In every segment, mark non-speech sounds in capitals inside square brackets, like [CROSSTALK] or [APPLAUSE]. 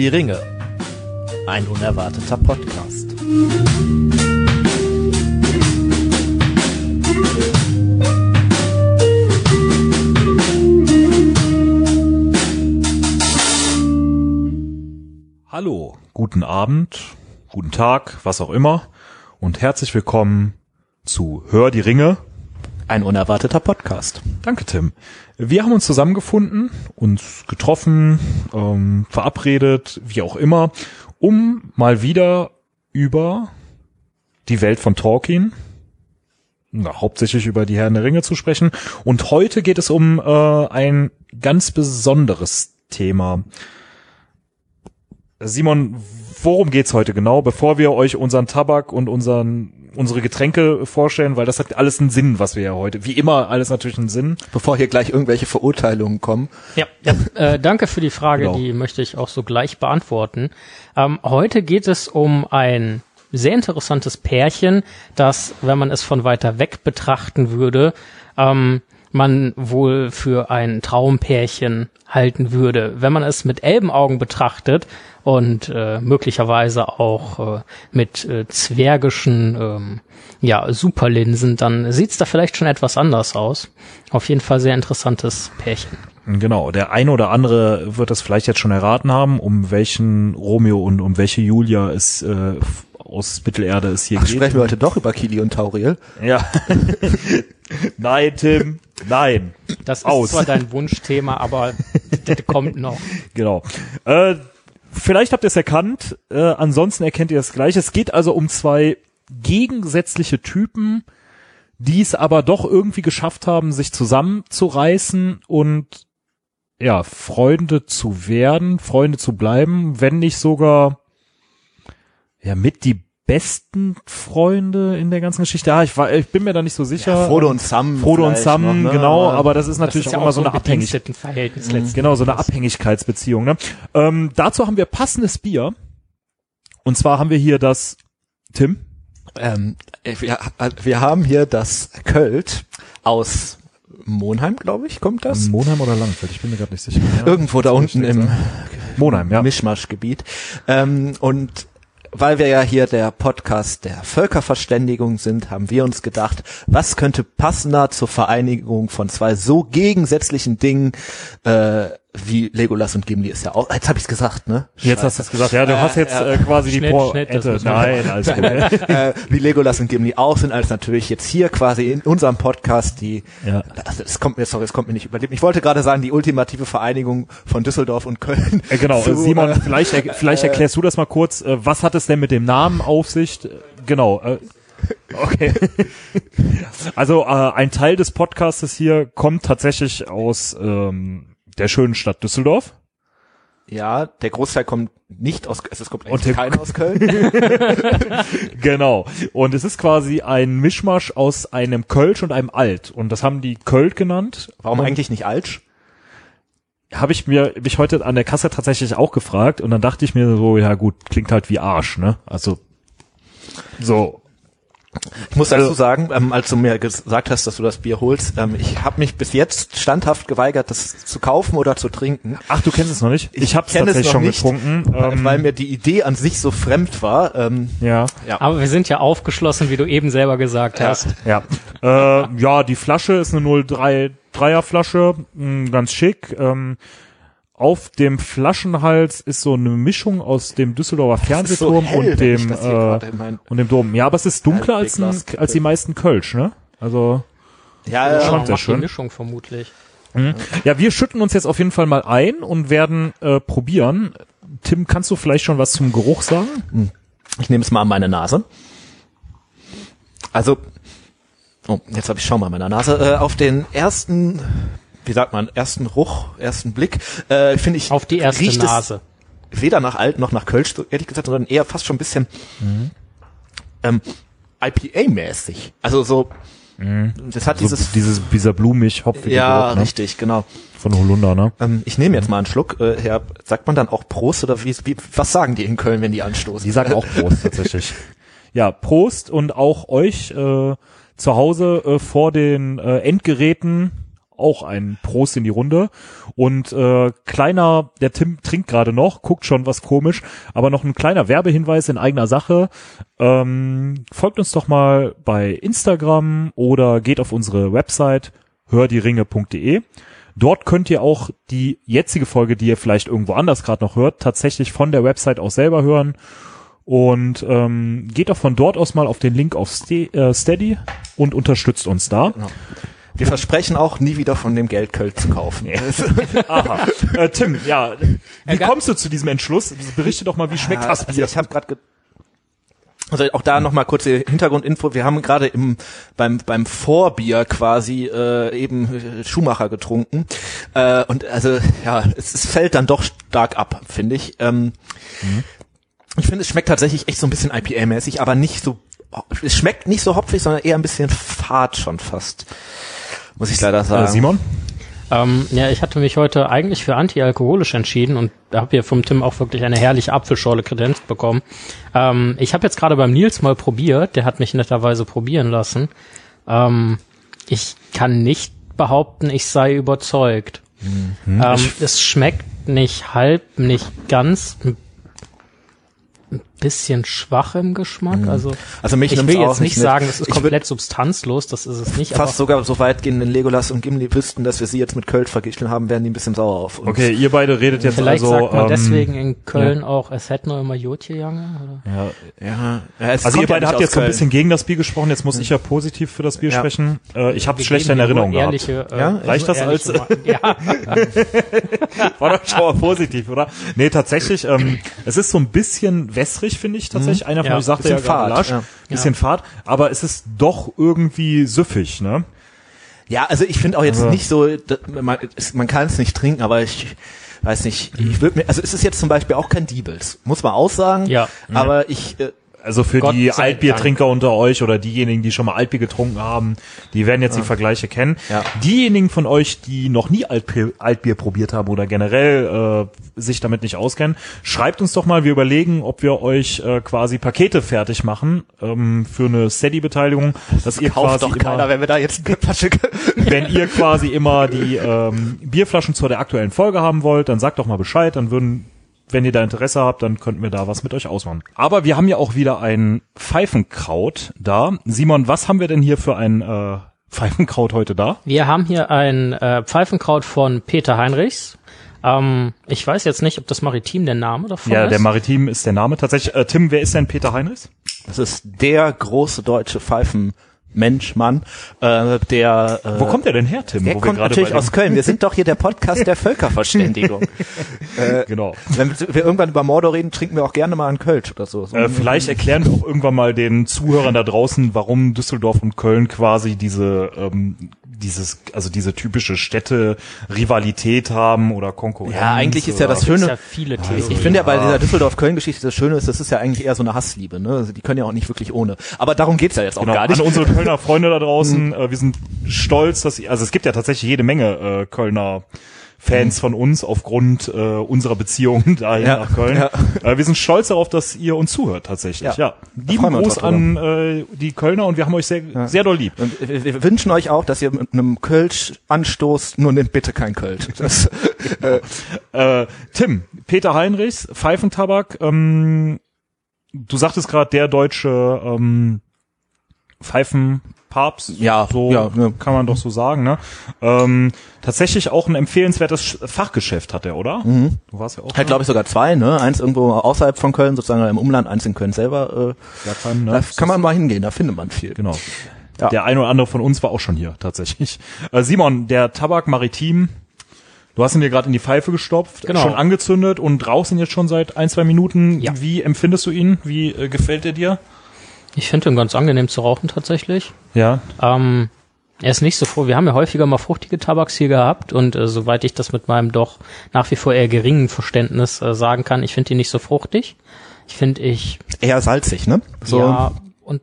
Die Ringe. Ein unerwarteter Podcast. Hallo, guten Abend, guten Tag, was auch immer und herzlich willkommen zu Hör die Ringe. Ein unerwarteter Podcast. Danke, Tim. Wir haben uns zusammengefunden, uns getroffen, ähm, verabredet, wie auch immer, um mal wieder über die Welt von Tolkien, na, hauptsächlich über die Herren der Ringe zu sprechen. Und heute geht es um äh, ein ganz besonderes Thema. Simon, worum geht's heute genau, bevor wir euch unseren Tabak und unseren unsere Getränke vorstellen, weil das hat alles einen Sinn, was wir ja heute, wie immer, alles natürlich einen Sinn. Bevor hier gleich irgendwelche Verurteilungen kommen. Ja, ja äh, danke für die Frage, Genau. die möchte ich auch so gleich beantworten. Ähm, heute geht es um ein sehr interessantes Pärchen, das, wenn man es von weiter weg betrachten würde, ähm, man wohl für ein Traumpärchen halten würde. Wenn man es mit Elbenaugen betrachtet und äh, möglicherweise auch äh, mit äh, zwergischen ähm, ja, Superlinsen, dann sieht's da vielleicht schon etwas anders aus. Auf jeden Fall sehr interessantes Pärchen. Genau, der eine oder andere wird das vielleicht jetzt schon erraten haben, um welchen Romeo und um welche Julia es äh, aus Mittelerde es hier Ach, geht. sprechen wir heute doch über Kili und Tauriel. Ja. [LAUGHS] nein, Tim, nein. Das ist Aus. zwar dein Wunschthema, aber [LAUGHS] das kommt noch. Genau. Äh, vielleicht habt ihr es erkannt, äh, ansonsten erkennt ihr es gleich. Es geht also um zwei gegensätzliche Typen, die es aber doch irgendwie geschafft haben, sich zusammenzureißen und ja, Freunde zu werden, Freunde zu bleiben, wenn nicht sogar ja mit die besten Freunde in der ganzen Geschichte. Ja, ich, war, ich bin mir da nicht so sicher. Ja, Frodo und Sam. Frodo und Sam, noch, ne? genau, aber das ist Das natürlich ist ja auch immer so eine Abhängigkeit. Letztendlich. Genau, so eine Abhängigkeitsbeziehung. Ne? Ähm, dazu haben wir passendes Bier. Und zwar haben wir hier das Tim. Ähm, wir, wir haben hier das Költ aus Monheim, glaube ich, kommt das? Monheim oder Langfeld? Ich bin mir gerade nicht sicher. Ja. Irgendwo da unten im Monheim, ja. Mischmaschgebiet. Ähm, und weil wir ja hier der Podcast der Völkerverständigung sind, haben wir uns gedacht, was könnte passender zur Vereinigung von zwei so gegensätzlichen Dingen äh, wie Legolas und Gimli ist ja auch. Jetzt habe ich's gesagt, ne? Jetzt hast du es gesagt. Ja, du hast jetzt äh, quasi Schnell, die Pointe. Nein, alles gut. [LAUGHS] äh, wie Legolas und Gimli auch sind, als natürlich jetzt hier quasi in unserem Podcast die, Ja. also es kommt mir, sorry, es kommt mir nicht überleben. Ich wollte gerade sagen, die ultimative Vereinigung von Düsseldorf und Köln. Äh, genau, zu, Simon, äh, vielleicht, er, vielleicht erklärst du das mal kurz. Äh, was hat es denn mit dem Namen auf sich? Äh, Genau. Äh, okay. [LAUGHS] also äh, ein Teil des Podcastes hier kommt tatsächlich aus ähm, der schönen Stadt Düsseldorf. Ja, der Großteil kommt nicht aus, es kommt eigentlich keiner aus Köln. [LAUGHS] Genau. Und es ist quasi ein Mischmasch aus einem Kölsch und einem Alt. Und das haben die Költ genannt. Warum und eigentlich nicht Altsch? Habe ich mir mich heute an der Kasse tatsächlich auch gefragt. Und dann dachte ich mir so, ja gut, klingt halt wie Arsch, ne? Also so. Ich muss dazu Also- sagen, ähm, als du mir gesagt hast, dass du das Bier holst, ähm, ich habe mich bis jetzt standhaft geweigert, das zu kaufen oder zu trinken. Ach, du kennst es noch nicht? Ich, habe es tatsächlich schon nicht, getrunken. weil- Ähm, weil mir die Idee an sich so fremd war. Ähm, ja, Aber wir sind ja aufgeschlossen, wie du eben selber gesagt hast. ja. äh, ja, die Flasche ist eine 0,3er Flasche, mh, ganz schick. Ähm, auf dem Flaschenhals ist so eine Mischung aus dem Düsseldorfer ist so Fernsehturm hell, und dem äh, und dem Dom. Ja, aber es ist dunkler als, ein, als die meisten Kölsch, ne? Also ja, ja, Schon Macht sehr die schön. Mischung vermutlich. ja, wir schütten uns jetzt auf jeden Fall mal ein und werden äh, probieren. Tim, kannst du vielleicht schon was zum Geruch sagen? ich nehme es mal an meine Nase. Also, oh, jetzt habe ich Schaum an meiner Nase. Äh, auf den ersten, wie sagt man, ersten Ruch, ersten Blick, äh, finde ich, Auf die erste riecht Nase. es weder nach Alt noch nach Kölsch, ehrlich gesagt, sondern eher fast schon ein bisschen ähm, IPA-mäßig. Also so, das hat So dieses, dieses, dieser blumig hopfige ja, Geruch, ne? richtig, genau. Von Holunder, ne? Ähm, ich nehme jetzt mal einen Schluck. Äh, Herr, sagt man dann auch Prost oder wie, wie, was sagen die in Köln, wenn die anstoßen? Die sagen auch Prost [LAUGHS] tatsächlich. Ja, Prost und auch euch äh, zu Hause äh, vor den äh, Endgeräten auch ein Prost in die Runde. Und äh, kleiner, der Tim trinkt gerade noch, guckt schon was komisch, aber noch ein kleiner Werbehinweis in eigener Sache. Ähm, folgt uns doch mal bei Instagram oder geht auf unsere Website hördieringe.de. Dort könnt ihr auch die jetzige Folge, die ihr vielleicht irgendwo anders gerade noch hört, tatsächlich von der Website aus selber hören. Und ähm, geht doch von dort aus mal auf den Link auf Ste äh, Steady und unterstützt uns da. Wir versprechen auch, nie wieder von dem Geld Köln zu kaufen. [LAUGHS] Aha. Äh, Tim, ja, wie kommst du zu diesem Entschluss? Berichte doch mal, wie schmeckt das Also Bier? ich habe gerade also auch da nochmal kurze Hintergrundinfo. Wir haben gerade im beim beim Vorbier quasi äh, eben Schumacher getrunken äh, und also ja, es, es fällt dann doch stark ab, finde ich. Ähm, Ich finde, es schmeckt tatsächlich echt so ein bisschen IPA-mäßig, aber nicht so. Es schmeckt nicht so hopfig, sondern eher ein bisschen fad schon fast. Muss ich leider sagen. Äh, Simon? Ähm, ja, ich hatte mich heute eigentlich für antialkoholisch entschieden und habe hier vom Tim auch wirklich eine herrliche Apfelschorle kredenzt bekommen. Ähm, ich habe jetzt gerade beim Nils mal probiert, der hat mich netterweise probieren lassen. Ähm, ich kann nicht behaupten, ich sei überzeugt. Mhm. Ähm, es schmeckt nicht halb, nicht ganz, ein bisschen schwach im Geschmack. Also, Also mich ich will auch jetzt nicht mit. sagen, es ist komplett substanzlos, das ist es nicht. Fast sogar so weit gehen, wenn Legolas und Gimli wüssten, dass wir sie jetzt mit Köln verglichen haben, wären die ein bisschen sauer auf uns. Okay, ihr beide redet jetzt Vielleicht also. sagt man ähm, deswegen in Köln auch, es hätte nur immer Jotje Jange. Oder? Ja, Ja, ja es Also ihr ja beide nicht habt jetzt so ein bisschen gegen das Bier gesprochen, jetzt muss ich ja positiv für das Bier Ja. sprechen. Äh, ich habe Wir schlecht in Erinnerung nur gehabt. ehrliche, äh, Ja? Reicht das als- ehrliche Ma- Ja, [LAUGHS] War doch schon mal positiv, oder? Nee, tatsächlich, ähm, es ist so ein bisschen wässrig, finde ich tatsächlich. Einer von Ja, euch sagte ja Lasch, ja. bisschen fad, aber es ist doch irgendwie süffig, ne? Ja, also ich finde auch jetzt Also- nicht so, man, man kann es nicht trinken, aber ich weiß nicht, ich würde mir, also es ist jetzt zum Beispiel auch kein Diebels, muss man auch sagen. Ja. Aber ich, äh, Also für Gott die Altbiertrinker unter euch oder diejenigen, die schon mal Altbier getrunken haben, die werden jetzt die Vergleiche kennen. Ja. Diejenigen von euch, die noch nie Altbier, Altbier probiert haben oder generell äh, sich damit nicht auskennen, schreibt uns doch mal. Wir überlegen, ob wir euch äh, quasi Pakete fertig machen ähm, für eine Steady-Beteiligung, dass ihr kauft quasi doch keiner, immer, wenn wir da jetzt eine Flasche [LAUGHS] wenn ihr quasi immer die ähm, Bierflaschen zu der aktuellen Folge haben wollt, dann sagt doch mal Bescheid, dann würden wenn ihr da Interesse habt, dann könnten wir da was mit euch ausmachen. Aber wir haben ja auch wieder ein Pfeifenkraut da. Simon, was haben wir denn hier für ein äh, [LAUGHS] Pfeifenkraut heute da? Wir haben hier ein äh, Pfeifenkraut von Peter Heinrichs. Ähm, ich weiß jetzt nicht, ob das Maritim der Name davon Ja, ist. der Maritim ist der Name. Tatsächlich, äh, Tim, wer ist denn Peter Heinrichs? Das ist der große deutsche Pfeifenmensch, Mann, äh, der, äh, Wo kommt der denn her, Tim? der Wo wir kommt gerade natürlich aus Köln. Wir sind doch hier der Podcast der [LAUGHS] Völkerverständigung. Genau. Wenn wir irgendwann über Mordor reden, trinken wir auch gerne mal einen Kölsch oder so. so Äh, vielleicht erklären wir auch irgendwann mal den Zuhörern da draußen, warum Düsseldorf und Köln quasi diese ähm, dieses also diese typische Städte-Rivalität haben oder Konkurrenz. Ja, eigentlich ist ja das Schöne. ja viele Theorien. Ich finde ja bei dieser Düsseldorf-Köln-Geschichte das Schöne ist, das ist ja eigentlich eher so eine Hassliebe. Ne? Also die können ja auch nicht wirklich ohne. Aber darum geht's ja jetzt auch Genau, gar nicht. an unsere [LAUGHS] Kölner [LAUGHS] Freunde da draußen. äh, wir sind stolz, dass also es gibt ja tatsächlich jede Menge äh, Kölner Fans von uns aufgrund äh, unserer Beziehung [LAUGHS] dahin Ja, nach Köln. ja. Äh, wir sind stolz darauf, dass ihr uns zuhört tatsächlich. Ja, Ja, lieben Gruß an äh, die Kölner und wir haben euch sehr sehr doll lieb. Und wir, wir wünschen euch auch, dass ihr mit einem Kölsch anstoßt, nur nehmt bitte kein Kölsch. [LAUGHS] Das, Äh, Tim, Peter Heinrichs, Pfeifentabak. Ähm, du sagtest gerade der deutsche ähm, Pfeifenpapst. Ja, so ja, ne. kann man doch so sagen. Ne? Ähm, tatsächlich auch ein empfehlenswertes Sch- Fachgeschäft hat er, oder? Du warst ja auch. halt glaube ich sogar zwei, ne? Eins irgendwo außerhalb von Köln, sozusagen im Umland, eins in Köln selber. Äh, ja, kann, ne? da kann man mal hingehen, da findet man viel. Genau. Ja. Der eine oder andere von uns war auch schon hier, tatsächlich. Äh, Simon, der Tabak Maritim, du hast ihn dir gerade in die Pfeife gestopft, Genau. schon angezündet und rauchst ihn jetzt schon seit ein, zwei Minuten. Ja. Wie empfindest du ihn? Wie äh, gefällt er dir? Ich finde ihn ganz angenehm zu rauchen tatsächlich. Ja. Ähm, er ist nicht so froh. Wir haben ja häufiger mal fruchtige Tabaks hier gehabt und äh, soweit ich das mit meinem doch nach wie vor eher geringen Verständnis äh, sagen kann, ich finde ihn nicht so fruchtig. Ich finde ich Eher salzig, ne? So ja und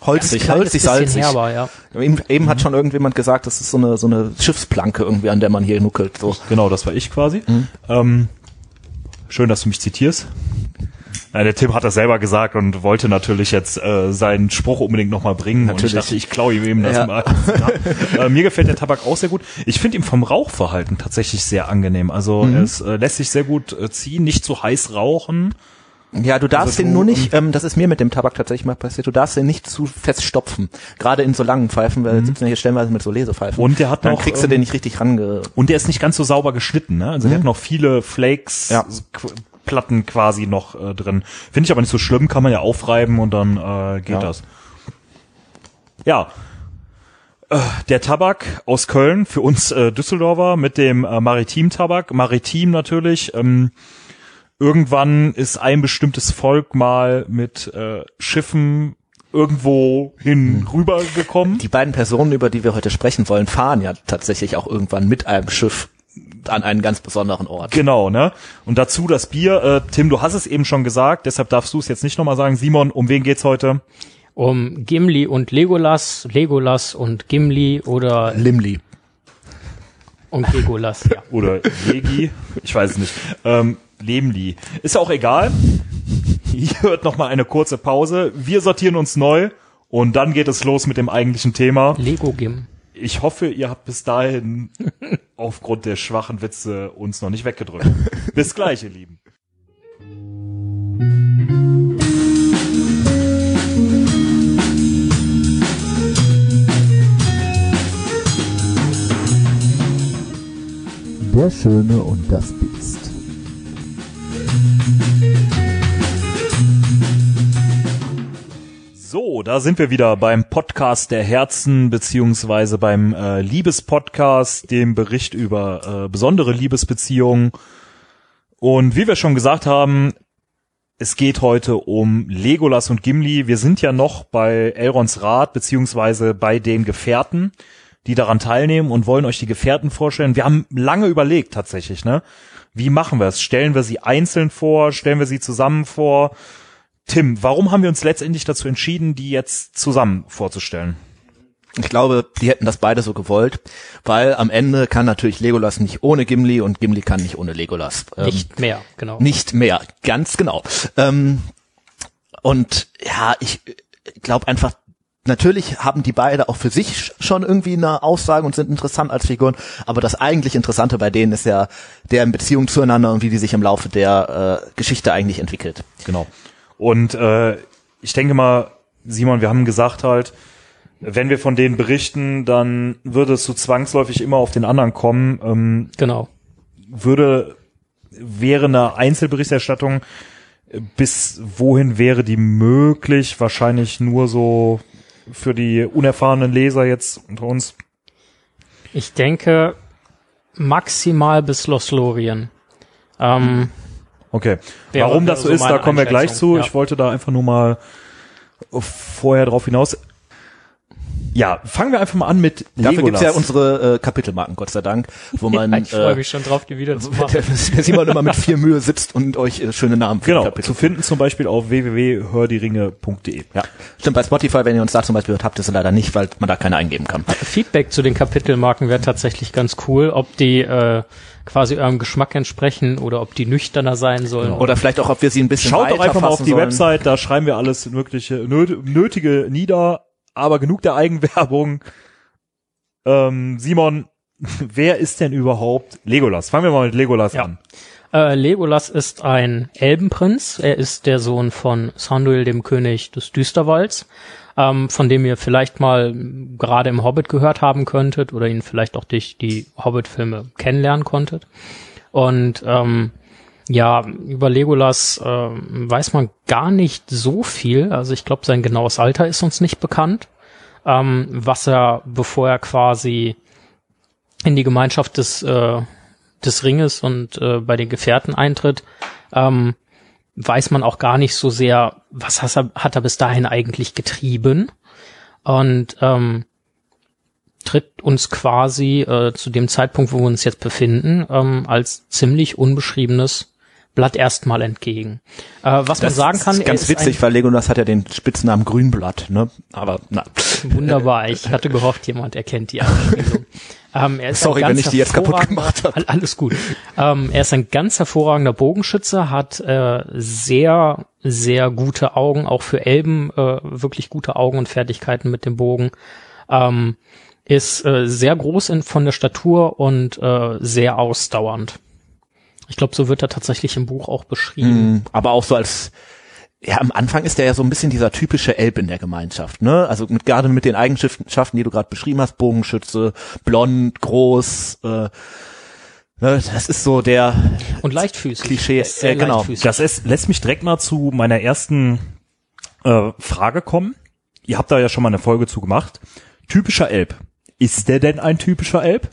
holzig, holzig, salzig. herber, ja. Eben, eben hat schon irgendjemand gesagt, das ist so eine, so eine Schiffsplanke irgendwie, an der man hier nuckelt. So. Genau, das war ich quasi. Mhm. Ähm, schön, dass du mich zitierst. Nein, der Tim hat das selber gesagt und wollte natürlich jetzt äh, seinen Spruch unbedingt nochmal bringen. Natürlich. Und ich dachte, ich klaue ihm eben das Ja. mal. [LAUGHS] Ja. äh, mir gefällt der Tabak auch sehr gut. Ich finde ihn vom Rauchverhalten tatsächlich sehr angenehm. Also Mhm. es äh, lässt sich sehr gut äh, ziehen, nicht zu heiß rauchen. Ja, du darfst Also den nur nicht, ähm, das ist mir mit dem Tabak tatsächlich mal passiert, du darfst den nicht zu fest stopfen. Gerade in so langen Pfeifen, weil sitzen ja hier stellenweise mit so Lesepfeifen. Mhm. Und der hat Dann noch, kriegst du ähm, den nicht richtig range... Und der ist nicht ganz so sauber geschnitten, ne? Also der hat noch viele Flakes, Ja. Platten quasi noch äh, drin. Finde ich aber nicht so schlimm, kann man ja aufreiben und dann äh, geht Ja. das. Ja. Äh, Der Tabak aus Köln, für uns äh, Düsseldorfer, mit dem äh, Maritim-Tabak. Maritim natürlich. Ähm, irgendwann ist ein bestimmtes Volk mal mit äh, Schiffen irgendwo hin rübergekommen. Die beiden Personen, über die wir heute sprechen wollen, fahren ja tatsächlich auch irgendwann mit einem Schiff an einen ganz besonderen Ort. Genau, ne? Und dazu das Bier. Äh, Tim, du hast es eben schon gesagt, deshalb darfst du es jetzt nicht nochmal sagen. Simon, um wen geht's heute? Um Gimli und Legolas, Legolas und Gimli oder Limli. und Legolas, ja. [LAUGHS] Oder Jegi? ich weiß es nicht. Ähm, Lemli. Ist ja auch egal. Hier hört nochmal eine kurze Pause. Wir sortieren uns neu und dann geht es los mit dem eigentlichen Thema. Lego Gim. Ich hoffe, ihr habt bis dahin [LAUGHS] aufgrund der schwachen Witze uns noch nicht weggedrückt. Bis gleich, ihr Lieben. Der Schöne und das Biest. So, da sind wir wieder beim Podcast der Herzen beziehungsweise beim äh, Liebespodcast, dem Bericht über äh, besondere Liebesbeziehungen. Und wie wir schon gesagt haben, es geht heute um Legolas und Gimli. Wir sind ja noch bei Elrons Rat beziehungsweise bei den Gefährten, die daran teilnehmen und wollen euch die Gefährten vorstellen. Wir haben lange überlegt tatsächlich, ne? Wie machen wir es? Stellen wir sie einzeln vor? Stellen wir sie zusammen vor? Tim, warum haben wir uns letztendlich dazu entschieden, die jetzt zusammen vorzustellen? Ich glaube, die hätten das beide so gewollt, weil am Ende kann natürlich Legolas nicht ohne Gimli und Gimli kann nicht ohne Legolas. Ähm, Nicht mehr, genau. Nicht mehr, ganz genau. Ähm, und ja, ich glaube einfach, natürlich haben die beide auch für sich sch- schon irgendwie eine Aussage und sind interessant als Figuren, aber das eigentlich Interessante bei denen ist ja deren Beziehung zueinander und wie die sich im Laufe der äh, Geschichte eigentlich entwickelt. Genau. Und äh, ich denke mal, Simon, wir haben gesagt halt, wenn wir von denen berichten, dann würde es so zwangsläufig immer auf den anderen kommen. Ähm, Genau. würde, wäre eine Einzelberichterstattung, äh, bis wohin wäre die möglich? Wahrscheinlich nur so für die unerfahrenen Leser jetzt unter uns. Ich denke maximal bis Los Lorien. Ähm, Okay. Wäre- Warum das so ist, da kommen wir gleich zu. ja. Ich wollte da einfach nur mal vorher drauf hinaus. Ja, fangen wir einfach mal an mit Dafür Legolas. gibt's ja unsere äh, Kapitelmarken, Gott sei Dank, wo [LAUGHS] man ich freue äh, mich schon drauf, die wieder zu machen. [LAUGHS] Simon immer mit viel Mühe sitzt und euch äh, schöne Namen Genau, Kapitel zu finden zum Beispiel auf www.hördieringe.de. Ja, stimmt. Bei Spotify, wenn ihr uns da zum Beispiel hört, habt ihr es leider nicht, weil man da keine eingeben kann. Feedback zu den Kapitelmarken wäre tatsächlich ganz cool, ob die äh, quasi eurem Geschmack entsprechen oder ob die nüchterner sein sollen. Oder vielleicht auch, ob wir sie ein bisschen Schaut doch einfach mal auf die sollen. Website, da schreiben wir alles mögliche nöt- Nötige nieder, aber genug der Eigenwerbung. Ähm, Simon, [LAUGHS] wer ist denn überhaupt Legolas? Fangen wir mal mit Legolas Ja. an. Äh, Legolas ist ein Elbenprinz. Er ist der Sohn von Sanduil, dem König des Düsterwalds, ähm, von dem ihr vielleicht mal gerade im Hobbit gehört haben könntet oder ihn vielleicht auch durch die Hobbit-Filme kennenlernen konntet. Und ähm, ja, über Legolas ähm, weiß man gar nicht so viel. Also ich glaube, sein genaues Alter ist uns nicht bekannt. Ähm, was er, bevor er quasi in die Gemeinschaft des äh, des Ringes und äh, bei den Gefährten eintritt, ähm, weiß man auch gar nicht so sehr, was hat er, hat er bis dahin eigentlich getrieben und ähm, tritt uns quasi äh, zu dem Zeitpunkt, wo wir uns jetzt befinden, ähm, als ziemlich unbeschriebenes Blatt erstmal entgegen. Äh, was man sagen kann, ist ganz ist witzig, weil Legolas hat ja den Spitznamen Grünblatt, ne? Aber na. wunderbar. [LAUGHS] Ich hatte gehofft, jemand erkennt die Anspielung. [LAUGHS] Ähm, er ist Sorry, wenn ich die jetzt kaputt gemacht habe. All- [LAUGHS] Alles gut. Ähm, er ist ein ganz hervorragender Bogenschütze, hat äh, sehr, sehr gute Augen, auch für Elben äh, wirklich gute Augen und Fertigkeiten mit dem Bogen. Ähm, ist äh, sehr groß in, von der Statur und äh, sehr ausdauernd. Ich glaube, so wird er tatsächlich im Buch auch beschrieben. Mm, Aber auch so als, ja, am Anfang ist er ja so ein bisschen dieser typische Elb in der Gemeinschaft, ne? Also mit, gerade mit den Eigenschaften, die du gerade beschrieben hast, Bogenschütze, blond, groß, äh, ne, das ist so der, Und leichtfüßig. Klischee, sehr äh, genau. leichtfüßig. Das ist, lässt mich direkt mal zu meiner ersten äh, Frage kommen. Ihr habt da ja schon mal eine Folge zu gemacht. Typischer Elb. Ist der denn ein typischer Elb?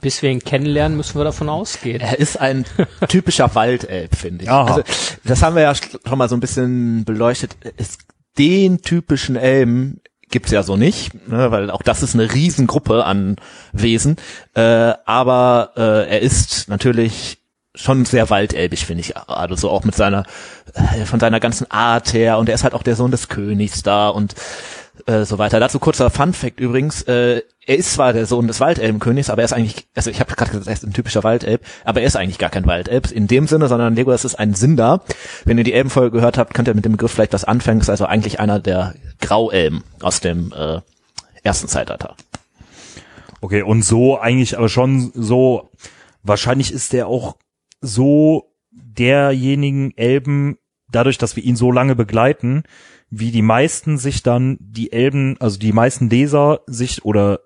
Bis wir ihn kennenlernen, müssen wir davon ausgehen. er ist ein typischer [LAUGHS] Waldelb, finde ich. Aha. Also, das haben wir ja schon mal so ein bisschen beleuchtet. Es, den typischen Elben gibt's ja so nicht, ne, weil auch das ist eine Riesengruppe an Wesen. Äh, aber äh, er ist natürlich schon sehr waldelbig, finde ich. Also so auch mit seiner, äh, von seiner ganzen Art her. Und er ist halt auch der Sohn des Königs da und äh, so weiter. Dazu kurzer Fun Fact übrigens, äh, er ist zwar der Sohn des Waldelbenkönigs, aber er ist eigentlich, also ich habe gerade gesagt, er ist ein typischer Waldelb, aber er ist eigentlich gar kein Waldelb in dem Sinne, sondern Legolas ist ein Sindar. Wenn ihr die Elbenfolge gehört habt, könnt ihr mit dem Begriff vielleicht was anfangen. Ist also eigentlich einer der Grauelben aus dem äh, ersten Zeitalter. Okay, und so eigentlich aber schon so, wahrscheinlich ist der auch so derjenigen Elben, dadurch, dass wir ihn so lange begleiten, wie die meisten sich dann die Elben, also die meisten Leser sich oder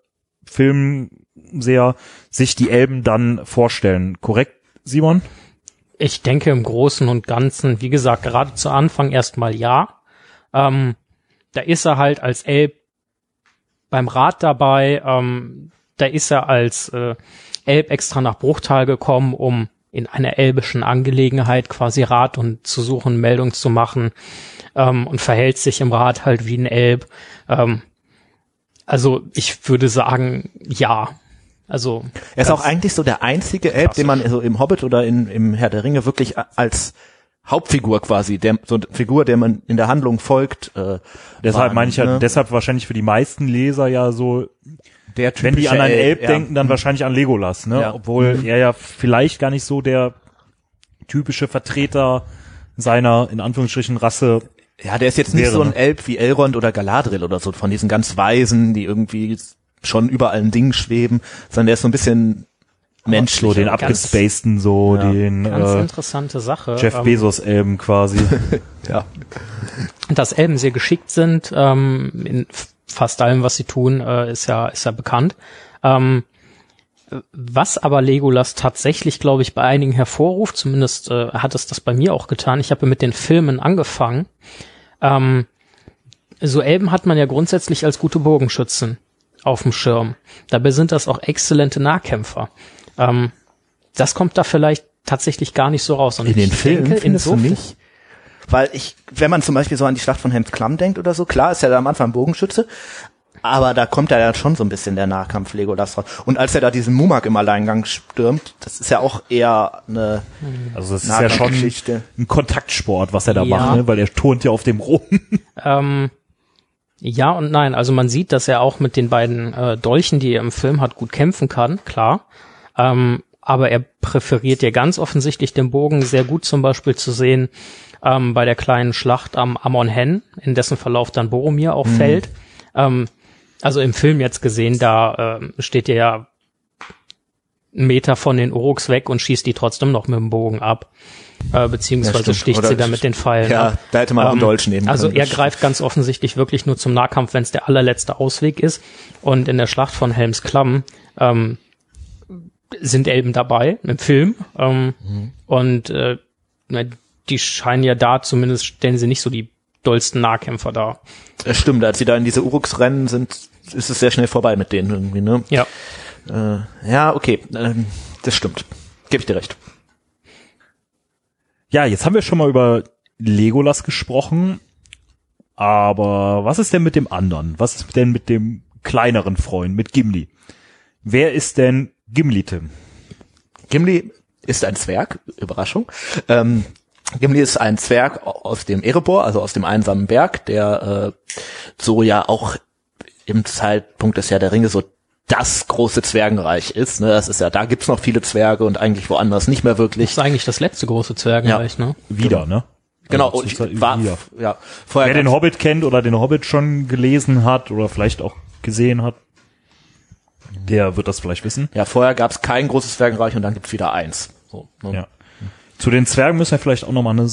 Filmseher sich die Elben dann vorstellen. Korrekt, Simon? Ich denke im Großen und Ganzen, wie gesagt, gerade zu Anfang erstmal ja. Ähm, da ist er halt als Elb beim Rat dabei. Ähm, da ist er als äh, Elb extra nach Bruchtal gekommen, um in einer elbischen Angelegenheit quasi Rat und zu suchen, Meldung zu machen ähm, und verhält sich im Rat halt wie ein Elb. Ähm, also ich würde sagen, ja. Also Er ist auch eigentlich so der einzige Elb, den man so im Hobbit oder in, im Herr der Ringe wirklich als Hauptfigur quasi, der, so eine Figur, der man in der Handlung folgt. Äh, Deshalb meine ich ja, ne? deshalb wahrscheinlich für die meisten Leser ja so, der wenn die an einen Elb ja. denken, dann wahrscheinlich an Legolas, ne? Ja. Mhm. Obwohl er ja vielleicht gar nicht so der typische Vertreter seiner, in Anführungsstrichen, Rasse Ja, der ist jetzt nicht Wäre, so ein? Elb wie Elrond oder Galadriel oder so, von diesen ganz Weisen, die irgendwie schon über allen Dingen schweben, sondern der ist so ein bisschen menschlich. so den abgespaceden, so Ja. den ganz äh, interessante Sache. Jeff Ähm, Bezos Elben quasi. [LAUGHS] Ja. dass Elben sehr geschickt sind ähm, in fast allem, was sie tun, äh, ist ja ist ja bekannt. Ähm, was aber Legolas tatsächlich, glaube ich, bei einigen hervorruft, zumindest äh, hat es das bei mir auch getan. Ich habe mit den Filmen angefangen. Ähm, so Elben hat man ja grundsätzlich als gute Bogenschützen auf dem Schirm. Dabei sind das auch exzellente Nahkämpfer. Ähm, das kommt da vielleicht tatsächlich gar nicht so raus. Und In den Filmen findest du nicht? Weil ich, wenn man zum Beispiel so an die Schlacht von Helms Klamm denkt oder so, klar ist ja da am Anfang Bogenschütze, aber da kommt ja dann schon so ein bisschen der Nahkampf Legolas raus. Und als er da diesen Mumak im Alleingang stürmt, das ist ja auch eher eine Also es ist ja schon ein Kontaktsport, was er da Ja. macht, ne? weil er turnt ja auf dem rum. [LAUGHS] Ähm, ja und nein. Also man sieht, dass er auch mit den beiden äh, Dolchen, die er im Film hat, gut kämpfen kann, klar. Ähm, aber er präferiert ja ganz offensichtlich den Bogen sehr gut zum Beispiel zu sehen ähm, bei der kleinen Schlacht am Amon Hen, in dessen Verlauf dann Boromir auch fällt. Ähm, also im Film jetzt gesehen, da ähm, steht er ja einen Meter von den Uruks weg und schießt die trotzdem noch mit dem Bogen ab. Äh, beziehungsweise stimmt. sticht Oder sie dann mit den Pfeilen Ja, ab. da hätte man auch einen Ähm, Dolch nehmen Also können. er greift ganz offensichtlich wirklich nur zum Nahkampf, wenn es der allerletzte Ausweg ist. Und in der Schlacht von Helms Klamm ähm, sind Elben dabei im Film. Ähm, Mhm. Und äh, die scheinen ja da, zumindest stellen sie nicht so die dollsten Nahkämpfer dar. Es stimmt, als sie da in diese Uruks rennen sind, ist es sehr schnell vorbei mit denen irgendwie, ne? Ja. Äh, ja, okay, ähm, das stimmt. Gebe ich dir recht. Ja, jetzt haben wir schon mal über Legolas gesprochen, aber was ist denn mit dem anderen? Was ist denn mit dem kleineren Freund, mit Gimli? Wer ist denn Gimli, Tim? Gimli ist ein Zwerg, Überraschung. Ähm, Gimli ist ein Zwerg aus dem Erebor, also aus dem einsamen Berg, der äh, so ja auch im Zeitpunkt des Herr der Ringe so das große Zwergenreich ist. Ne? Das ist ja, da gibt's noch viele Zwerge und eigentlich woanders nicht mehr wirklich. Das ist eigentlich das letzte große Zwergenreich, ne? Wieder, ne? Genau, Also und Zeit war, wieder. ja, vorher Wer den Hobbit kennt oder den Hobbit schon gelesen hat oder vielleicht auch gesehen hat, der wird das vielleicht wissen. ja, vorher gab's kein großes Zwergenreich und dann gibt's wieder eins. So, ne? Ja. Zu den Zwergen müssen wir vielleicht auch nochmal eine,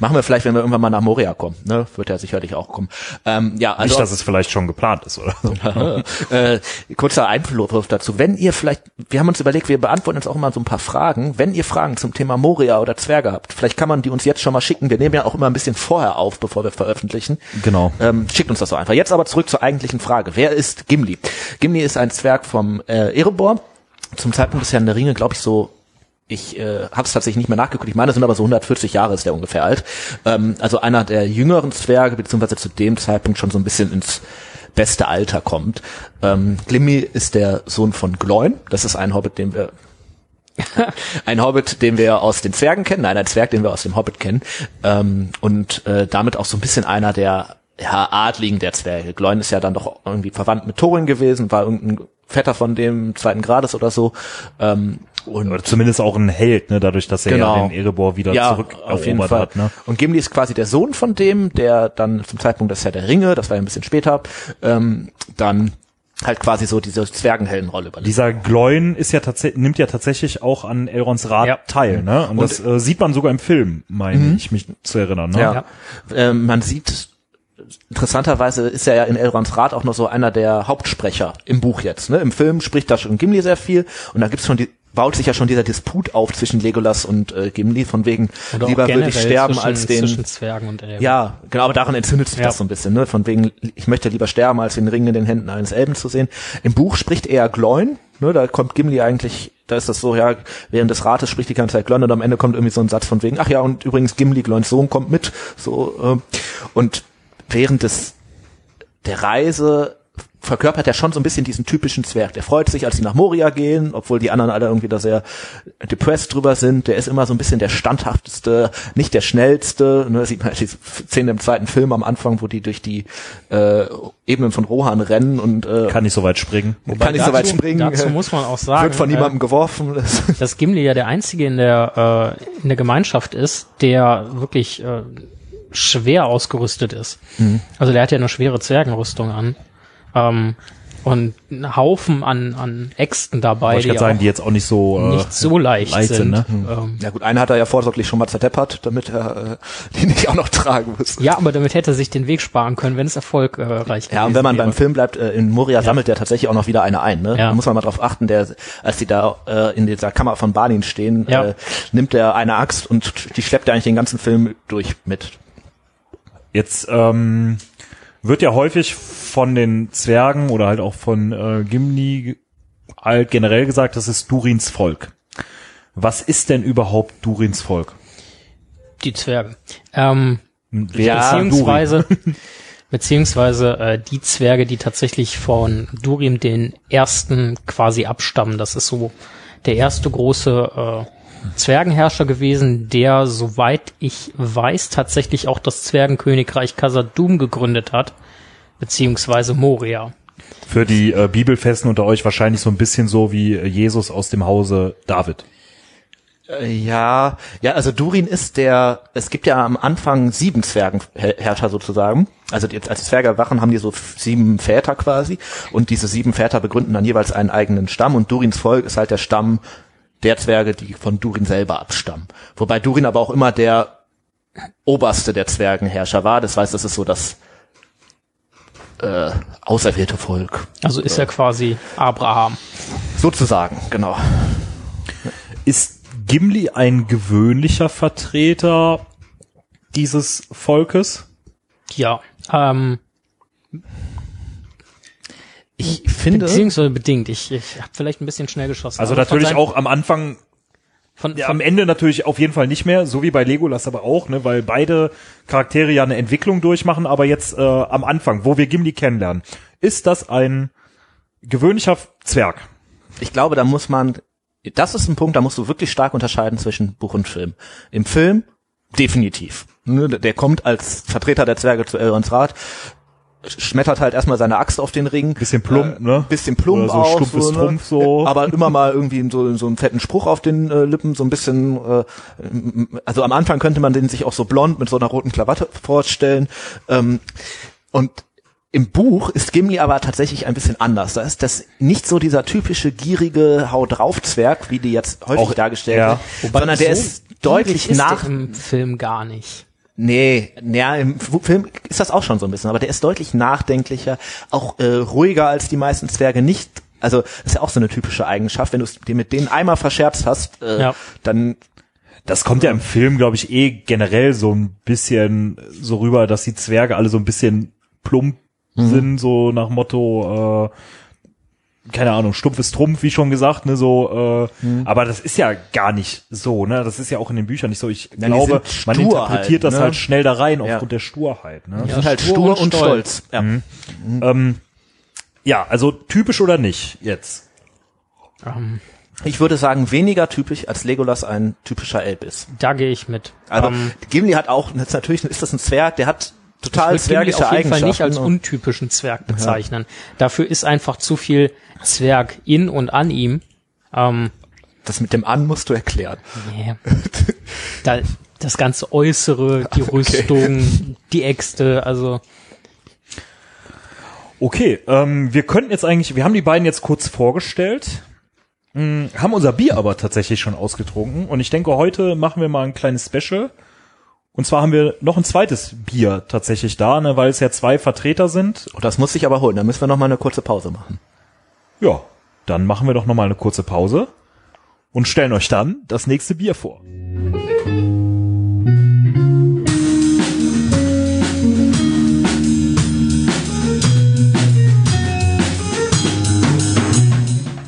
Machen wir vielleicht, wenn wir irgendwann mal nach Moria kommen. Ne? Wird ja sicherlich auch kommen. Ähm, ja, also nicht, dass es vielleicht schon geplant ist oder so. [LAUGHS] äh, kurzer Einwurf dazu. Wenn ihr vielleicht, wir haben uns überlegt, wir beantworten jetzt auch immer so ein paar Fragen. Wenn ihr Fragen zum Thema Moria oder Zwerge habt, vielleicht kann man die uns jetzt schon mal schicken. Wir nehmen ja auch immer ein bisschen vorher auf, bevor wir veröffentlichen. Genau. Ähm, schickt uns das so einfach. Jetzt aber zurück zur eigentlichen Frage. Wer ist Gimli? Gimli ist ein Zwerg vom äh, Erebor. Zum Zeitpunkt des Herrn der Ringe, glaube ich, so ich äh, habe es tatsächlich nicht mehr nachgeguckt. Ich meine, es sind aber so 140 Jahre ist der ungefähr alt. Ähm, also einer der jüngeren Zwerge, beziehungsweise zu dem Zeitpunkt schon so ein bisschen ins beste Alter kommt. Ähm, Glimmi ist der Sohn von Gloin. Das ist ein Hobbit, den wir [LAUGHS] ein Hobbit, den wir aus den Zwergen kennen, nein, ein Zwerg, den wir aus dem Hobbit kennen. Ähm, und äh, damit auch so ein bisschen einer der ja, Adligen der Zwerge. Gloin ist ja dann doch irgendwie verwandt mit Thorin gewesen, war irgendein Vetter von dem zweiten Grades oder so. Ähm, und Oder zumindest auch ein Held, ne, dadurch, dass er Genau. ja den Erebor wieder ja, zurück auf jeden Fall. hat, ne? Und Gimli ist quasi der Sohn von dem, der dann zum Zeitpunkt des Herr der Ringe, das war ja ein bisschen später, ähm, dann halt quasi so diese Zwergenheldenrolle übernimmt. Dieser Gloin ist ja tatsächlich, nimmt ja tatsächlich auch an Elrons Rat Ja. teil, ne? Und, das äh, sieht man sogar im Film, meine ich mich zu erinnern, ne? Ja. Ähm, man sieht, interessanterweise ist er ja in Elrons Rat auch noch so einer der Hauptsprecher im Buch jetzt. Ne? Im Film spricht da schon Gimli sehr viel und da gibt's schon die baut sich ja schon dieser Disput auf zwischen Legolas und äh, Gimli, von wegen Oder lieber würde ich sterben zwischen, als den zwischen Zwergen und Elben. Ja, genau, aber daran entzündet sich Ja. das so ein bisschen, ne? Von wegen, ich möchte lieber sterben, als den Ring in den Händen eines Elben zu sehen. Im Buch spricht eher Gloin, ne? Da kommt Gimli eigentlich, da ist das so, ja, während des Rates spricht die ganze Zeit Gloin und am Ende kommt irgendwie so ein Satz von wegen, ach ja, und übrigens Gimli, Gloins Sohn, kommt mit. So, ähm, und während des der Reise verkörpert er schon so ein bisschen diesen typischen Zwerg. Der freut sich, als sie nach Moria gehen, obwohl die anderen alle irgendwie da sehr depressed drüber sind. Der ist immer so ein bisschen der standhafteste, nicht der schnellste. Ne, das sieht man die Szene im zweiten Film am Anfang, wo die durch die äh, Ebenen von Rohan rennen und äh, Kann nicht so weit springen. kann nicht so weit dazu- springen. dazu äh, muss man auch sagen, Wird von äh, niemandem geworfen. Das- dass Gimli ja der einzige in der äh, in der Gemeinschaft ist, der wirklich äh, schwer ausgerüstet ist. Mhm. Also der hat ja eine schwere Zwergenrüstung an. Ähm, und einen Haufen an, an Äxten dabei, Wollte ich die sagen, die jetzt auch nicht so äh, nicht so leicht, leicht sind. ne? ähm, ja gut, einer hat er ja vorsorglich schon mal zerdeppert, damit er äh, [LAUGHS] die nicht auch noch tragen muss. ja, aber damit hätte er sich den Weg sparen können, wenn es erfolgreich Ja, und wenn man beim Film bleibt, äh, in Moria sammelt der tatsächlich auch noch wieder eine ein. Ne? Ja. Da muss man mal drauf achten, der, als die da äh, in dieser Kammer von Balin stehen, Ja. äh, nimmt er eine Axt und die schleppt er eigentlich den ganzen Film durch mit. Jetzt ähm, wird ja häufig von den Zwergen oder halt auch von äh, Gimli halt generell gesagt, das ist Durins Volk. Was ist denn überhaupt Durins Volk? die Zwerge. Ähm, Ja, beziehungsweise [LAUGHS] beziehungsweise äh, die Zwerge, die tatsächlich von Durim den ersten quasi abstammen. Das ist so der erste große äh, Zwergenherrscher gewesen, der, soweit ich weiß, tatsächlich auch das Zwergenkönigreich Khazad-dûm gegründet hat, beziehungsweise Moria. Für die äh, Bibelfesten unter euch wahrscheinlich so ein bisschen so wie äh, Jesus aus dem Hause David. Äh, Ja, ja, also Durin ist der, es gibt ja am Anfang sieben Zwergenherrscher sozusagen. Also die, als Zwerge erwachen, haben die so sieben Väter quasi. Und diese sieben Väter begründen dann jeweils einen eigenen Stamm. Und Durins Volk ist halt der Stamm der Zwerge, die von Durin selber abstammen. Wobei Durin aber auch immer der oberste der Zwergenherrscher war. Das heißt, das ist so das äh, auserwählte Volk. Also ist er quasi Abraham. Sozusagen, genau. Ist Gimli ein gewöhnlicher Vertreter dieses Volkes? Ja. Ähm, Ich finde... beziehungsweise bedingt. Ich, ich habe vielleicht ein bisschen schnell geschossen. Also natürlich auch am Anfang von, Ja, am Ende natürlich auf jeden Fall nicht mehr, so wie bei Legolas aber auch, ne, weil beide Charaktere ja eine Entwicklung durchmachen, aber jetzt äh, am Anfang, wo wir Gimli kennenlernen, ist das ein gewöhnlicher Zwerg. ich glaube, da muss man das ist ein Punkt, da musst du wirklich stark unterscheiden zwischen Buch und Film. Im Film definitiv. Ne, Der kommt als Vertreter der Zwerge zu Elrons Rat, schmettert halt erstmal seine Axt auf den Ring. Bisschen plump, äh, ne? Bisschen plump Oder so auch. stumpfes ne? Trumpf so. Aber [LAUGHS] immer mal irgendwie so, so einen fetten Spruch auf den äh, Lippen, so ein bisschen, äh, also am Anfang könnte man den sich auch so blond mit so einer roten Klawatte vorstellen. Ähm, und im Buch ist Gimli aber tatsächlich ein bisschen anders. Da ist das nicht so dieser typische gierige Hau drauf Zwerg, wie die jetzt häufig Auch- dargestellt ja. wird, sondern der ist deutlich ist nach der im Film gar nicht. Nee, ja, im Film ist das auch schon so ein bisschen, aber der ist deutlich nachdenklicher, auch äh, ruhiger als die meisten Zwerge nicht. Also das ist ja auch so eine typische Eigenschaft, wenn du es dir mit denen einmal verscherzt hast, äh, Ja. dann Das kommt ja im Film, glaube ich, eh generell so ein bisschen so rüber, dass die Zwerge alle so ein bisschen plump sind, so nach Motto, äh, keine Ahnung, stumpfes Trumpf, wie schon gesagt, ne, so, äh, aber das ist ja gar nicht so, ne, das ist ja auch in den Büchern nicht so. Ich die glaube, man interpretiert halt, das ne? halt schnell da rein Ja. aufgrund der Sturheit, ne. die Ja, sind halt stur stur und und stolz. stolz. Ja. Ähm, ja, also typisch oder nicht jetzt? Ähm, Ich würde sagen, weniger typisch, als Legolas ein typischer Elb ist. da gehe ich mit. Also ähm, Gimli hat auch, jetzt natürlich ist das ein Zwerg, der hat total ich zwergische auf jeden Fall nicht als untypischen Zwerg bezeichnen. Dafür ist einfach zu viel Zwerg in und an ihm. Ähm, das mit dem An musst du erklären. nee. da, das ganze Äußere, die [LAUGHS] Rüstung, die Äxte, also Okay, ähm, wir könnten jetzt eigentlich, wir haben die beiden jetzt kurz vorgestellt, mh, haben unser Bier aber tatsächlich schon ausgetrunken und ich denke, heute machen wir mal ein kleines Special. Und zwar haben wir noch ein zweites Bier tatsächlich da, ne, weil es ja zwei Vertreter sind. Und das muss ich aber holen, da müssen wir noch mal eine kurze Pause machen. Ja, dann machen wir doch noch mal eine kurze Pause und stellen euch dann das nächste Bier vor.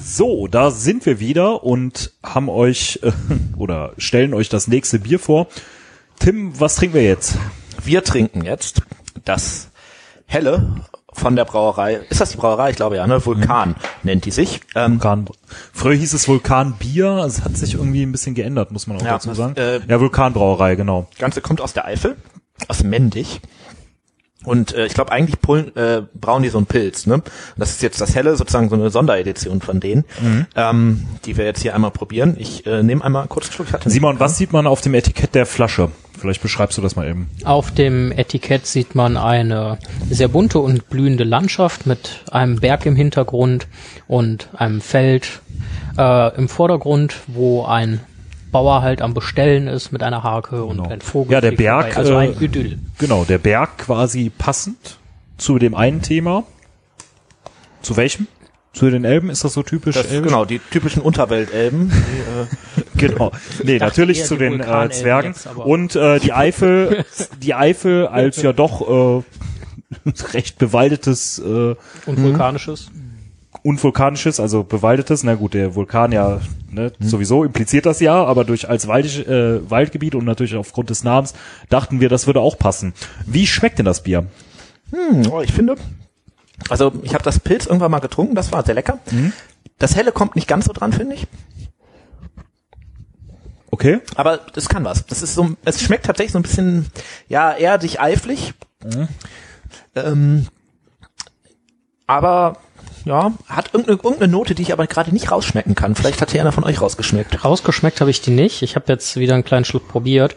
So, da sind wir wieder und haben euch äh, [LAUGHS] oder stellen euch das nächste Bier vor. Tim, was trinken wir jetzt? Wir trinken jetzt das helle von der Brauerei. Ist das die Brauerei? Ich glaube ja, ne? Vulkan nennt die sich. Ähm, Vulkan. Früher hieß es Vulkanbier, es hat sich irgendwie ein bisschen geändert, muss man auch Ja, dazu das, sagen. äh, ja, Vulkanbrauerei, genau. das Ganze kommt aus der Eifel, aus Mendig. Und äh, ich glaube, eigentlich pullen, äh, brauen die so einen Pilz. Ne? Das ist jetzt das helle, sozusagen so eine Sonderedition von denen, ähm, die wir jetzt hier einmal probieren. Ich äh, nehme einmal kurz einen Schluck. Ich hatte Simon, was sieht man auf dem Etikett der Flasche? Vielleicht beschreibst du das mal eben. Auf dem Etikett sieht man eine sehr bunte und blühende Landschaft mit einem Berg im Hintergrund und einem Feld äh, im Vordergrund, wo ein Bauer halt am Bestellen ist mit einer Hake und ein Vogel. Ja, der Berg, vorbei. Also äh, ein Idyll. Genau, der Berg quasi passend zu dem einen Thema. Zu welchem? Zu den Elben? Ist das so typisch? das, genau, die typischen Unterweltelben. Die, äh, [LAUGHS] genau. Nee, natürlich zu den äh, Zwergen. jetzt, Und äh, die [LAUGHS] Eifel, die Eifel als ja doch äh, [LAUGHS] recht bewaldetes äh, Und vulkanisches. Unvulkanisches, also bewaldetes, na gut, der Vulkan ja ne, sowieso impliziert das ja, aber durch als waldisch, äh, Waldgebiet und natürlich aufgrund des Namens dachten wir, das würde auch passen. Wie schmeckt denn das Bier? Hm, oh, ich finde, also ich habe das Pilz irgendwann mal getrunken, das war sehr lecker. Das helle kommt nicht ganz so dran, finde ich. Okay. Aber das kann was. Das ist so, es schmeckt tatsächlich so ein bisschen, ja, erdig eiflich. Ähm, aber ja, hat irgendeine, irgendeine Note, die ich aber gerade nicht rausschmecken kann. Vielleicht hat hier einer von euch rausgeschmeckt. Rausgeschmeckt habe ich die nicht. Ich habe jetzt wieder einen kleinen Schluck probiert.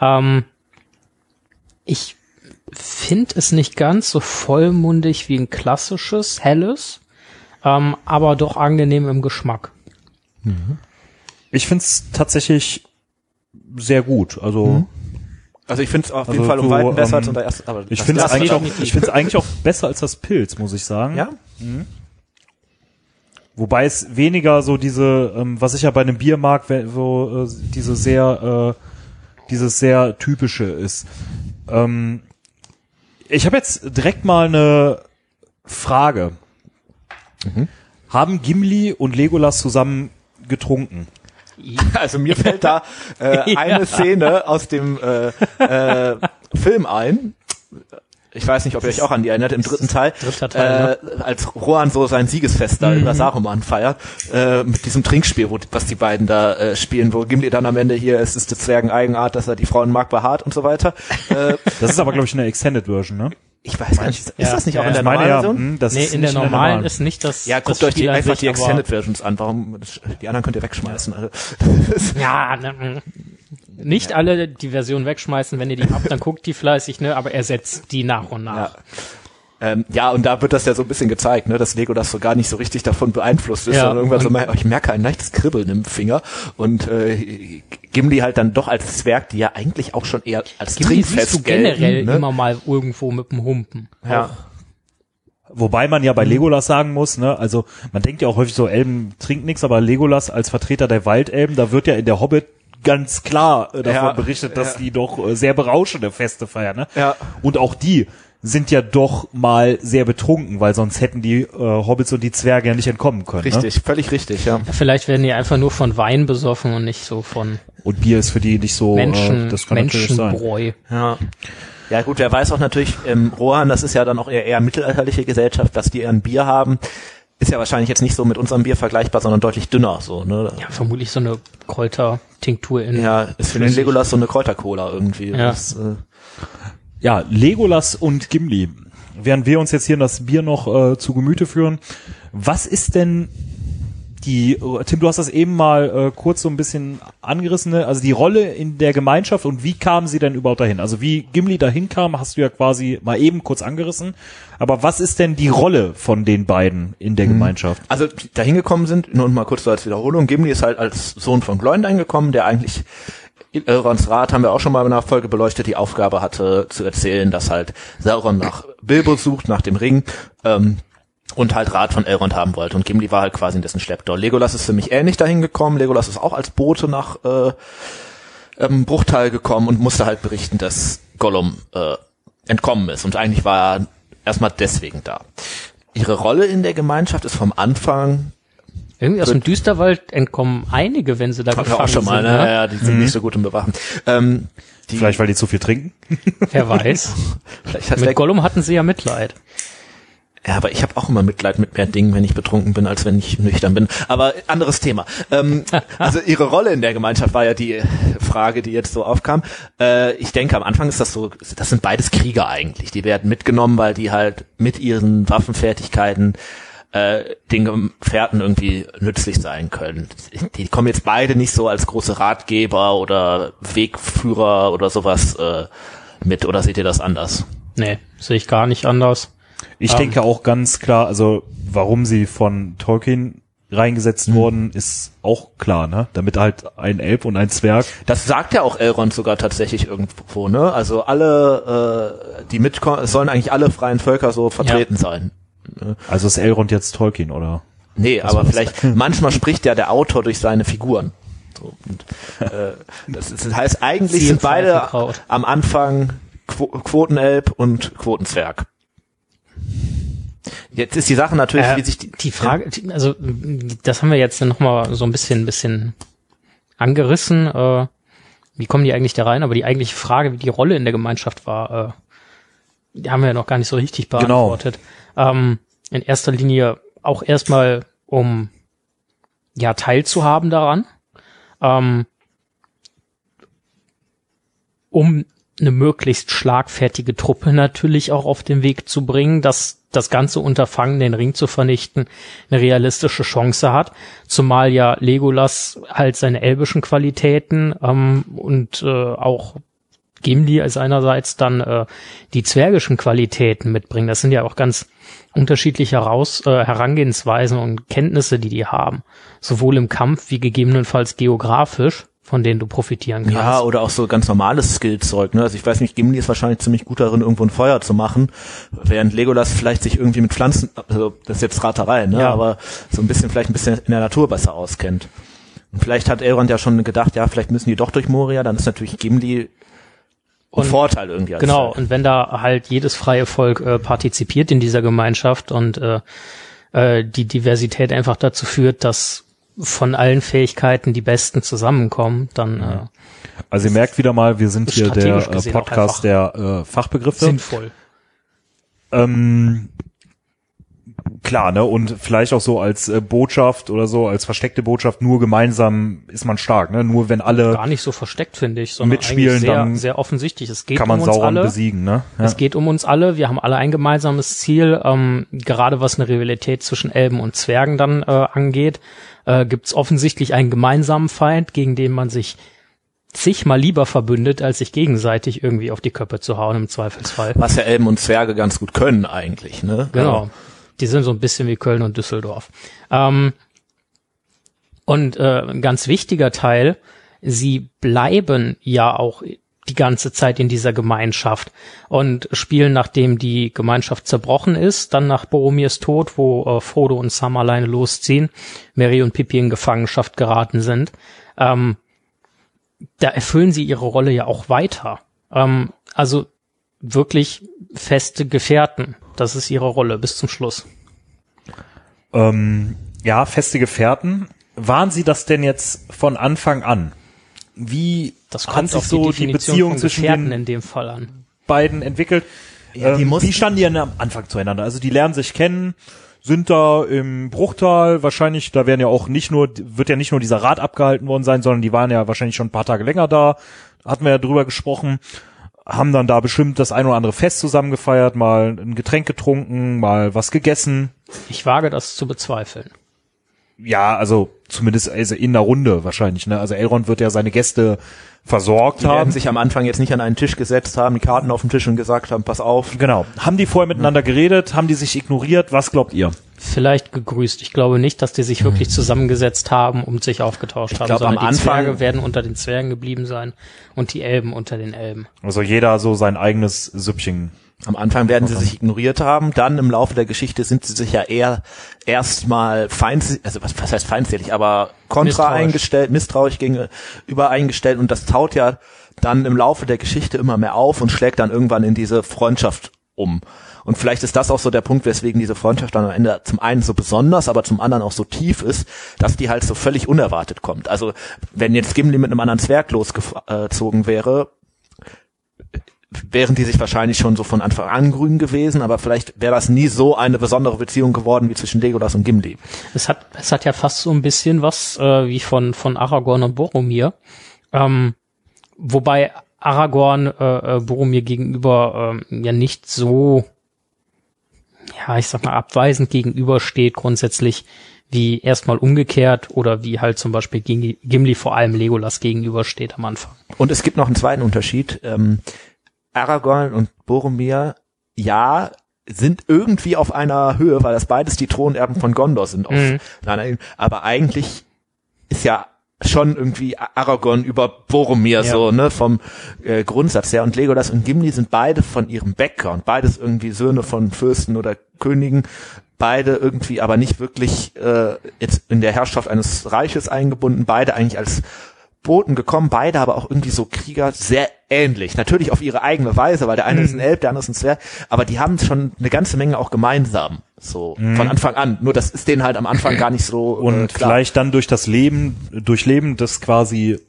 Ähm, ich finde es nicht ganz so vollmundig wie ein klassisches, helles, ähm, aber doch angenehm im Geschmack. Ich find's tatsächlich sehr gut. Also Also ich finde es auf Also jeden Fall um Weiten besser ähm, als unser erstes. Aber ich finde es eigentlich auch, ich find's eigentlich auch besser als das Pilz, muss ich sagen. ja, Wobei es weniger so diese, ähm, was ich ja bei einem Bier mag, so äh, diese sehr, äh, dieses sehr typische ist. Ähm, ich habe jetzt direkt mal eine Frage. Haben Gimli und Legolas zusammen getrunken? Also mir fällt da äh, [LAUGHS] Ja. eine Szene aus dem äh, äh, Film ein. Ich weiß nicht, ob ihr euch auch an die erinnert, im dritten Teil, Dritter Teil, äh, als Rohan so sein Siegesfest da über Saruman feiert, äh, mit diesem Trinkspiel, wo, was die beiden da äh, spielen, wo Gimli dann am Ende hier, es ist des Zwergen Eigenart, dass er die Frauen mag, behaart und so weiter. Äh, [LAUGHS] Das ist aber, glaube ich, eine Extended Version, ne? ich weiß gar nicht, ist Ja. das nicht auch Ja, in der normalen ja, Version? hm, das nee, ist in der nicht normalen ist nicht das. Ja, das guckt euch die, einfach sich, die Extended Versions an. Warum? das- Die anderen könnt ihr wegschmeißen. Also, Ja, nicht alle die Version wegschmeißen, wenn ihr die habt, dann guckt die fleißig, ne, aber ersetzt die nach und nach. ja. Ähm, ja, und da wird das ja so ein bisschen gezeigt, ne, dass Lego das so gar nicht so richtig davon beeinflusst ist, Ja, sondern irgendwann so, und- mer- ich merke ein leichtes Kribbeln im Finger und äh, Gimli halt dann doch als Zwerg, die ja eigentlich auch schon eher als Gimli siehst du Trinkfest generell gelten, ne? immer mal irgendwo mit dem Humpen. ja. Wobei man ja Mhm. bei Legolas sagen muss, ne, also man denkt ja auch häufig so, Elben trinken nichts, aber Legolas als Vertreter der Waldelben, da wird ja in der Hobbit ganz klar äh, davon Ja, berichtet, dass ja. die doch äh, sehr berauschende Feste feiern. Ne? Ja. Und auch die sind ja doch mal sehr betrunken, weil sonst hätten die äh, Hobbits und die Zwerge ja nicht entkommen können. Ne? Richtig, völlig richtig, ja. Vielleicht werden die einfach nur von Wein besoffen und nicht so von Und Bier ist für die nicht so, Menschen, äh, das kann natürlich sein. Menschenbräu. Ja. Ja gut, wer weiß auch natürlich, ähm, Rohan, das ist ja dann auch eher, eher mittelalterliche Gesellschaft, dass die ein Bier haben, ist ja wahrscheinlich jetzt nicht so mit unserem Bier vergleichbar, sondern deutlich dünner, so, ne? Ja, vermutlich so eine Kräutertinktur in. Ja, ist für den Legolas so eine Kräutercola irgendwie. Ja. Das, äh, Ja, Legolas und Gimli. Während wir uns jetzt hier das Bier noch äh, zu Gemüte führen, was ist denn die, Tim, du hast das eben mal äh, kurz so ein bisschen angerissen, ne? also die Rolle in der Gemeinschaft und wie kamen sie denn überhaupt dahin? Also wie Gimli dahin kam, hast du ja quasi mal eben kurz angerissen. Aber was ist denn die Rolle von den beiden in der Gemeinschaft? Also da hingekommen sind, nur mal kurz so als Wiederholung, Gimli ist halt als Sohn von Gloindain gekommen, der eigentlich Elrons Rat haben wir auch schon mal in einer Folge beleuchtet, die Aufgabe hatte zu erzählen, dass halt Sauron nach Bilbo sucht, nach dem Ring, ähm, und halt Rat von Elrond haben wollte. Und Gimli war halt quasi in dessen Schlepptau. Legolas ist ziemlich ähnlich dahin gekommen. Legolas ist auch als Bote nach äh, ähm, Bruchtal gekommen und musste halt berichten, dass Gollum äh, entkommen ist. Und eigentlich war er erstmal deswegen da. Ihre Rolle in der Gemeinschaft ist vom Anfang Irgendwie aus dem Düsterwald entkommen einige, wenn sie da wir gefangen auch schon mal, sind. ne? ne? Ja, die sind nicht so gut im Bewachen. Ähm, die, Vielleicht weil die zu viel trinken? Wer [LAUGHS] weiß. vielleicht hat Mit Gollum hatten sie ja Mitleid. Ja, aber ich habe auch immer Mitleid mit mehr Dingen, wenn ich betrunken bin, als wenn ich nüchtern bin. Aber anderes Thema. Ähm, [LAUGHS] also ihre Rolle in der Gemeinschaft war ja die Frage, die jetzt so aufkam. Äh, ich denke, am Anfang ist das so, das sind beides Krieger eigentlich. Die werden mitgenommen, weil die halt mit ihren Waffenfertigkeiten äh, den Gefährten irgendwie nützlich sein können. Die kommen jetzt beide nicht so als große Ratgeber oder Wegführer oder sowas äh, mit. Oder seht ihr das anders? Nee, sehe ich gar nicht anders. Ich Ähm. denke auch ganz klar, also warum sie von Tolkien reingesetzt wurden, ist auch klar, ne? Damit halt ein Elb und ein Zwerg. Das sagt ja auch Elrond sogar tatsächlich irgendwo, ne? Also alle, äh, die mitkommen, es sollen eigentlich alle freien Völker so vertreten sein. Also ist Elrond jetzt Tolkien, oder? Nee, aber vielleicht, manchmal spricht ja der Autor durch seine Figuren. So, und, äh, das, ist, das heißt, eigentlich sind beide am Anfang Quo Quotenelb und Quotenzwerg. Jetzt ist die Sache natürlich, Äh, wie sich die, die Frage, also das haben wir jetzt noch mal so ein bisschen, bisschen angerissen. Äh, wie kommen die eigentlich da rein? Aber die eigentliche Frage, wie die Rolle in der Gemeinschaft war, äh, die haben wir ja noch gar nicht so richtig Genau. beantwortet. Ähm, in erster Linie auch erstmal, um ja teilzuhaben daran, ähm, um eine möglichst schlagfertige Truppe natürlich auch auf den Weg zu bringen, dass das ganze Unterfangen, den Ring zu vernichten, eine realistische Chance hat. Zumal ja Legolas halt seine elbischen Qualitäten ähm, und äh, auch Gimli als einerseits dann äh, die zwergischen Qualitäten mitbringen. Das sind ja auch ganz unterschiedliche Heraus, äh, Herangehensweisen und Kenntnisse, die die haben. Sowohl im Kampf wie gegebenenfalls geografisch, von denen du profitieren kannst. Ja, oder auch so ganz normales Skillzeug. Ne? Also ich weiß nicht, Gimli ist wahrscheinlich ziemlich gut darin, irgendwo ein Feuer zu machen, während Legolas vielleicht sich irgendwie mit Pflanzen, also das ist jetzt Raterei, ne? Ja. aber so ein bisschen vielleicht ein bisschen in der Natur besser auskennt. Und vielleicht hat Elrond ja schon gedacht, ja, vielleicht müssen die doch durch Moria, dann ist natürlich Gimli ein Und- Vorteil irgendwie. Als Genau, Zwerg. und wenn da halt jedes freie Volk äh, partizipiert in dieser Gemeinschaft und äh, äh, die Diversität einfach dazu führt, dass von allen Fähigkeiten die Besten zusammenkommen, dann äh, Also ihr merkt wieder mal, wir sind hier der äh, Podcast der äh, Fachbegriffe. sinnvoll. Ähm, klar, ne? Und vielleicht auch so als äh, Botschaft oder so, als versteckte Botschaft, nur gemeinsam ist man stark, ne? Nur wenn alle Gar nicht so versteckt, finde ich, sondern Mitspielen, sehr, dann sehr offensichtlich. Es geht kann man um uns Sauron alle. besiegen, ne? Ja. Es geht um uns alle. Wir haben alle ein gemeinsames Ziel. Ähm, gerade was eine Rivalität zwischen Elben und Zwergen dann äh, angeht, äh, gibt es offensichtlich einen gemeinsamen Feind, gegen den man sich zigmal lieber verbündet, als sich gegenseitig irgendwie auf die Köpfe zu hauen im Zweifelsfall. Was ja Elben und Zwerge ganz gut können eigentlich, ne? Genau. Die sind so ein bisschen wie Köln und Düsseldorf. Ähm, und äh, ein ganz wichtiger Teil, sie bleiben ja auch die ganze Zeit in dieser Gemeinschaft und spielen, nachdem die Gemeinschaft zerbrochen ist, dann nach Boromirs Tod, wo äh, Frodo und Sam alleine losziehen, Mary und Pippi in Gefangenschaft geraten sind. Ähm, da erfüllen sie ihre Rolle ja auch weiter. Ähm, also wirklich feste Gefährten. Das ist ihre Rolle bis zum Schluss. Ähm, ja, feste Gefährten. Waren sie das denn jetzt von Anfang an? Wie Das hat kommt sich auf so die die Beziehung zwischen Gefährten den in dem Fall an. beiden entwickelt? Ja, die ähm, wie standen die denn am Anfang zueinander? Also die lernen sich kennen, sind da im Bruchtal wahrscheinlich, da werden ja auch nicht nur, wird ja nicht nur dieser Rat abgehalten worden sein, sondern die waren ja wahrscheinlich schon ein paar Tage länger da, hatten wir ja drüber gesprochen, haben dann da bestimmt das ein oder andere Fest zusammen gefeiert, mal ein Getränk getrunken, mal was gegessen. Ich wage das zu bezweifeln. Ja, also zumindest also in der Runde wahrscheinlich, ne? Also Elrond wird ja seine Gäste versorgt Die werden haben. sich am Anfang jetzt nicht an einen Tisch gesetzt haben, die Karten auf den Tisch und gesagt haben, pass auf. Genau. Haben die vorher miteinander geredet? Haben die sich ignoriert? Was glaubt ihr? Vielleicht gegrüßt. Ich glaube nicht, dass die sich wirklich zusammengesetzt haben und sich aufgetauscht haben, glaube, sondern am die Anfang- Zwerge werden unter den Zwergen geblieben sein und die Elben unter den Elben. Also jeder so sein eigenes Süppchen. Am Anfang werden sie sich ignoriert haben, dann im Laufe der Geschichte sind sie sich ja eher erstmal feindselig, also was, was heißt feindselig, aber kontra Misstrauisch. eingestellt, misstrauisch gegenüber eingestellt und das taut ja dann im Laufe der Geschichte immer mehr auf und schlägt dann irgendwann in diese Freundschaft um. Und vielleicht ist das auch so der Punkt, weswegen diese Freundschaft dann am Ende zum einen so besonders, aber zum anderen auch so tief ist, dass die halt so völlig unerwartet kommt. Also wenn jetzt Gimli mit einem anderen Zwerg losgezogen wäre, wären die sich wahrscheinlich schon so von Anfang an grün gewesen, aber vielleicht wäre das nie so eine besondere Beziehung geworden wie zwischen Legolas und Gimli. Es hat, es hat ja fast so ein bisschen was äh, wie von, von Aragorn und Boromir. Ähm, wobei Aragorn äh, äh, Boromir gegenüber ähm, ja nicht so, ja, ich sag mal, abweisend gegenübersteht grundsätzlich wie erstmal umgekehrt oder wie halt zum Beispiel Gimli, Gimli vor allem Legolas gegenübersteht am Anfang. Und es gibt noch einen zweiten Unterschied. Ähm, Aragorn und Boromir, ja, sind irgendwie auf einer Höhe, weil das beides die Thronerben von Gondor sind. Auf Mhm. Ebene. aber eigentlich ist ja schon irgendwie Aragorn über Boromir Ja. so, ne, vom äh, Grundsatz her. Und Legolas und Gimli sind beide von ihrem Background, beides irgendwie Söhne von Fürsten oder Königen, beide irgendwie aber nicht wirklich äh, jetzt in der Herrschaft eines Reiches eingebunden, beide eigentlich als Boten gekommen, beide aber auch irgendwie so Krieger sehr ähnlich. Natürlich auf ihre eigene Weise, weil der eine ist ein Elb, der andere ist ein Zwerg, aber die haben schon eine ganze Menge auch gemeinsam. So von Anfang an. Nur das ist denen halt am Anfang gar nicht so Und äh, klar. vielleicht dann durch das Leben, Durchleben des quasi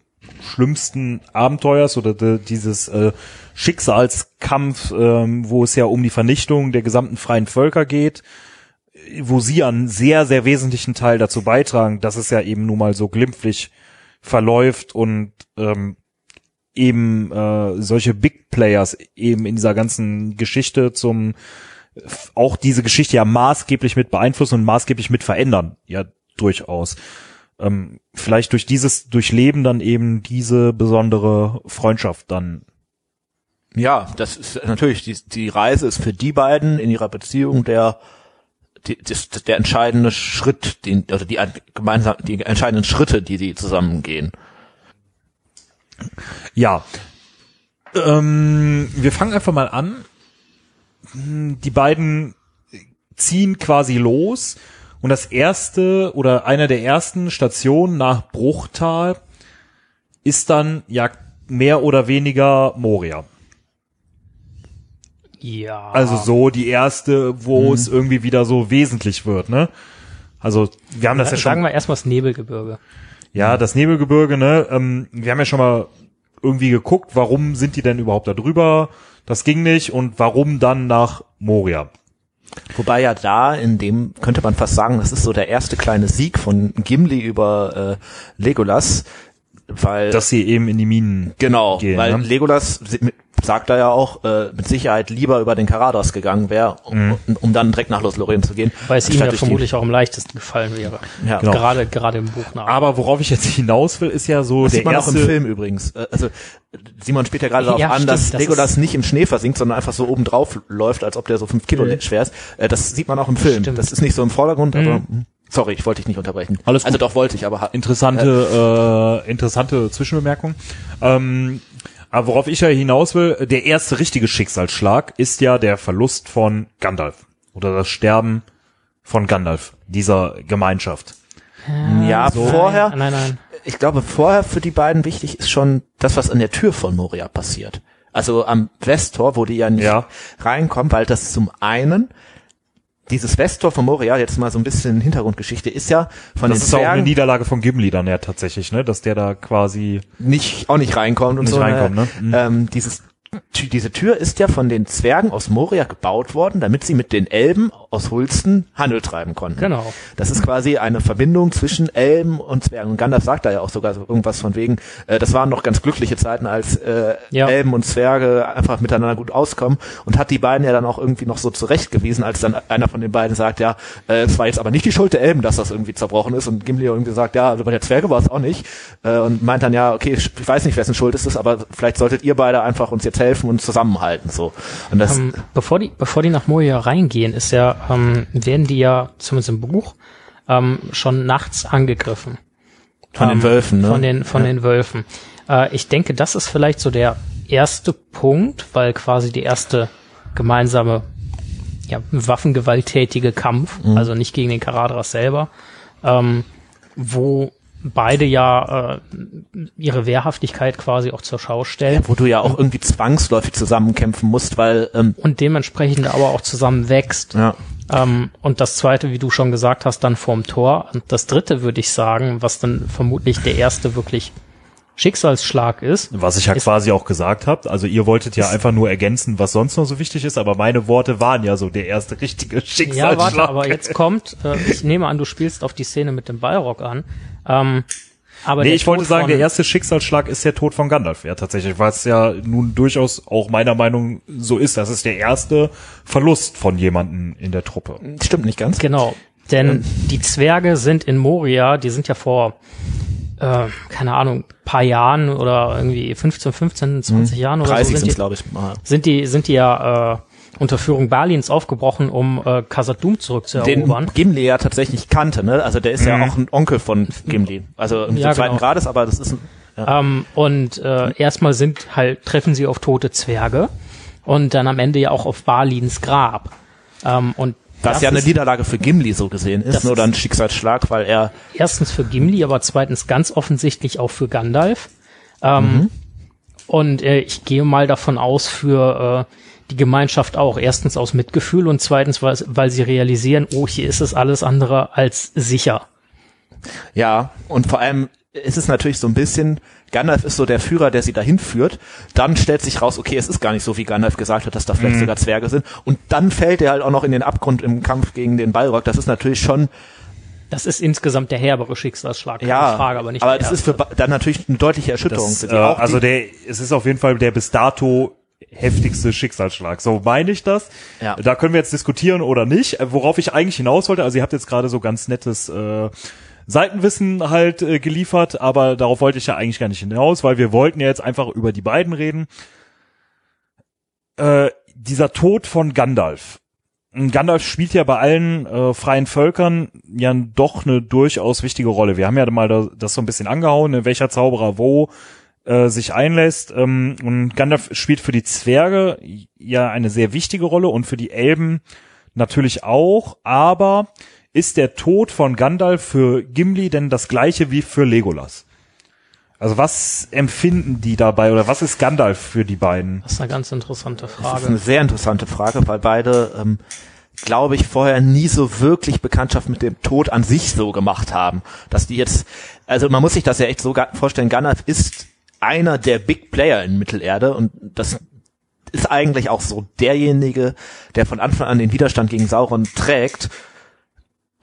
schlimmsten Abenteuers oder de, dieses äh, Schicksalskampf, ähm, wo es ja um die Vernichtung der gesamten freien Völker geht, wo sie einen sehr, sehr wesentlichen Teil dazu beitragen, dass es ja eben nun mal so glimpflich verläuft und ähm, eben äh, solche Big Players eben in dieser ganzen Geschichte zum auch diese Geschichte ja maßgeblich mit beeinflussen und maßgeblich mit verändern, ja durchaus. Ähm, vielleicht durch dieses Durchleben dann eben diese besondere Freundschaft dann. Ja, das ist natürlich, die, die Reise ist für die beiden in ihrer Beziehung der, die, das, der entscheidende Schritt, den, oder die ein- gemeinsam, die entscheidenden Schritte, die sie zusammengehen. Ja. Ähm, wir fangen einfach mal an. Die beiden ziehen quasi los und das erste oder einer der ersten Stationen nach Bruchtal ist dann ja mehr oder weniger Moria. Ja. Also so die erste, wo es irgendwie wieder so wesentlich wird, ne? Also wir haben das ja schon. Sagen wir erstmal das Nebelgebirge. Ja, das Nebelgebirge, ne? Ähm, wir haben ja schon mal irgendwie geguckt, warum sind die denn überhaupt da drüber? Das ging nicht und warum dann nach Moria. Wobei ja da, in dem könnte man fast sagen, das ist so der erste kleine Sieg von Gimli über äh, Legolas, weil Dass sie eben in die Minen genau, gehen. weil ne? Legolas sagt er ja auch äh, mit Sicherheit lieber über den Karadas gegangen wäre, um, Mhm. um dann direkt nach Los Lorraine zu gehen. Weil es ihm ja vermutlich auch am leichtesten gefallen wäre. Ja, Genau. Gerade, gerade im Buch nach. Aber worauf ich jetzt hinaus will, ist ja so Das der sieht man auch erste. im Film übrigens. Äh, Also Simon spielt ja gerade darauf Ja, an, stimmt, dass das Legolas nicht im Schnee versinkt, sondern einfach so oben drauf läuft, als ob der so fünf Kilo Mhm. schwer ist. Äh, Das sieht man auch im Film. Stimmt. Das ist nicht so im Vordergrund, aber Mhm. hm, sorry, ich wollte dich nicht unterbrechen. Alles gut. Also doch wollte ich, aber ha- Interessante, äh, interessante Zwischenbemerkung. Ähm, aber worauf ich ja hinaus will, der erste richtige Schicksalsschlag ist ja der Verlust von Gandalf oder das Sterben von Gandalf, dieser Gemeinschaft. ja, vorher, Nein, nein, nein. ich glaube, vorher für die beiden wichtig ist schon das, was an der Tür von Moria passiert. Also am Westtor, wo die ja nicht Ja. reinkommen, weil das zum einen dieses Westtor von Moria, jetzt mal so ein bisschen Hintergrundgeschichte, ist ja von Das den ist auch eine Zwergen Niederlage von Gimli dann ja tatsächlich, ne, dass der da quasi nicht auch nicht reinkommt und Nicht so. reinkommt, ne? Mhm. Ähm, dieses diese Tür ist ja von den Zwergen aus Moria gebaut worden, damit sie mit den Elben aus Hulsten Handel treiben konnten. Genau. Das ist quasi eine Verbindung zwischen Elben und Zwergen. Und Gandalf sagt da ja auch sogar so irgendwas von wegen, äh, das waren noch ganz glückliche Zeiten, als äh, Ja. Elben und Zwerge einfach miteinander gut auskommen und hat die beiden ja dann auch irgendwie noch so zurechtgewiesen, als dann einer von den beiden sagt, ja, äh, es war jetzt aber nicht die Schuld der Elben, dass das irgendwie zerbrochen ist und Gimli irgendwie sagt, ja, also bei der Zwerge war es auch nicht äh, und meint dann, ja, okay, ich weiß nicht, wessen Schuld es ist, aber vielleicht solltet ihr beide einfach uns jetzt helfen und zusammenhalten, so. Und das, Ähm, bevor die, bevor die nach Moria reingehen, ist ja, ähm, werden die ja, zumindest im Buch, ähm, schon nachts angegriffen. von den ähm, Wölfen, ne? Von den, von Ja. den Wölfen. Äh, ich denke, das ist vielleicht so der erste Punkt, weil quasi die erste gemeinsame, ja, waffengewalttätige Kampf, Mhm. also nicht gegen den Karadras selber, ähm, wo beide ja äh, ihre Wehrhaftigkeit quasi auch zur Schau stellen. wo du ja auch irgendwie zwangsläufig zusammenkämpfen musst, weil ähm, und dementsprechend aber auch zusammen wächst. ja, Ähm, und das zweite, wie du schon gesagt hast, dann vorm Tor. Und das dritte würde ich sagen, was dann vermutlich der erste wirklich Schicksalsschlag ist. Was ich ja Ist- quasi auch gesagt habe. Also ihr wolltet ja einfach nur ergänzen, was sonst noch so wichtig ist, aber meine Worte waren ja so der erste richtige Schicksalsschlag. Ja, warte, aber jetzt kommt, äh, ich nehme an, du spielst auf die Szene mit dem Ballrock an. Ähm, aber Nee, ich wollte Tod sagen, von- der erste Schicksalsschlag ist der Tod von Gandalf. Ja, tatsächlich, was ja nun durchaus auch meiner Meinung so ist. Das ist der erste Verlust von jemanden in der Truppe. stimmt nicht ganz. Genau, denn die Zwerge sind in Moria, die sind ja vor, äh, keine Ahnung, paar Jahren oder irgendwie 15, 15, 20 Jahren oder 30 so sind die, glaube ich. Ah. sind die, sind die ja äh, unter Führung Balins aufgebrochen, um äh, Khazad-dûm Den zurückzuerobern. Gimli ja tatsächlich kannte, ne? Also der ist ja auch ein Onkel von Gimli. Also im Ja, zweiten genau. Grades, aber das ist ein, ja. Ähm, und äh, erstmal sind halt, treffen sie auf tote Zwerge und dann am Ende ja auch auf Balins Grab. Ähm, und das ja eine Niederlage für Gimli so gesehen ist, ist- dann Schicksalsschlag, weil er erstens für Gimli, aber zweitens ganz offensichtlich auch für Gandalf. Ähm, Und äh, ich gehe mal davon aus für äh, die Gemeinschaft auch. Erstens aus Mitgefühl und zweitens, weil, weil sie realisieren, oh, hier ist es alles andere als sicher. Ja, und vor allem ist es natürlich so ein bisschen, Gandalf ist so der Führer, der sie dahin führt. Dann stellt sich raus, okay, es ist gar nicht so, wie Gandalf gesagt hat, dass da vielleicht sogar Zwerge sind. Und dann fällt er halt auch noch in den Abgrund im Kampf gegen den Balrog. Das ist natürlich schon, Das ist insgesamt der herbere Schicksalsschlag, ja, Frage, aber nicht aber das ist für dann natürlich eine deutliche Erschütterung Das, für äh, sie. Auch also die, der, es ist auf jeden Fall der bis dato heftigste Schicksalsschlag. So meine ich das. Ja. Da können wir jetzt diskutieren oder nicht. Äh, Worauf ich eigentlich hinaus wollte, also ihr habt jetzt gerade so ganz nettes äh, Seitenwissen halt äh, geliefert, aber darauf wollte ich ja eigentlich gar nicht hinaus, weil wir wollten ja jetzt einfach über die beiden reden. Äh, dieser Tod von Gandalf. Gandalf spielt ja bei allen äh, freien Völkern ja doch eine durchaus wichtige Rolle. Wir haben ja mal da, das so ein bisschen angehauen, ne, welcher Zauberer wo äh, sich einlässt. Ähm, und Gandalf spielt für die Zwerge ja eine sehr wichtige Rolle und für die Elben natürlich auch. Aber ist der Tod von Gandalf für Gimli denn das gleiche wie für Legolas? Also was empfinden die dabei oder was ist Gandalf für die beiden? Das ist eine ganz interessante Das ist Frage. eine sehr interessante Frage, weil beide, ähm, glaube ich, vorher nie so wirklich Bekanntschaft mit dem Tod an sich so gemacht haben. Dass die jetzt, also man muss sich das ja echt so vorstellen, Gandalf ist einer der Big Player in Mittelerde und das ist eigentlich auch so derjenige, der von Anfang an den Widerstand gegen Sauron trägt.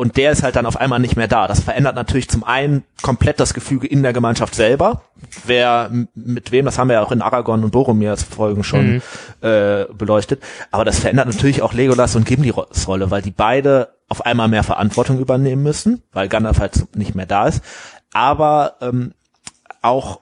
Und der ist halt dann auf einmal nicht mehr da. Das verändert natürlich zum einen komplett das Gefüge in der Gemeinschaft selber. Wer mit wem, das haben wir ja auch in Aragorn und Boromirs Folgen schon äh, beleuchtet. Aber das verändert natürlich auch Legolas und Gimlis Rolle, weil die beide auf einmal mehr Verantwortung übernehmen müssen, weil Gandalf halt nicht mehr da ist. Aber ähm, auch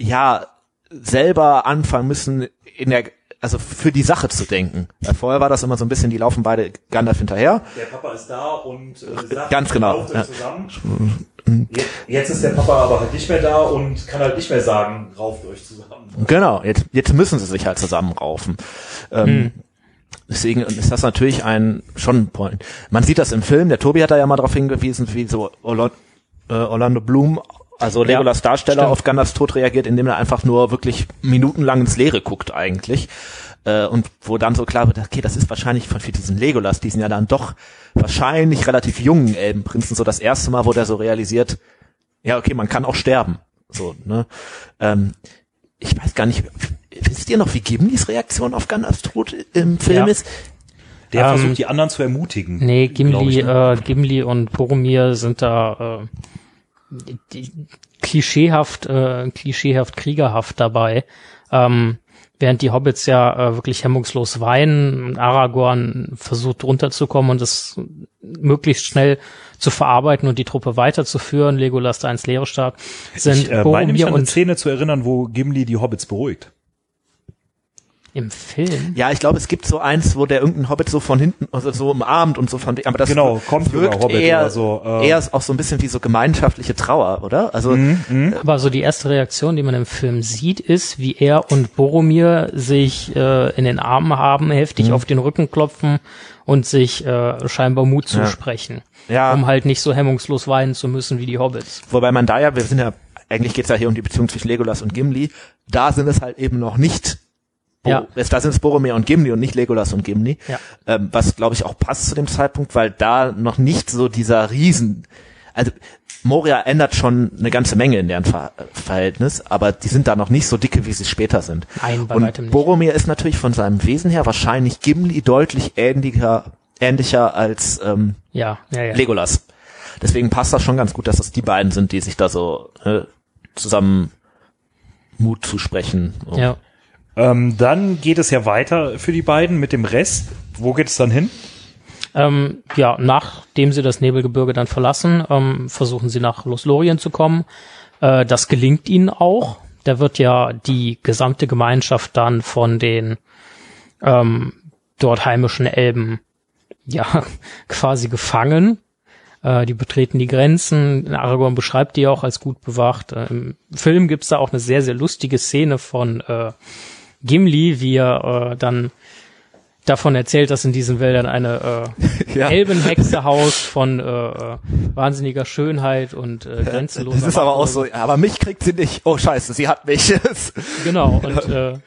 ja selber anfangen müssen in der also für die Sache zu denken. Weil vorher war das immer so ein bisschen, die laufen beide Gandalf hinterher. Der Papa ist da und äh, sagt, Ganz genau, lauft euch ja. Jetzt ist der Papa aber halt nicht mehr da und kann halt nicht mehr sagen, rauft euch zusammen. Genau, jetzt, jetzt müssen sie sich halt zusammenraufen. Ähm, Deswegen ist das natürlich ein schon ein Point. Man sieht das im Film, der Tobi hat da ja mal darauf hingewiesen, wie so äh, Orlando Bloom, also Legolas Darsteller stimmt. auf Gandalfs Tod reagiert, indem er einfach nur wirklich minutenlang ins Leere guckt eigentlich. Äh, und wo dann so klar wird, okay, das ist wahrscheinlich von für diesen Legolas, diesen ja dann doch wahrscheinlich relativ jungen Elbenprinzen, so das erste Mal, wo der so realisiert, ja, okay, man kann auch sterben. So, ne? Ähm, ich weiß gar nicht, wisst ihr noch, wie Gimlis Reaktion auf Gandalfs Tod im Film Ja. ist? Der Ähm, versucht die anderen zu ermutigen. Nee, Gimli, ich, ne? äh, Gimli und Boromir sind da äh, klischeehaft, äh, klischeehaft kriegerhaft dabei. Ähm, während die Hobbits ja äh, wirklich hemmungslos weinen und Aragorn versucht runterzukommen und es möglichst schnell zu verarbeiten und die Truppe weiterzuführen, Legolas da ins Leere starrt, sind ich äh, meine mich an eine Szene zu erinnern, wo Gimli die Hobbits beruhigt. Im Film. Ja, ich glaube, es gibt so eins, wo der irgendein Hobbit so von hinten, also so umarmt und so von, aber das Genau, kommt wirkt Hobbit eher, oder so, äh. eher auch so ein bisschen wie so gemeinschaftliche Trauer, oder? Also, Aber so die erste Reaktion, die man im Film sieht, ist, wie er und Boromir sich äh, in den Armen haben, heftig auf den Rücken klopfen und sich äh, scheinbar Mut zusprechen. Ja. Um halt nicht so hemmungslos weinen zu müssen wie die Hobbits. wobei man da ja, wir sind ja, eigentlich geht's ja hier um die Beziehung zwischen Legolas und Gimli, da sind es halt eben noch nicht Bo Ja. Da sind es Boromir und Gimli und nicht Legolas und Gimli. Ja. Ähm, was, glaube ich, auch passt zu dem Zeitpunkt, weil da noch nicht so dieser Riesen, also Moria ändert schon eine ganze Menge in deren Ver Verhältnis, aber die sind da noch nicht so dicke, wie sie später sind. Nein, bei und. Boromir ist natürlich von seinem Wesen her wahrscheinlich Gimli deutlich ähnlicher, ähnlicher als ähm, Ja, ja, ja. Legolas. Deswegen passt das schon ganz gut, dass es die beiden sind, die sich da so äh, zusammen Mut zusprechen. So. ja. Ähm, dann geht es ja weiter für die beiden mit dem Rest. Wo geht es dann hin? Ähm, ja, nachdem sie das Nebelgebirge dann verlassen, ähm, versuchen sie nach Lothlorien zu kommen. Äh, das gelingt ihnen auch. Da wird ja die gesamte Gemeinschaft dann von den ähm, dort heimischen Elben ja [LAUGHS] quasi gefangen. Äh, die betreten die Grenzen. Aragorn beschreibt die auch als gut bewacht. Im Film gibt's da auch eine sehr, sehr lustige Szene von äh, Gimli, wie er äh, dann davon erzählt, dass in diesen Wäldern eine äh, [LAUGHS] Ja. Elbenhexe haust von äh, äh, wahnsinniger Schönheit und äh, grenzenloser Das ist aber auch so, aber mich kriegt sie nicht. Oh scheiße, sie hat mich. [LAUGHS] Genau, und äh,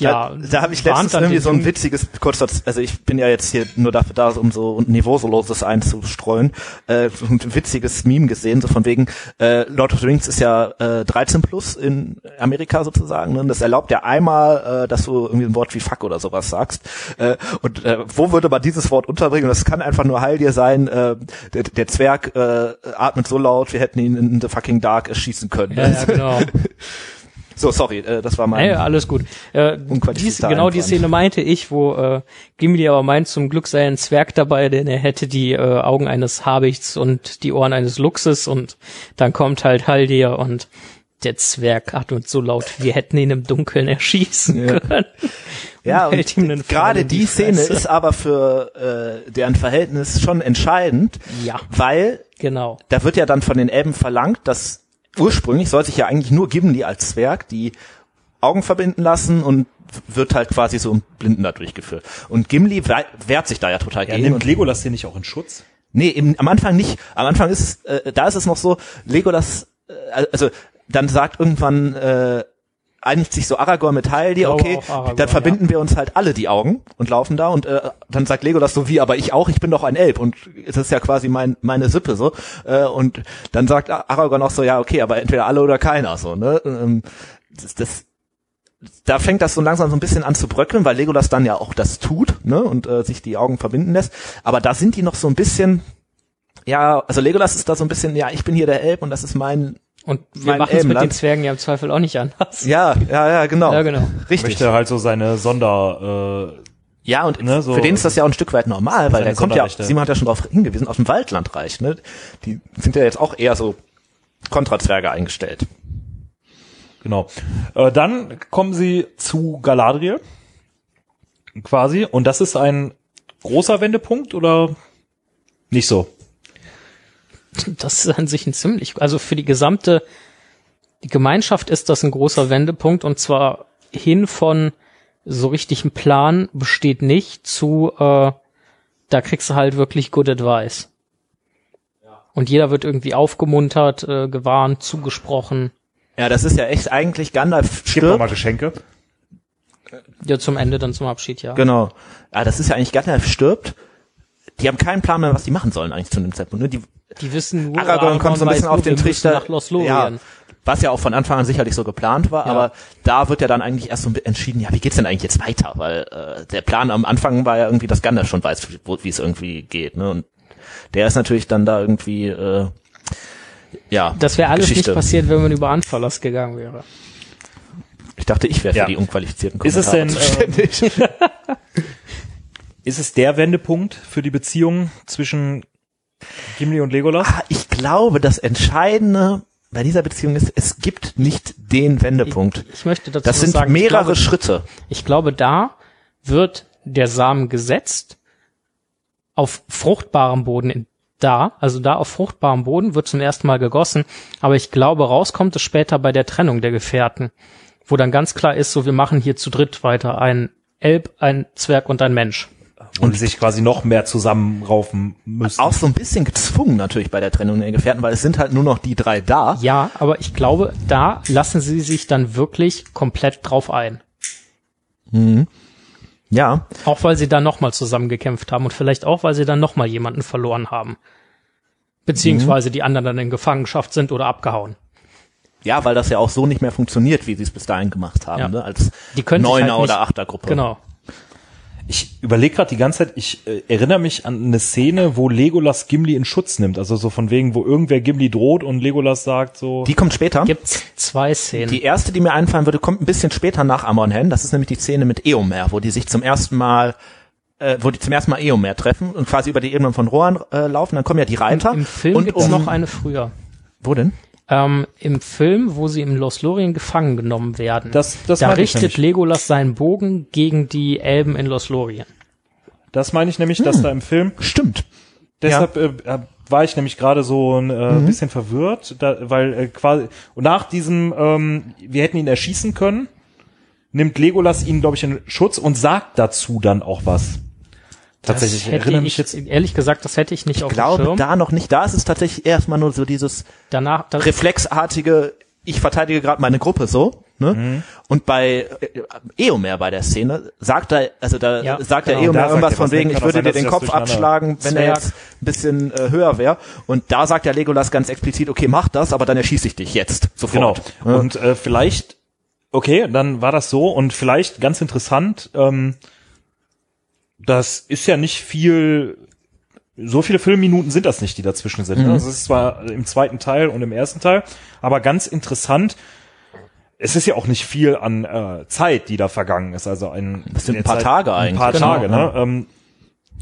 ja, da, da habe ich letztens irgendwie so ein witziges, kurz, also ich bin ja jetzt hier nur dafür da, um so Niveauloses einzustreuen, äh, so ein witziges Meme gesehen, so von wegen, äh, Lord of the Rings ist ja äh, 13 plus in Amerika sozusagen, ne? das erlaubt ja einmal, äh, dass du irgendwie ein Wort wie fuck oder sowas sagst. Äh, und äh, wo würde man dieses Wort unterbringen? Und das kann einfach nur Heil dir sein, äh, der, der Zwerg äh, atmet so laut, wir hätten ihn in the fucking dark erschießen können. Ja, ja, genau. [LAUGHS] So, sorry, äh, das war mein... Ja, alles gut. Äh, dies, genau die. Szene meinte ich, wo äh, Gimli aber meint, zum Glück sei ein Zwerg dabei, denn er hätte die äh, Augen eines Habichts und die Ohren eines Luchses und dann kommt halt Haldir und der Zwerg atmet so laut, wir hätten ihn im Dunkeln erschießen Ja. können. Ja, und Pfeil gerade die die Szene ist aber für äh, deren Verhältnis schon entscheidend, Ja. weil Genau. da wird ja dann von den Elben verlangt, dass ursprünglich soll sich ja eigentlich nur Gimli als Zwerg die Augen verbinden lassen und wird halt quasi so im Blinden da durchgeführt. Und Gimli wehrt sich da ja total Ja, gegen. nimmt Legolas den nicht auch in Schutz? Nee, im, am Anfang nicht. Am Anfang ist es, äh, da ist es noch so, Legolas, äh, also dann sagt irgendwann, äh, einigt sich so Aragorn mit Haldir, glaube okay, Aragorn, dann verbinden wir uns halt alle die Augen und laufen da und äh, dann sagt Legolas so wie, aber ich auch, ich bin doch ein Elb und das ist ja quasi mein meine Sippe so äh, und dann sagt Aragorn auch so, ja okay, aber entweder alle oder keiner so, ne? Ähm, das, das da fängt das so langsam so ein bisschen an zu bröckeln, weil Legolas dann ja auch das tut, ne, und äh, sich die Augen verbinden lässt. Aber da sind die noch so ein bisschen, ja, also Legolas ist da so ein bisschen, ja, ich bin hier der Elb und das ist mein, Und wir machen es mit Elbenland. den Zwergen ja im Zweifel auch nicht anders. ja, ja, ja, genau. Ja, genau. Richtig. Möchte halt so seine Sonder, äh, Ja, und Ne, so- für den ist das ja auch ein Stück weit normal, weil der kommt ja. Simon hat ja schon darauf hingewiesen, aus dem Waldlandreich, ne? Die sind ja jetzt auch eher so Kontrazwerge eingestellt. Genau. Äh, dann kommen sie zu Galadriel. Quasi. Und das ist ein großer Wendepunkt oder nicht so? [LAUGHS] Das ist an sich ein ziemlich, also für die gesamte, die Gemeinschaft ist das ein großer Wendepunkt und zwar hin von so richtig ein Plan besteht nicht zu, äh, da kriegst du halt wirklich good advice. Und jeder wird irgendwie aufgemuntert, äh, gewarnt, zugesprochen. Ja, das ist ja echt eigentlich Gandalf Gib doch mal stirbt. Geschenke. Ja, zum Ende, dann zum Abschied, ja. Genau. Ja, das ist ja eigentlich Gandalf stirbt. Die haben keinen Plan mehr, was die machen sollen eigentlich zu dem Zeitpunkt. Ne? Die Die wissen nur, Aragorn kommt so ein bisschen auf den Trichter. nach Lothlorien. Ja, was ja auch von Anfang an sicherlich so geplant war, Ja. aber da wird ja dann eigentlich erst so entschieden, ja, wie geht's denn eigentlich jetzt weiter? Weil äh, der Plan am Anfang war ja irgendwie, dass Gandalf schon weiß, wo- wie es irgendwie geht. Ne? Und der ist natürlich dann da irgendwie, äh, ja, Das wäre alles Geschichte. nicht passiert, wenn man über Anfallos gegangen wäre. Ich dachte, ich wäre für Ja. die unqualifizierten Ist es Kommentare denn, [LAUGHS] zuständig. [LAUGHS] Ist es der Wendepunkt für die Beziehung zwischen Gimli und Legolas? Ah, ich glaube, das Entscheidende bei dieser Beziehung ist, es gibt nicht den Wendepunkt. Ich möchte dazu Das sind sagen, ich mehrere glaube, Schritte. Ich glaube, da wird der Samen gesetzt auf fruchtbarem Boden in, da, also da auf fruchtbarem Boden wird zum ersten Mal gegossen, aber ich glaube, rauskommt es später bei der Trennung der Gefährten, wo dann ganz klar ist, so wir machen hier zu dritt weiter, ein Elb, ein Zwerg und ein Mensch. Und sich quasi noch mehr zusammenraufen müssen. Auch so ein bisschen gezwungen natürlich bei der Trennung der Gefährten, weil es sind halt nur noch die drei da. Ja, aber ich glaube, da lassen sie sich dann wirklich komplett drauf ein. Ja, Auch weil sie dann nochmal zusammengekämpft haben und vielleicht auch, weil sie dann nochmal jemanden verloren haben. Beziehungsweise die anderen dann in Gefangenschaft sind oder abgehauen. ja, weil das ja auch so nicht mehr funktioniert, wie sie es bis dahin gemacht haben, Ja. ne? als Die können Neuner halt nicht- oder Achter Gruppe. Genau. Ich überlege gerade die ganze Zeit, ich äh, erinnere mich an eine Szene, wo Legolas Gimli in Schutz nimmt. Also so von wegen, wo irgendwer Gimli droht und Legolas sagt so. Die kommt später. Gibt's zwei Szenen. Die erste, die mir einfallen würde, kommt ein bisschen später nach Amon Hen. Das ist nämlich die Szene mit Eomer, wo die sich zum ersten Mal äh, wo die zum ersten Mal Eomer treffen und quasi über die Ebenen von Rohan äh, laufen, dann kommen ja die Reiter. Im Film und gibt's um, noch eine früher. Wo denn? Ähm, Im Film, wo sie im Lothlorien gefangen genommen werden, Das- das da richtet. Legolas seinen Bogen gegen die Elben in Lothlorien. Das meine ich nämlich, Hm. dass da im Film. Stimmt. Deshalb äh, war ich nämlich gerade so ein äh, bisschen verwirrt, da, weil äh, quasi und nach diesem, ähm, wir hätten ihn erschießen können, nimmt Legolas ihn, glaube ich, in Schutz und sagt dazu dann auch was. Tatsächlich, das ich hätte erinnere ich, mich jetzt. ehrlich gesagt, das hätte ich nicht auf Ich dem glaube, Schirm. da noch nicht. Da ist es tatsächlich erstmal nur so dieses Danach, da, reflexartige, ich verteidige gerade meine Gruppe so. Ne? Mhm. Und bei äh, Eomer bei der Szene sagt er, also da Ja, sagt genau. der Eomer irgendwas er von was, wegen, ich würde sein, dir den Kopf abschlagen, wenn er Zwerg. jetzt ein bisschen äh, höher wäre. Und da sagt der Legolas ganz explizit, okay, mach das, aber dann erschieße ich dich jetzt Genau. sofort. Ne? Und äh, vielleicht, okay, dann war das so und vielleicht ganz interessant, ähm, das ist ja nicht viel, so viele Filmminuten sind das nicht, die dazwischen sind. Ne? Das ist zwar im zweiten Teil und im ersten Teil, aber ganz interessant, es ist ja auch nicht viel an äh, Zeit, die da vergangen ist. Also ein, Das sind in ein paar Tage Ein paar eigentlich. Tage, Genau, ne? Ähm,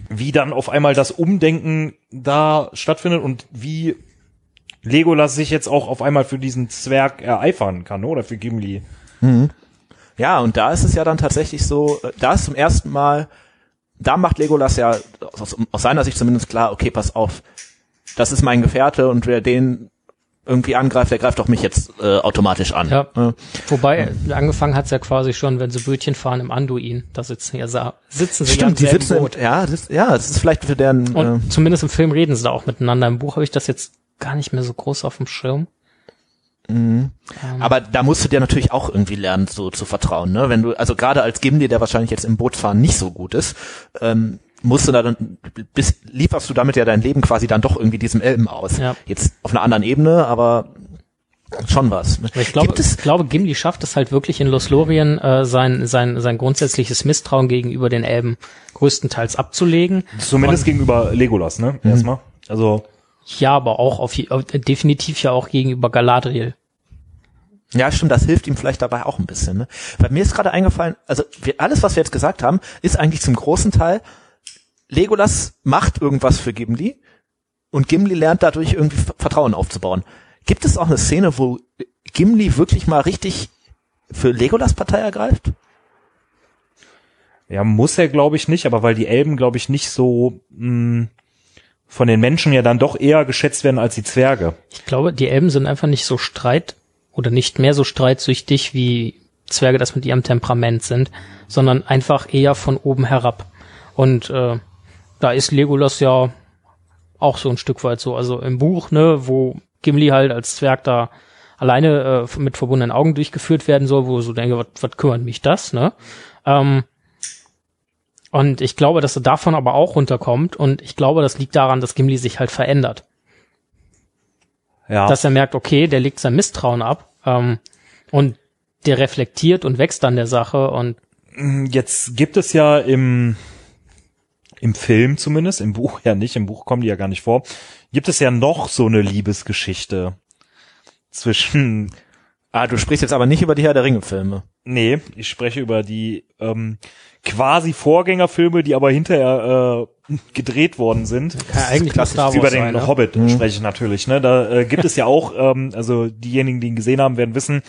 wie dann auf einmal das Umdenken da stattfindet und wie Legolas sich jetzt auch auf einmal für diesen Zwerg ereifern kann, oder für Gimli. Ja, und da ist es ja dann tatsächlich so, äh, da ist zum ersten Mal, da macht Legolas ja aus, aus seiner Sicht zumindest klar, okay, pass auf, das ist mein Gefährte und wer den irgendwie angreift, der greift auch mich jetzt äh, automatisch an. Ja. Ne? Wobei, angefangen hat's ja quasi schon, wenn sie Bötchen fahren im Anduin. Da sitzen ja sitzen sie ja im Stimmt, die sitzen, im, Boot. ja, das, ja, das ist vielleicht für deren, Und äh, zumindest im Film reden sie da auch miteinander. Im Buch habe ich das jetzt gar nicht mehr so groß auf dem Schirm. Aber da musst du dir natürlich auch irgendwie lernen, so zu vertrauen, ne? Wenn du, also gerade als Gimli, der wahrscheinlich jetzt im Bootfahren nicht so gut ist, ähm, musst du da dann, bis, lieferst du damit ja dein Leben quasi dann doch irgendwie diesem Elben aus. Ja. Jetzt auf einer anderen Ebene, aber schon was. Ich glaube, Gibt es ich glaube, Gimli schafft es halt wirklich in Lothlorien, äh, sein, sein, sein grundsätzliches Misstrauen gegenüber den Elben größtenteils abzulegen. Zumindest gegenüber Legolas, ne? Erstmal. Also, Ja, aber auch auf, auf definitiv ja auch gegenüber Galadriel. Ja, stimmt, das hilft ihm vielleicht dabei auch ein bisschen. Ne? Weil mir ist gerade eingefallen, also wir, alles, was wir jetzt gesagt haben, ist eigentlich zum großen Teil, Legolas macht irgendwas für Gimli und Gimli lernt dadurch irgendwie Ver- Vertrauen aufzubauen. Gibt es auch eine Szene, wo Gimli wirklich mal richtig für Legolas Partei ergreift? ja, muss er, glaube ich, nicht, aber weil die Elben, glaube ich, nicht so mh, von den Menschen ja dann doch eher geschätzt werden als die Zwerge. Ich glaube, die Elben sind einfach nicht so streit oder nicht mehr so streitsüchtig wie Zwerge das mit ihrem Temperament sind, sondern einfach eher von oben herab. Und äh, da ist Legolas ja auch so ein Stück weit so. Also im Buch, ne, wo Gimli halt als Zwerg da alleine äh, mit verbundenen Augen durchgeführt werden soll, wo so denke, was kümmert mich das, ne? Ähm, und ich glaube, dass er davon aber auch runterkommt. Und ich glaube, das liegt daran, dass Gimli sich halt verändert. Ja. dass er merkt, okay, der legt sein Misstrauen ab ähm, und der reflektiert und wächst an der Sache. Und Jetzt gibt es ja im, im Film zumindest, im Buch ja nicht, im Buch kommen die ja gar nicht vor, gibt es ja noch so eine Liebesgeschichte zwischen, Ah, du sprichst jetzt aber nicht über die Herr der Ringe Filme. nee, ich spreche über die ähm, quasi Vorgängerfilme, die aber hinterher äh, [LAUGHS] gedreht worden sind. kann ja eigentlich nur Star Wars Über den sein, ne? Hobbit spreche ich natürlich. Ne? Da äh, gibt es ja auch, ähm, also diejenigen, die ihn gesehen haben, werden wissen,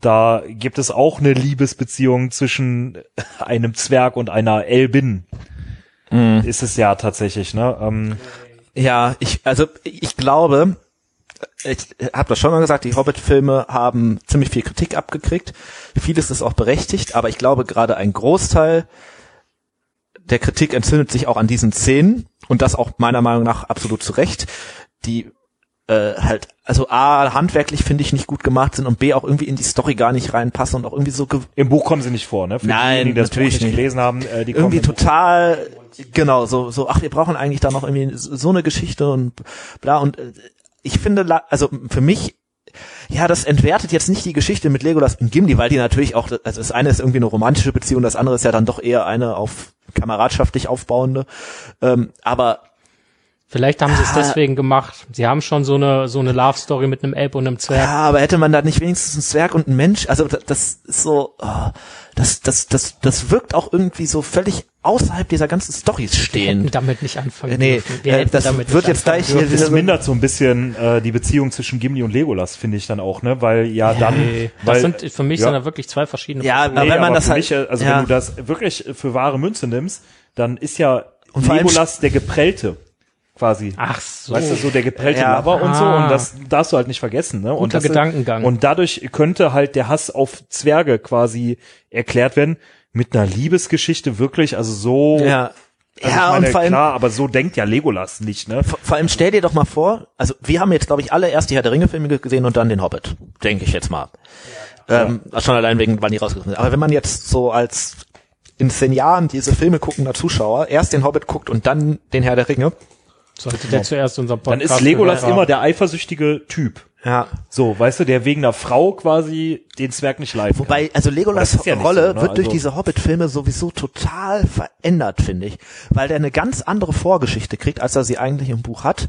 da gibt es auch eine Liebesbeziehung zwischen [LAUGHS] einem Zwerg und einer Elbin. Ist es ja tatsächlich, ne? Ähm, Ja, ich, also ich glaube, ich habe das schon mal gesagt, die Hobbit-Filme haben ziemlich viel Kritik abgekriegt. Vieles ist auch berechtigt, aber ich glaube gerade ein Großteil der Kritik entzündet sich auch an diesen Szenen und das auch meiner Meinung nach absolut zu Recht, die äh, halt, also A, handwerklich finde ich nicht gut gemacht sind und B, auch irgendwie in die Story gar nicht reinpassen und auch irgendwie so Im Buch kommen sie nicht vor, ne? Für Nein, diejenigen, die das Buch natürlich nicht nicht. gelesen haben, äh, die irgendwie Buch- total genau so so ach wir brauchen eigentlich da noch irgendwie so so eine Geschichte und bla und äh, ich finde also für mich ja, das entwertet jetzt nicht die Geschichte mit Legolas und Gimli, weil die natürlich auch, also das eine ist irgendwie eine romantische Beziehung, das andere ist ja dann doch eher eine auf kameradschaftlich aufbauende. Ähm, aber vielleicht haben sie es Ah. deswegen gemacht. Sie haben schon so eine so eine Love Story mit einem Elb und einem Zwerg. ja, aber hätte man da nicht wenigstens einen Zwerg und einen Mensch? Also da- das ist so, oh, das, das, das, das wirkt auch irgendwie so völlig außerhalb dieser ganzen Storys Wir hätten stehen. damit nicht anfangen Nee. Wir äh, das damit wird nicht jetzt gleich dürfen. Das mindert so ein bisschen äh, die Beziehung zwischen Gimli und Legolas, finde ich dann auch, ne? Weil ja dann, Nee, weil, das sind für mich ja. sind da wirklich zwei verschiedene Ja, Nee, wenn man aber das halt- mich, also ja. wenn du das wirklich für wahre Münze nimmst, dann ist ja Und Legolas der geprellte quasi. Ach so. Weißt du, so der geprellte Ja. Lover und so Ah. und das darfst du halt nicht vergessen, ne? und Guter das ist- Gedankengang. Und dadurch könnte halt der Hass auf Zwerge quasi erklärt werden mit einer Liebesgeschichte wirklich, also so Ja, Also ja meine, und vor allem, klar, aber so denkt ja Legolas nicht, ne? vor vor allem stell dir doch mal vor, also wir haben jetzt glaube ich alle erst die Herr der Ringe Filme gesehen und dann den Hobbit, denke ich jetzt mal. Ähm, schon allein wegen, wann die rausgekommen sind. Aber wenn man jetzt so als in zehn Jahren diese Filme guckender Zuschauer erst den Hobbit guckt und dann den Herr der Ringe, Sollte der zuerst unser Dann Podcast ist Legolas immer der eifersüchtige Typ. Ja, So, weißt du, der wegen einer Frau quasi den Zwerg nicht leiden Wobei, also Legolas ja Rolle so, ne? wird durch Also- diese Hobbit-Filme sowieso total verändert, finde ich. Weil der eine ganz andere Vorgeschichte kriegt, als er sie eigentlich im Buch hat.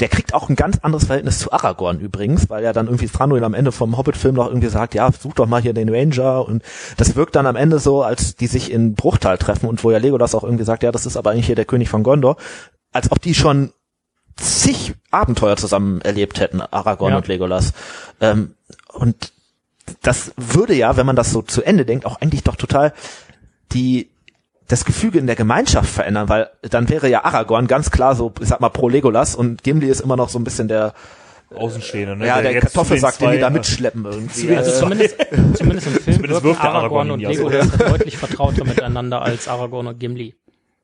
Der kriegt auch ein ganz anderes Verhältnis zu Aragorn übrigens, weil ja dann irgendwie Thranduil am Ende vom Hobbit-Film noch irgendwie sagt, ja, such doch mal hier den Ranger und das wirkt dann am Ende so, als die sich in Bruchtal treffen und wo ja Legolas auch irgendwie sagt, ja, das ist aber eigentlich hier der König von Gondor, als ob die schon zig Abenteuer zusammen erlebt hätten, Aragorn Ja. und Legolas. Ähm, und das würde ja, wenn man das so zu Ende denkt, auch eigentlich doch total die das Gefüge in der Gemeinschaft verändern, weil dann wäre ja Aragorn ganz klar so, ich sag mal, pro Legolas und Gimli ist immer noch so ein bisschen der, Außenstehende, ne? ja, der, zu Kartoffelsack, den die da mitschleppen [LAUGHS] irgendwie. Also Äh, zumindest, [LAUGHS] zumindest im Film Zumindest wirken wirkt der Aragorn Aragorn und. Legolas deutlich vertrauter miteinander als Aragorn und Gimli.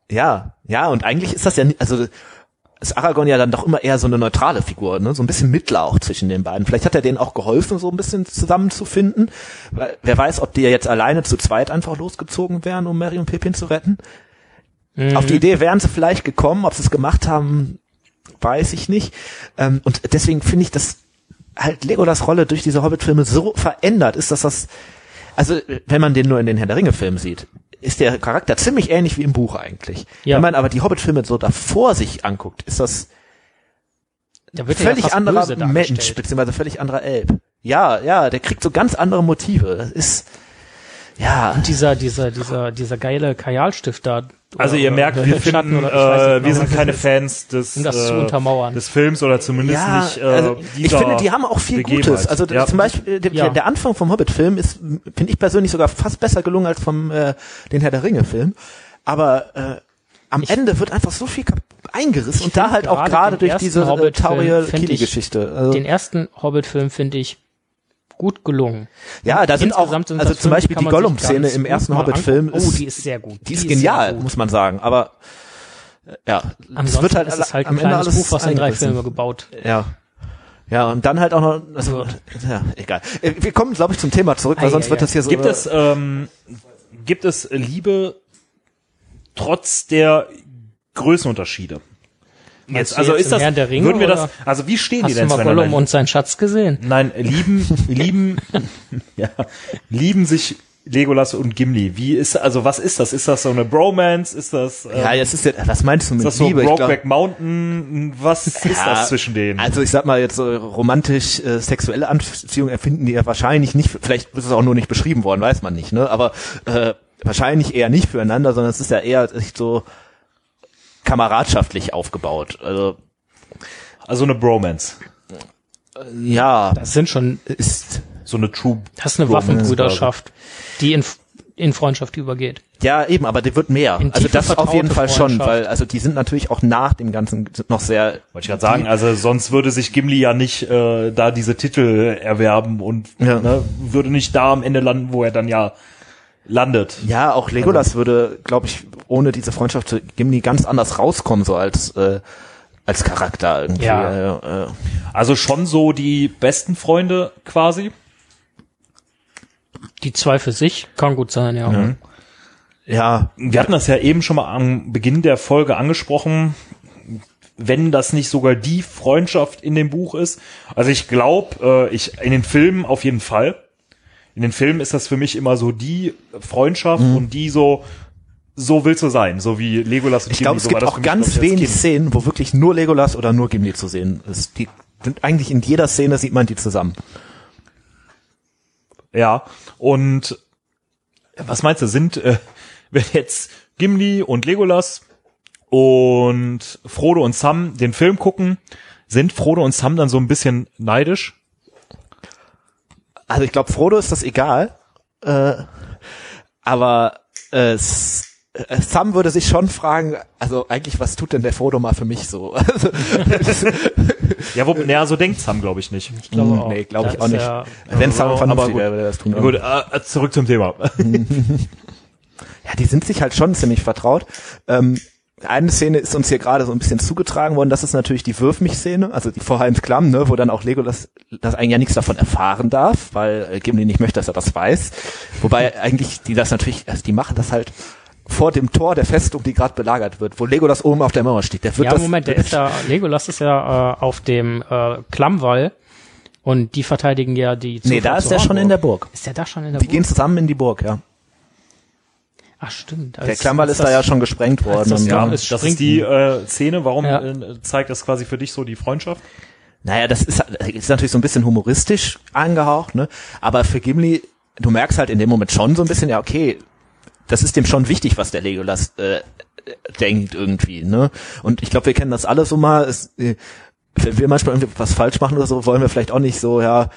Ja, ja, und eigentlich ist das ja, nie- also ist Aragorn ja dann doch immer eher so eine neutrale Figur, ne? so ein bisschen Mittler auch zwischen den beiden. Vielleicht hat er denen auch geholfen, so ein bisschen zusammenzufinden. Weil, wer weiß, ob die ja jetzt alleine zu zweit einfach losgezogen wären, um Merry und Pippin zu retten. Auf die Idee wären sie vielleicht gekommen, ob sie es gemacht haben, weiß ich nicht. Ähm, und deswegen finde ich das halt Legolas Rolle durch diese Hobbit-Filme so verändert ist, dass das, also wenn man den nur in den Herr der Ringe-Filmen sieht, ist der Charakter ziemlich ähnlich wie im Buch eigentlich. Ja. Wenn man aber die Hobbit-Filme so davor sich anguckt, ist das Da wird ja völlig fast anderer Mensch, beziehungsweise völlig anderer Elb. Ja, ja, der kriegt so ganz andere Motive. Das ist, ja, Dieser, dieser, dieser, dieser geile Kajalstift da. Also ihr merkt, wir Schatten finden, oder ich äh, nicht wir genau, sind keine. Fans des, Um äh, untermauern. des Films oder zumindest ja, nicht äh, also ich finde, die haben auch viel Begebenheit. Gutes. Also ja. zum Beispiel der, Ja. der Anfang vom Hobbit-Film ist, finde ich persönlich sogar fast besser gelungen als vom äh, den Herr der Ringe-Film. Aber äh, am Ende wird einfach so viel eingerissen und da halt auch gerade durch diese äh, Hobbit-Film Tauriel find ich- Kili-Geschichte. Also, Den ersten Hobbit-Film finde ich gut gelungen. ja, da sind auch, sind also zum die Beispiel die Gollum-Szene im ersten Hobbit-Film angucken. Oh, ist, die ist sehr gut. die ist sehr genial, gut. muss man sagen. Aber äh, ja, es Ansonsten wird halt, ist es halt am ein Ende kleines alles Buch, was in drei. Filme gebaut Ja. Ja, und dann halt auch noch, also, ja, egal. Äh, Wir kommen, glaube ich, zum Thema zurück, weil Ei, sonst ei, wird ei. das hier so. Gibt es, ähm, gibt es Liebe trotz der Größenunterschiede? Jetzt, also jetzt ist das, Ringe, würden wir das, also wie stehen die Hast du denn mal? Gollum und seinen Schatz gesehen? Nein, lieben, [LAUGHS] lieben, ja, lieben sich Legolas und Gimli. Wie ist, also was ist das? Ist das so eine Bromance? Ist das, ähm, ja, jetzt ist ja, was meinst du ist mit das so Liebe? Brokeback Mountain? Was ist Ja, das zwischen denen? Also ich sag mal jetzt so romantisch äh, sexuelle Anziehung erfinden die ja wahrscheinlich nicht, vielleicht ist es auch nur nicht beschrieben worden, weiß man nicht, ne? Aber äh, wahrscheinlich eher nicht füreinander, sondern es ist ja eher echt so kameradschaftlich aufgebaut. Also Also eine Bromance. ja, Das sind schon, ist So eine True. das ist eine Bromance Waffenbrüderschaft, die in, in Freundschaft übergeht. ja eben, aber die wird mehr. In Also das auf jeden Fall schon, weil also die sind natürlich auch nach dem ganzen noch sehr Wollte ich gerade sagen, also sonst würde sich Gimli ja nicht äh, da diese Titel erwerben und Ja. ne, würde nicht da am Ende landen, wo er dann ja landet. Ja, auch Legolas würde, glaube ich, ohne diese Freundschaft zu Gimli ganz anders rauskommen, so als äh, als Charakter irgendwie. Ja. Äh, äh, Also schon so die besten Freunde quasi. Die zwei für sich kann gut sein, ja. ja, Wir hatten das ja eben schon mal am Beginn der Folge angesprochen, wenn das nicht sogar die Freundschaft in dem Buch ist. Also ich glaube, äh, ich in den Filmen auf jeden Fall. In den Filmen ist das für mich immer so die Freundschaft Mhm. und die so so willst du sein, so wie Legolas und ich glaube, es so gibt auch ganz wenig. Szenen, wo wirklich nur Legolas oder nur Gimli zu sehen ist. Die sind eigentlich in jeder Szene sieht man die zusammen. Ja, und was meinst du, sind, äh, [LAUGHS] wenn jetzt Gimli und Legolas und Frodo und Sam den Film gucken, sind Frodo und Sam dann so ein bisschen neidisch? Also ich glaube, Frodo ist das egal, äh, aber äh, äh, Sam würde sich schon fragen, also eigentlich, was tut denn der Frodo mal für mich so? [LAUGHS] Also, [LAUGHS] Ja, wo, naja, so denkt Sam, glaube ich, nicht. Ich glaube auch. nee, glaube Da ich auch nicht. Ja, Wenn Sam aber vernünftig gut. wäre, würde er das tun. Gut, äh, zurück zum Thema. [LAUGHS] Ja, die sind sich halt schon ziemlich vertraut. Ähm, eine Szene ist uns hier gerade so ein bisschen zugetragen worden, das ist natürlich die Wirf mich Szene, also die vor Heinz Klamm, ne, wo dann auch Legolas das eigentlich ja nichts davon erfahren darf, weil äh, Gimli nicht möchte, dass er das weiß. Wobei eigentlich die das natürlich, also die machen das halt vor dem Tor der Festung, die gerade belagert wird, wo Legolas oben auf der Mauer steht. Der wird ja das, Moment, der ist ja, Legolas ist ja äh, auf dem äh, Klammwall und die verteidigen ja die Nee, da ist er schon in der. Burg. Ist der da schon in der Die Burg? gehen zusammen in die Burg, ja. Ach stimmt. Der Klammwall ist da ja schon gesprengt worden. das ja- es das ist die äh, Szene. Warum Ja. äh, zeigt das quasi für dich so die Freundschaft? Naja, das ist, ist natürlich so ein bisschen humoristisch angehaucht, ne? Aber für Gimli, du merkst halt in dem Moment schon so ein bisschen, ja, okay, das ist dem schon wichtig, was der Legolas äh, denkt irgendwie, ne? Und ich glaube, wir kennen das alle so mal. Es, äh, wenn wir manchmal irgendwie was falsch machen oder so, wollen wir vielleicht auch nicht so, ja,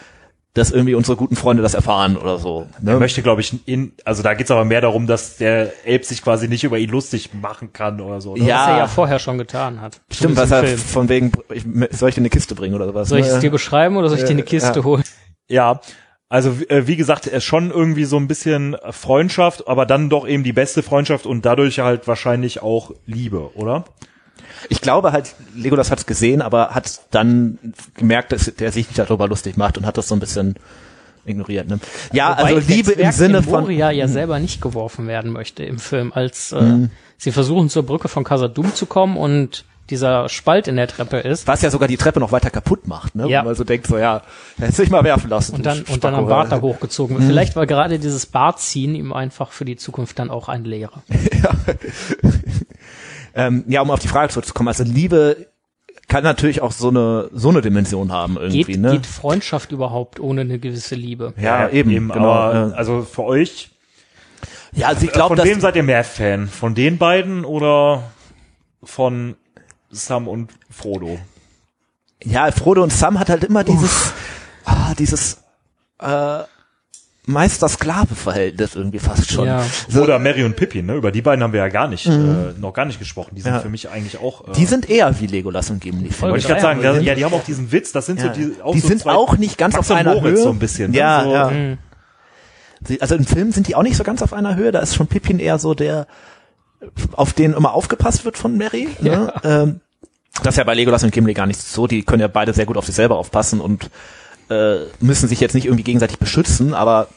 dass irgendwie unsere guten Freunde das erfahren oder so. Er Ne? möchte, glaube ich, in, also da geht's aber mehr darum, dass der Elb sich quasi nicht über ihn lustig machen kann oder so. Ja. Was er ja vorher schon getan hat. Stimmt, was er Film. von wegen, ich, soll ich dir eine Kiste bringen oder was? Soll ich ne? es dir beschreiben oder soll ich dir eine Kiste ja. holen? Ja, also äh, wie gesagt, er ist schon irgendwie so ein bisschen Freundschaft, aber dann doch eben die beste Freundschaft und dadurch halt wahrscheinlich auch Liebe, oder? Ich glaube halt, Legolas hat es gesehen, aber hat dann gemerkt, dass der sich nicht darüber lustig macht und hat das so ein bisschen ignoriert. Ne? Ja, Wobei also Liebe im Sinne in von Mhm. Moria ja selber nicht geworfen werden möchte im Film, als äh, sie versuchen zur Brücke von Casadum zu kommen und dieser Spalt in der Treppe ist. Was ja sogar die Treppe noch weiter kaputt macht, ne? Ja. Wo man so denkt, so ja, hätte sich mal werfen lassen. Und dann, und dann am. Bart da hochgezogen wird. Vielleicht war gerade dieses Bartziehen ihm einfach für die Zukunft dann auch ein Lehrer. [LAUGHS] Ähm, ja, um auf die Frage zurückzukommen, also Liebe kann natürlich auch so eine so eine Dimension haben irgendwie, Geht, ne? geht Freundschaft überhaupt ohne eine gewisse Liebe? ja, eben, genau. aber, äh, also für euch, ja, also ich glaube, von wem seid ihr mehr Fan? Von den beiden oder von Sam und Frodo? ja, Frodo und Sam hat halt immer dieses ah, dieses äh, Meister-Sklave-Verhältnis irgendwie fast schon. Ja. So, Oder Mary und Pippin, ne? Über die beiden haben wir ja gar nicht, äh, noch gar nicht gesprochen. Die sind Ja. für mich eigentlich auch. Äh, die sind eher wie Legolas und Gimli. wollte ich. ich gerade sagen, da, ja, die haben auch diesen Witz, das sind Ja. so die, auch die so sind zwei auch nicht ganz Max auf einer Moritz Höhe. so ein bisschen. ne? Ja, so, ja. Mhm. Also im Film sind die auch nicht so ganz auf einer Höhe. Da ist schon Pippin eher so der, auf den immer aufgepasst wird von Mary. Ne? Ähm, das ist ja bei Legolas und Gimli gar nicht so. Die können ja beide sehr gut auf sich selber aufpassen und äh, müssen sich jetzt nicht irgendwie gegenseitig beschützen, aber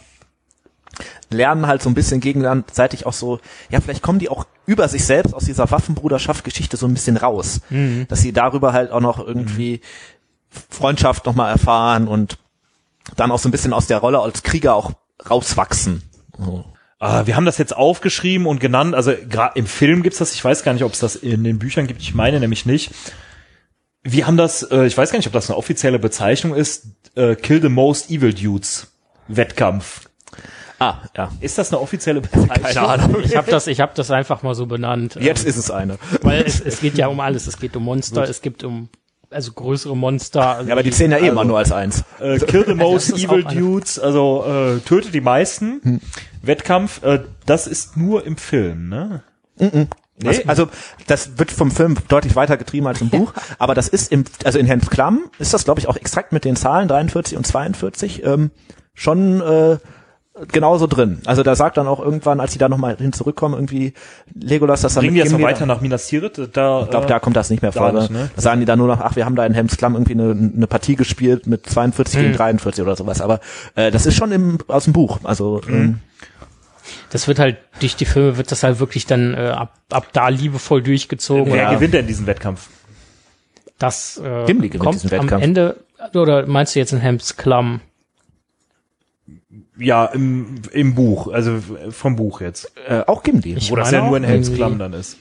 lernen halt so ein bisschen gegenseitig auch so, ja, vielleicht kommen die auch über sich selbst aus dieser Waffenbruderschaft-Geschichte so ein bisschen raus. Dass sie darüber halt auch noch irgendwie Freundschaft nochmal erfahren und dann auch so ein bisschen aus der Rolle als Krieger auch rauswachsen. So. Ah, wir haben das jetzt aufgeschrieben und genannt, also gerade im Film gibt's das, ich weiß gar nicht, ob es das in den Büchern gibt, ich meine nämlich nicht. Wir haben das, äh, ich weiß gar nicht, ob das eine offizielle Bezeichnung ist, äh, Kill the Most Evil Dudes Wettkampf. Ah, ja. Ist das eine offizielle Bezeichnung? Keine Ahnung. Ich habe das, ich habe das einfach mal so benannt. Jetzt ist es eine. Weil es, es geht ja um alles. Es geht um Monster, es gibt um also größere Monster. Also Ja, aber die zählen ja eh immer nur als eins. Äh, Kill the [LAUGHS] Most ist Evil Dudes, also äh, töte die meisten. Wettkampf, äh, das ist nur im Film, ne? Nee, also das wird vom Film deutlich weiter getrieben als im Buch, aber das ist im, also in Hans Klamm ist das, glaube ich, auch extrakt mit den Zahlen 43 und 42 ähm, schon äh, genauso drin. Also da sagt dann auch irgendwann, als sie da nochmal hin zurückkommen, irgendwie Legolas, dass er Bringen die jetzt noch Gimli- weiter nach Minas Tirith? Da, Ich glaube, äh, da kommt das nicht mehr vor. nicht, ne? ne? Da sagen die dann nur noch, ach, wir haben da in Helms Klamm irgendwie eine, eine Partie gespielt mit 42 gegen 43 oder sowas. Aber äh, das ist schon im, aus dem Buch. Also ähm, das wird halt durch die Filme wird das halt wirklich dann äh, ab, ab da liebevoll durchgezogen. Wer oder gewinnt denn diesen Wettkampf? Das äh, Gimli gewinnt kommt diesen am Wettkampf. Ende oder meinst du jetzt in Helms Klamm? Ja, im, im Buch, also vom Buch jetzt. äh, auch Gimli. Ich Wo das meine ja nur in Helms Klamm dann ist.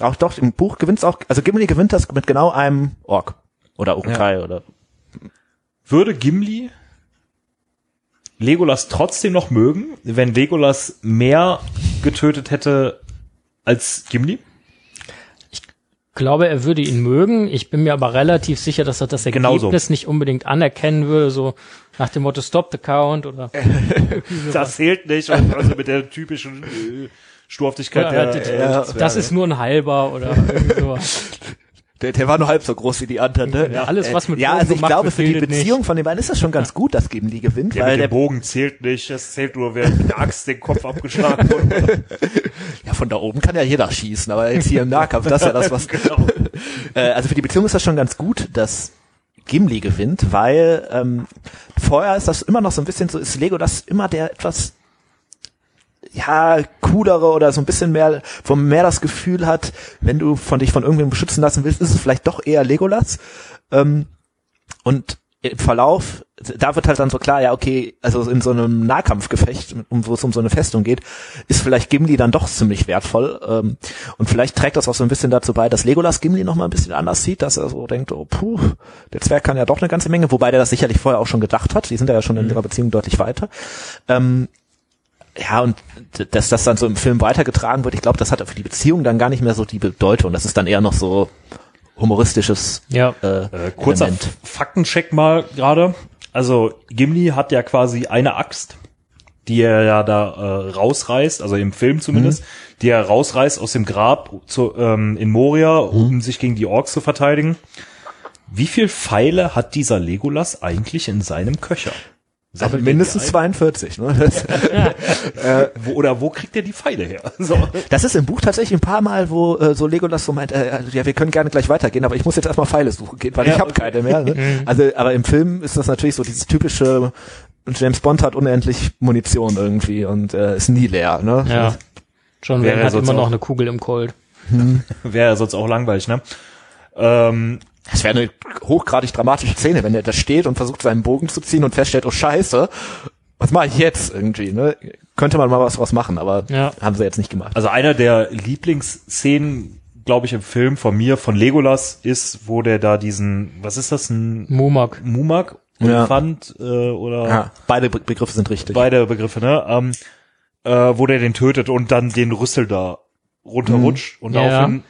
Auch doch, im Buch gewinnt's auch, also Gimli gewinnt das mit genau einem Ork. Oder Urukai oder Würde Gimli Legolas trotzdem noch mögen, wenn Legolas mehr getötet hätte als Gimli? Ich glaube, er würde ihn mögen. Ich bin mir aber relativ sicher, dass er das. Ergebnis nicht unbedingt anerkennen würde, so nach dem Motto Stop the Count oder [LAUGHS] Das zählt nicht, also mit der typischen äh, Sturhaftigkeit Ja, der, ja, äh, das ist nur ein halber oder irgendwie sowas. [LAUGHS] Der, der war nur halb so groß wie die anderen, ne? Ja, alles, was mit Ja, Bogen also ich glaube, für die gilt nicht. Beziehung von den beiden ist das schon ganz gut, dass Gimli gewinnt, der weil der Bogen zählt nicht, es zählt nur, wer mit der Axt den Kopf abgeschlagen wurde. [LAUGHS] Ja, von da oben kann ja jeder schießen, aber jetzt hier im Nahkampf, das ist ja das, was. [LAUGHS] Genau. [LAUGHS] äh, also für die Beziehung ist das schon ganz gut, dass Gimli gewinnt, weil ähm, vorher ist das immer noch so ein bisschen so, ist Legolas immer der etwas ja, coolere oder so ein bisschen mehr, wo man mehr das Gefühl hat, wenn du von dich von irgendwem beschützen lassen willst, ist es vielleicht doch eher Legolas. Ähm, und im Verlauf, da wird halt dann so klar, ja, okay, also in so einem Nahkampfgefecht, um, wo es um so eine Festung geht, ist vielleicht Gimli dann doch ziemlich wertvoll. Ähm, und vielleicht trägt das auch so ein bisschen dazu bei, dass Legolas Gimli noch mal ein bisschen anders sieht, dass er so denkt, oh, puh, der Zwerg kann ja doch eine ganze Menge, wobei der das sicherlich vorher auch schon gedacht hat. Die sind ja schon in ihrer Beziehung deutlich weiter. Ähm, ja, und dass das dann so im Film weitergetragen wird, ich glaube, das hat für die Beziehung dann gar nicht mehr so die Bedeutung. Das ist dann eher noch so humoristisches Ja. äh, Äh, kurzer Element. Faktencheck mal gerade. Also Gimli hat ja quasi eine Axt, die er ja da äh, rausreißt, also im Film zumindest, die er rausreißt aus dem Grab zu, ähm, in Moria, um sich gegen die Orks zu verteidigen. Wie viel Pfeile hat dieser Legolas eigentlich in seinem Köcher? Sammelt er die Mindestens ein? 42. Ne? [LAUGHS] Das, Wo, oder wo kriegt er die Pfeile her? [LAUGHS] So. das ist im Buch tatsächlich ein paar Mal, wo äh, so Legolas so meint, äh, ja, wir können gerne gleich weitergehen, aber ich muss jetzt erstmal Pfeile suchen gehen, weil Ja, ich habe okay. keine mehr. Ne? Also, aber im Film ist das natürlich so dieses typische, James Bond hat unendlich Munition irgendwie und äh, ist nie leer. Ne? Ja. John Wäre Wayne hat immer noch eine Kugel im Colt. [LAUGHS] Wäre ja sonst auch langweilig, ne? Ähm, Das wäre eine hochgradig dramatische Szene, wenn er da steht und versucht, seinen Bogen zu ziehen und feststellt, oh scheiße, was mache ich jetzt irgendwie, ne? Könnte man mal was was machen, aber Ja. haben sie jetzt nicht gemacht. also einer der Lieblingsszenen, glaube ich, im Film von mir, von Legolas, ist, wo der da diesen, was ist das, ein Mumak. Mumak, Ja. Elefant äh, oder ja, beide Be Begriffe sind richtig. beide Begriffe, ne? Ähm, äh, wo der den tötet und dann den Rüssel da runterrutscht und Ja. daraufhin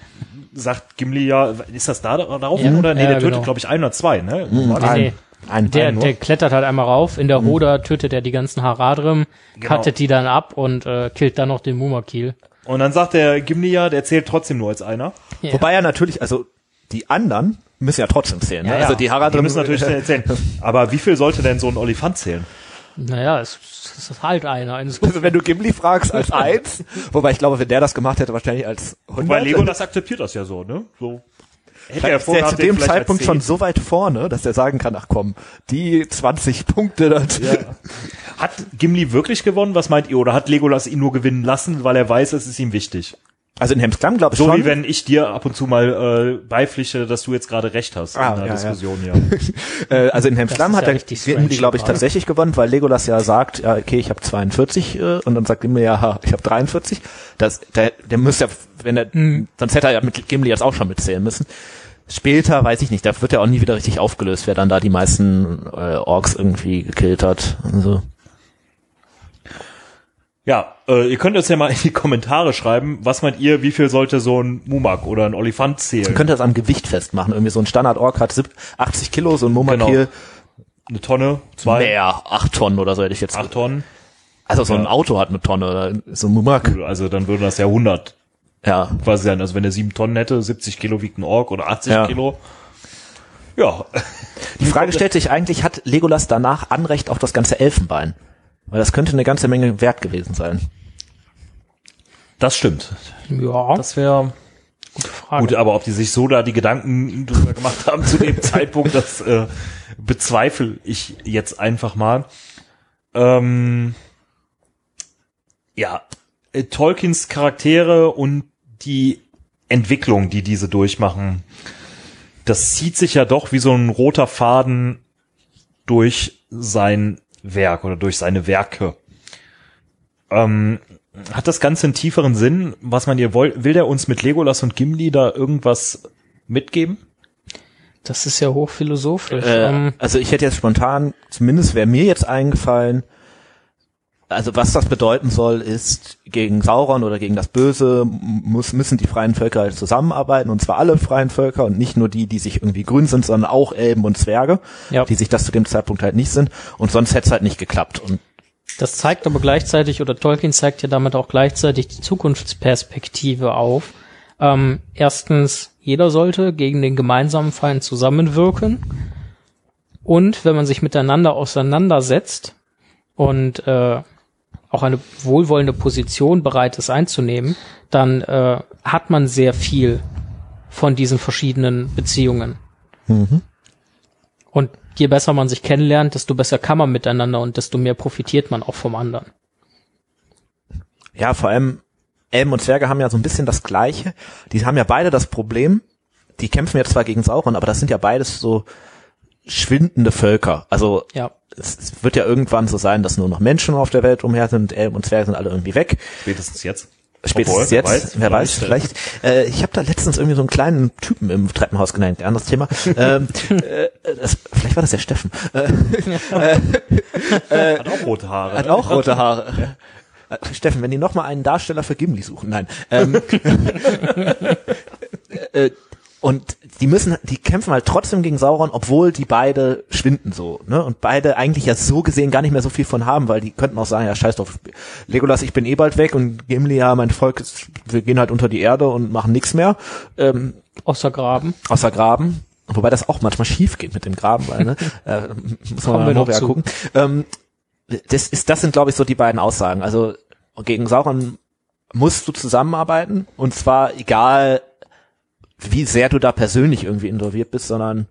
sagt Gimli ja, ist das da daraufhin Ja. oder nee, Ja, der tötet genau. glaube ich ein oder zwei, ne? Mhm, ein, nee. ein, Der, ein der klettert halt einmal rauf, in der Hoda tötet er die ganzen Haradrim, Genau. cuttet die dann ab und äh, killt dann noch den Mumakil. Und dann sagt der Gimli ja, der zählt trotzdem nur als einer. Ja. Wobei ja natürlich, also die anderen müssen ja trotzdem zählen. Ne? Also die Die Haradrim müssen natürlich [LAUGHS] erzählen. Aber wie viel sollte denn so ein Olifant zählen? Naja, es, es ist halt einer. Also wenn du Gimli fragst als eins, wobei ich glaube, wenn der das gemacht hätte, wahrscheinlich als 100. Weil Legolas akzeptiert das ja so, ne? So. Hätte Vielleicht ist der vorgehabt, zu dem Zeitpunkt schon so weit vorne, dass er sagen kann, ach komm, die 20 Punkte, das Ja. Hat Gimli wirklich gewonnen? Was meint ihr? Oder hat Legolas ihn nur gewinnen lassen, weil er weiß, es ist ihm wichtig? Also in Hemsklamm glaube ich So schon. wie wenn ich dir ab und zu mal äh, beipflichte, dass du jetzt gerade recht hast Ah, in der ja. Diskussion, ja. [LAUGHS] Äh, also in Hemsklamm hat ja er strange glaube ich, tatsächlich gewonnen, weil Legolas ja sagt, ja, okay, ich habe 42 äh, und dann sagt Gimli, ja, ha, ich habe 43. Das, der, der müsste ja, wenn er, Mhm. sonst hätte er ja mit Gimli jetzt auch schon mitzählen müssen. Später weiß ich nicht, da wird ja auch nie wieder richtig aufgelöst, wer dann da die meisten äh, Orks irgendwie gekillt hat. Also. Ja, äh, ihr könnt uns ja mal in die Kommentare schreiben, was meint ihr, wie viel sollte so ein Mumak oder ein Olifant zählen? Man könnte das am Gewicht festmachen. Irgendwie so ein Standard-Ork hat sieb- 80 Kilo, so ein Mumakil Eine Tonne, zwei, mehr, 8 Tonnen oder so hätte ich jetzt. acht Tonnen. Also so ein Ja. Auto hat eine Tonne oder so ein Mumak. Also dann würde das ja 100 Ja. quasi sein. Also wenn er sieben Tonnen hätte, 70 Kilo wiegt ein Ork oder 80 Ja. Kilo. Ja, Die Frage stellt sich eigentlich, hat Legolas danach Anrecht auf das ganze Elfenbein? Weil das könnte eine ganze Menge wert gewesen sein. das stimmt. Ja, Das wäre gute Frage. gut, aber ob die sich so da die Gedanken drüber gemacht haben zu dem [LAUGHS] Zeitpunkt, das äh, bezweifle ich jetzt einfach mal. Ähm, ja, äh, Tolkiens Charaktere und die Entwicklung, die diese durchmachen, das zieht sich ja doch wie so ein roter Faden durch sein Werk oder durch seine Werke. Ähm, hat das Ganze einen tieferen Sinn? Was man ihr will, will der uns mit Legolas und Gimli da irgendwas mitgeben? Das ist ja hochphilosophisch. Äh, Ähm, also ich hätte jetzt spontan, zumindest wäre mir jetzt eingefallen, also was das bedeuten soll, ist, gegen Sauron oder gegen das Böse muss, müssen die freien Völker halt zusammenarbeiten, und zwar alle freien Völker und nicht nur die, die sich irgendwie grün sind, sondern auch Elben und Zwerge, Ja. die sich das zu dem Zeitpunkt halt nicht sind, und sonst hätte es halt nicht geklappt. Und Das zeigt aber gleichzeitig, oder Tolkien zeigt ja damit auch gleichzeitig die Zukunftsperspektive auf. Ähm, erstens, jeder sollte gegen den gemeinsamen Feind zusammenwirken. Und wenn man sich miteinander auseinandersetzt und äh, auch eine wohlwollende Position bereit ist einzunehmen, dann äh, hat man sehr viel von diesen verschiedenen Beziehungen. Und je besser man sich kennenlernt, desto besser kann man miteinander und desto mehr profitiert man auch vom anderen. Ja, vor allem Elben und Zwerge haben ja so ein bisschen das Gleiche. Die haben ja beide das Problem, die kämpfen jetzt zwar gegen Sauron, aber das sind ja beides so schwindende Völker. Also Ja. es, es wird ja irgendwann so sein, dass nur noch Menschen auf der Welt umher sind, Elben und Zwerge sind alle irgendwie weg. Spätestens jetzt. Spätestens Obwohl, wer jetzt, weiß, wer weiß, vielleicht. Äh, ich habe da letztens irgendwie so einen kleinen Typen im Treppenhaus genannt, anderes Thema. [LAUGHS] ähm, äh, das, vielleicht war das der Steffen. Äh, Hat auch rote Haare. hat auch rote Haare. Äh, Steffen, wenn die noch mal einen Darsteller für Gimli suchen, nein. Ähm, [LAUGHS] äh, und die müssen, die kämpfen halt trotzdem gegen Sauron, obwohl die beide schwinden so, ne? Und beide eigentlich ja so gesehen gar nicht mehr so viel von haben, weil die könnten auch sagen, ja scheiß drauf, Legolas, ich bin eh bald weg und Gimli, ja, mein Volk, ist, wir gehen halt unter die Erde und machen nichts mehr, ähm, Außer Graben. außer Graben. Wobei das auch manchmal schief geht mit dem Graben, weil, ne? [LAUGHS] äh, muss man mal noch gucken. Ähm, das ist, das sind, glaube ich, so die beiden Aussagen. Also gegen Sauron musst du zusammenarbeiten und zwar egal, wie sehr du da persönlich irgendwie involviert bist, sondern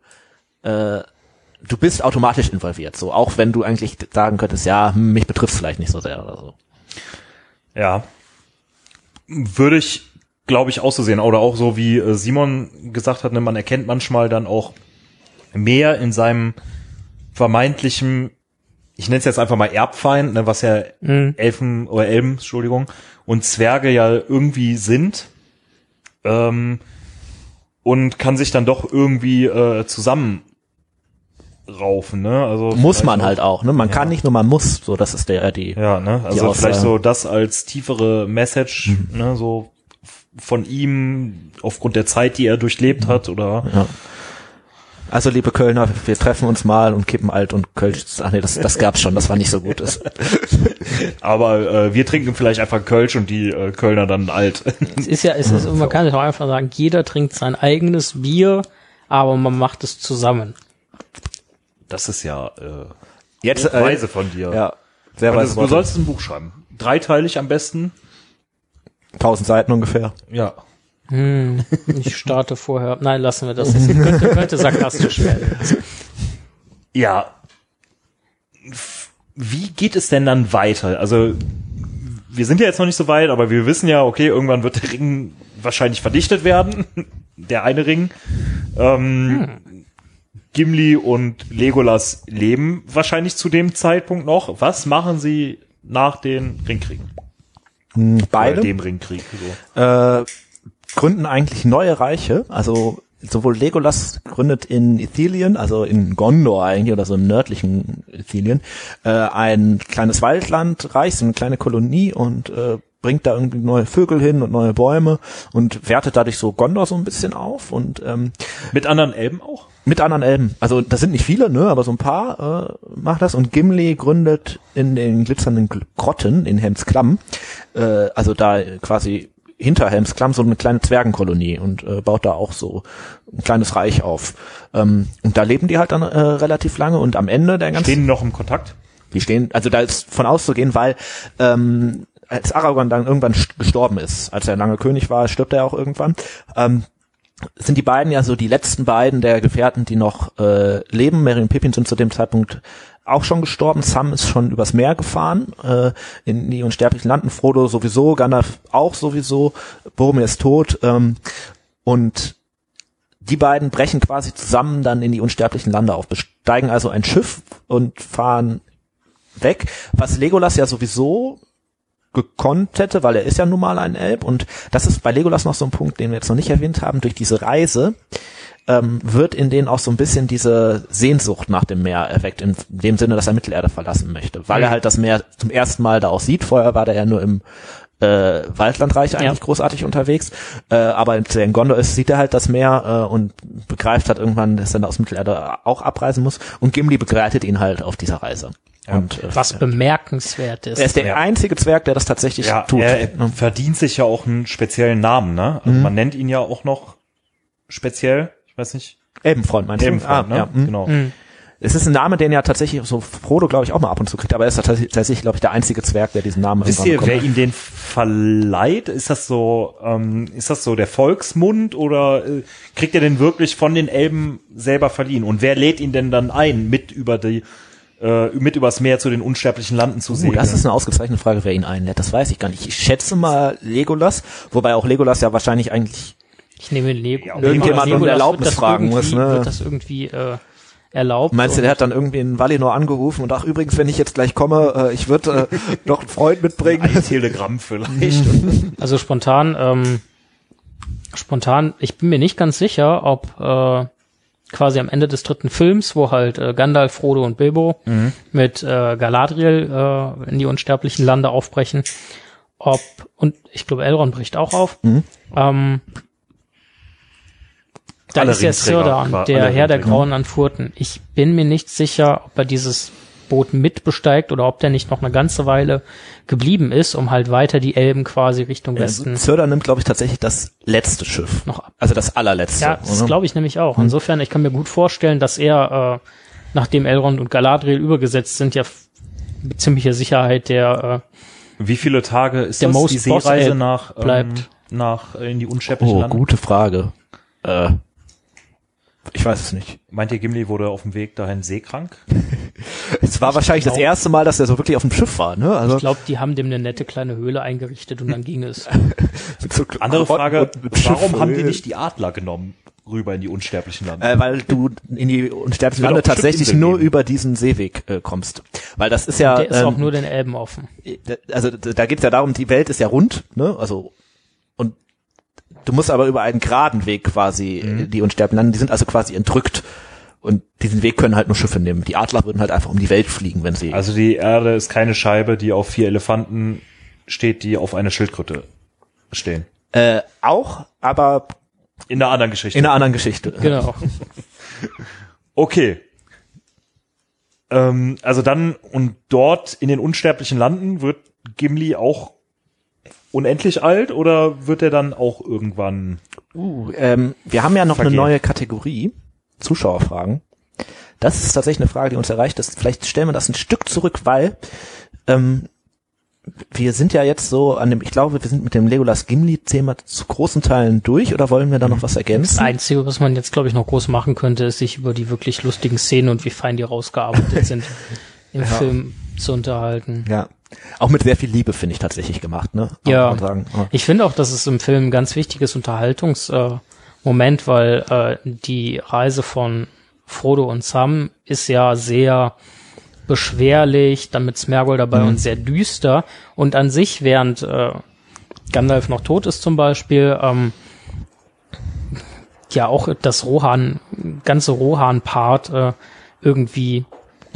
äh, du bist automatisch involviert. So auch wenn du eigentlich sagen könntest, ja, hm, mich betrifft vielleicht nicht so sehr oder so. Ja. Würde ich glaube ich, auszusehen. Oder auch so wie äh, Simon gesagt hat, ne, man erkennt manchmal dann auch mehr in seinem vermeintlichen, ich nenne es jetzt einfach mal Erbfeind, ne, was ja Elfen oder Elben, Entschuldigung, und Zwerge ja irgendwie sind. Ähm, und kann sich dann doch irgendwie äh, zusammen raufen, ne? Also Muss man halt auch, ne? Man kann nicht nur, man muss, so, das ist der, die, Ja, ne? Also vielleicht so das als tiefere Message, ne, so von ihm aufgrund der Zeit, die er durchlebt hat oder Also, liebe Kölner, wir treffen uns mal und kippen alt und Kölsch. Ach nee, das, das gab's schon, das war nicht so gut. Das, [LAUGHS] aber äh, wir trinken vielleicht einfach Kölsch und die äh, Kölner dann alt. Es ist ja, es ist, [LAUGHS] man kann es auch einfach sagen, jeder trinkt sein eigenes Bier, aber man macht es zusammen. Das ist ja äh, jetzt, weise von dir. ja, sehr Du, weise du sollst ein Buch schreiben. Dreiteilig am besten. 1000 Seiten ungefähr. Ja. Hm, ich starte vorher. Nein, lassen wir das. Das könnte, könnte sarkastisch werden. Ja. Wie geht es denn dann weiter? Also wir sind ja jetzt noch nicht so weit, aber wir wissen ja, okay, irgendwann wird der Ring wahrscheinlich verdichtet werden. [LAUGHS] Der eine Ring. Ähm, Gimli und Legolas leben wahrscheinlich zu dem Zeitpunkt noch. Was machen sie nach den Ringkriegen? Beide Oder dem Ringkrieg. So. äh, gründen eigentlich neue Reiche. Also sowohl Legolas gründet in Ithilien, also in Gondor eigentlich oder so im nördlichen Ithilien, äh, ein kleines Waldlandreich, so eine kleine Kolonie und äh, bringt da irgendwie neue Vögel hin und neue Bäume und wertet dadurch so Gondor so ein bisschen auf und ähm, Mit anderen Elben auch? mit anderen Elben. Also das sind nicht viele, ne, aber so ein paar äh, macht das. Und Gimli gründet in den glitzernden Gl- Grotten in Helmsklamm, äh, also da quasi hinter Helmsklamm so eine kleine Zwergenkolonie und äh, baut da auch so ein kleines Reich auf. Ähm, und da leben die halt dann äh, relativ lange und am Ende der ganzen Stehen noch im Kontakt? die stehen, also da ist von auszugehen, weil ähm, als Aragorn dann irgendwann st- gestorben ist, als er lange König war, stirbt er auch irgendwann, ähm, sind die beiden ja so die letzten beiden der Gefährten, die noch äh, leben. Merry und Pippin sind zu dem Zeitpunkt auch schon gestorben. Sam ist schon übers Meer gefahren äh, in die unsterblichen Landen. Frodo sowieso, Gandalf auch sowieso. Boromir ist tot. Ähm, und die beiden brechen quasi zusammen dann in die unsterblichen Lande auf, besteigen also ein Schiff und fahren weg, was Legolas ja sowieso gekonnt hätte, weil er ist ja nun mal ein Elb und das ist bei Legolas noch so ein Punkt, den wir jetzt noch nicht erwähnt haben, durch diese Reise ähm, wird in denen auch so ein bisschen diese Sehnsucht nach dem Meer erweckt, in dem Sinne, dass er Mittelerde verlassen möchte, weil er halt das Meer zum ersten Mal da auch sieht, vorher war der ja nur im äh, Waldlandreich eigentlich Ja. großartig unterwegs, äh, aber er in Gondor ist, sieht er halt das Meer äh, und begreift halt irgendwann, dass er aus Mittelerde auch abreisen muss und Gimli begleitet ihn halt auf dieser Reise. Und, äh, Was bemerkenswert ist. er ist der Ja. einzige Zwerg, der das tatsächlich Ja, tut. er, er verdient sich ja auch einen speziellen Namen, ne? Also man nennt ihn ja auch noch speziell, weiß nicht, Elbenfreund meinst du? Ah, ne? ja. hm. Genau. Es ist ein Name, den ja tatsächlich so Frodo, glaube ich, auch mal ab und zu kriegt, aber er ist tatsächlich, tatsächlich glaube ich, der einzige Zwerg, der diesen Namen Wisst ihr, wer ihm den verleiht? Ist das so, ähm, ist das so der Volksmund oder äh, kriegt er den wirklich von den Elben selber verliehen? Und wer lädt ihn denn dann ein, mit über die, äh, mit übers Meer zu den unsterblichen Landen zu hat. Uh, das ist eine ausgezeichnete Frage, wer ihn einlädt. Das weiß ich gar nicht. Ich schätze mal Legolas, wobei auch Legolas ja wahrscheinlich eigentlich Ich nehme Lego. Ja, irgendjemand um Erlaubnis fragen irgendwie- muss, ne? Wird das irgendwie äh, erlaubt? Meinst du, der hat dann irgendwie in Valinor angerufen und ach übrigens, wenn ich jetzt gleich komme, äh, ich würde äh, [LAUGHS] noch einen Freund mitbringen. ein Telegramm vielleicht. [LAUGHS] Also spontan, ähm, spontan, ich bin mir nicht ganz sicher, ob äh, quasi am Ende des dritten Films, wo halt äh, Gandalf, Frodo und Bilbo mit äh, Galadriel äh, in die unsterblichen Lande aufbrechen, ob, und ich glaube, Elrond bricht auch auf, ähm, da Alle ist Sirdan, alle der Herr der. Grauen an Furten. Ich bin mir nicht sicher, ob er dieses Boot mitbesteigt oder ob der nicht noch eine ganze Weile geblieben ist, um halt weiter die Elben quasi Richtung Westen Zörder nimmt, glaube ich, tatsächlich das letzte Schiff. noch ab. Also das allerletzte. Ja, das glaube ich nämlich auch. Insofern, ich kann mir gut vorstellen, dass er, äh, nachdem Elrond und Galadriel übergesetzt sind, ja mit ziemlicher Sicherheit der Wie viele Tage ist Der das, Most die Seereise nach, ähm, bleibt. nach äh, in die unsterblichen Oh, Lande? gute Frage. Äh, Ich weiß es nicht. Meint ihr, Gimli wurde auf dem Weg dahin seekrank? [LAUGHS] Es war wahrscheinlich das glaub- erste Mal, dass er so wirklich auf dem Schiff war, ne? Also Ich glaube, die haben dem eine nette kleine Höhle eingerichtet und dann ging es. [LAUGHS] so Andere Frage, warum Schiff- haben die nicht die Adler genommen, rüber in die unsterblichen Lande? Äh, weil du in die unsterblichen Lande auch tatsächlich nur geben. über diesen Seeweg äh, kommst. Weil das ist ja, Der ist auch ähm, nur den Elben offen. also da geht's ja darum, die Welt ist ja rund, ne? Also du musst aber über einen geraden Weg quasi Mhm. die Unsterblichen landen, die sind also quasi entrückt. Und diesen Weg können halt nur Schiffe nehmen. Die Adler würden halt einfach um die Welt fliegen, wenn sie. Also die Erde ist keine Scheibe, die auf vier Elefanten steht, die auf einer Schildkröte stehen. äh, auch, aber In einer anderen Geschichte. in einer anderen Geschichte. [LAUGHS] Genau. [LAUGHS] Okay. Ähm, also dann, und dort in den unsterblichen Landen wird Gimli auch unendlich alt oder wird er dann auch irgendwann Uh, ähm, wir haben ja noch Vergehen. eine neue Kategorie, Zuschauerfragen. Das ist tatsächlich eine Frage, die uns erreicht ist. Vielleicht stellen wir das ein Stück zurück, weil ähm, wir sind ja jetzt so an dem, ich glaube, wir sind mit dem Legolas Gimli-Thema zu großen Teilen durch oder wollen wir da noch was Das ergänzen? Einzige, was man jetzt, glaube ich, noch groß machen könnte, ist sich über die wirklich lustigen Szenen und wie fein die rausgearbeitet [LAUGHS] sind im Film zu unterhalten. Ja. Auch mit sehr viel Liebe, finde ich, tatsächlich gemacht, ne? Ja. Ja. Ich finde auch, dass es im Film ein ganz wichtiges Unterhaltungsmoment, äh, weil äh, die Reise von Frodo und Sam ist ja sehr beschwerlich, dann mit Smergol dabei und sehr düster. Und an sich, während äh, Gandalf noch tot ist zum Beispiel, ähm, ja auch das Rohan, ganze Rohan-Part äh, irgendwie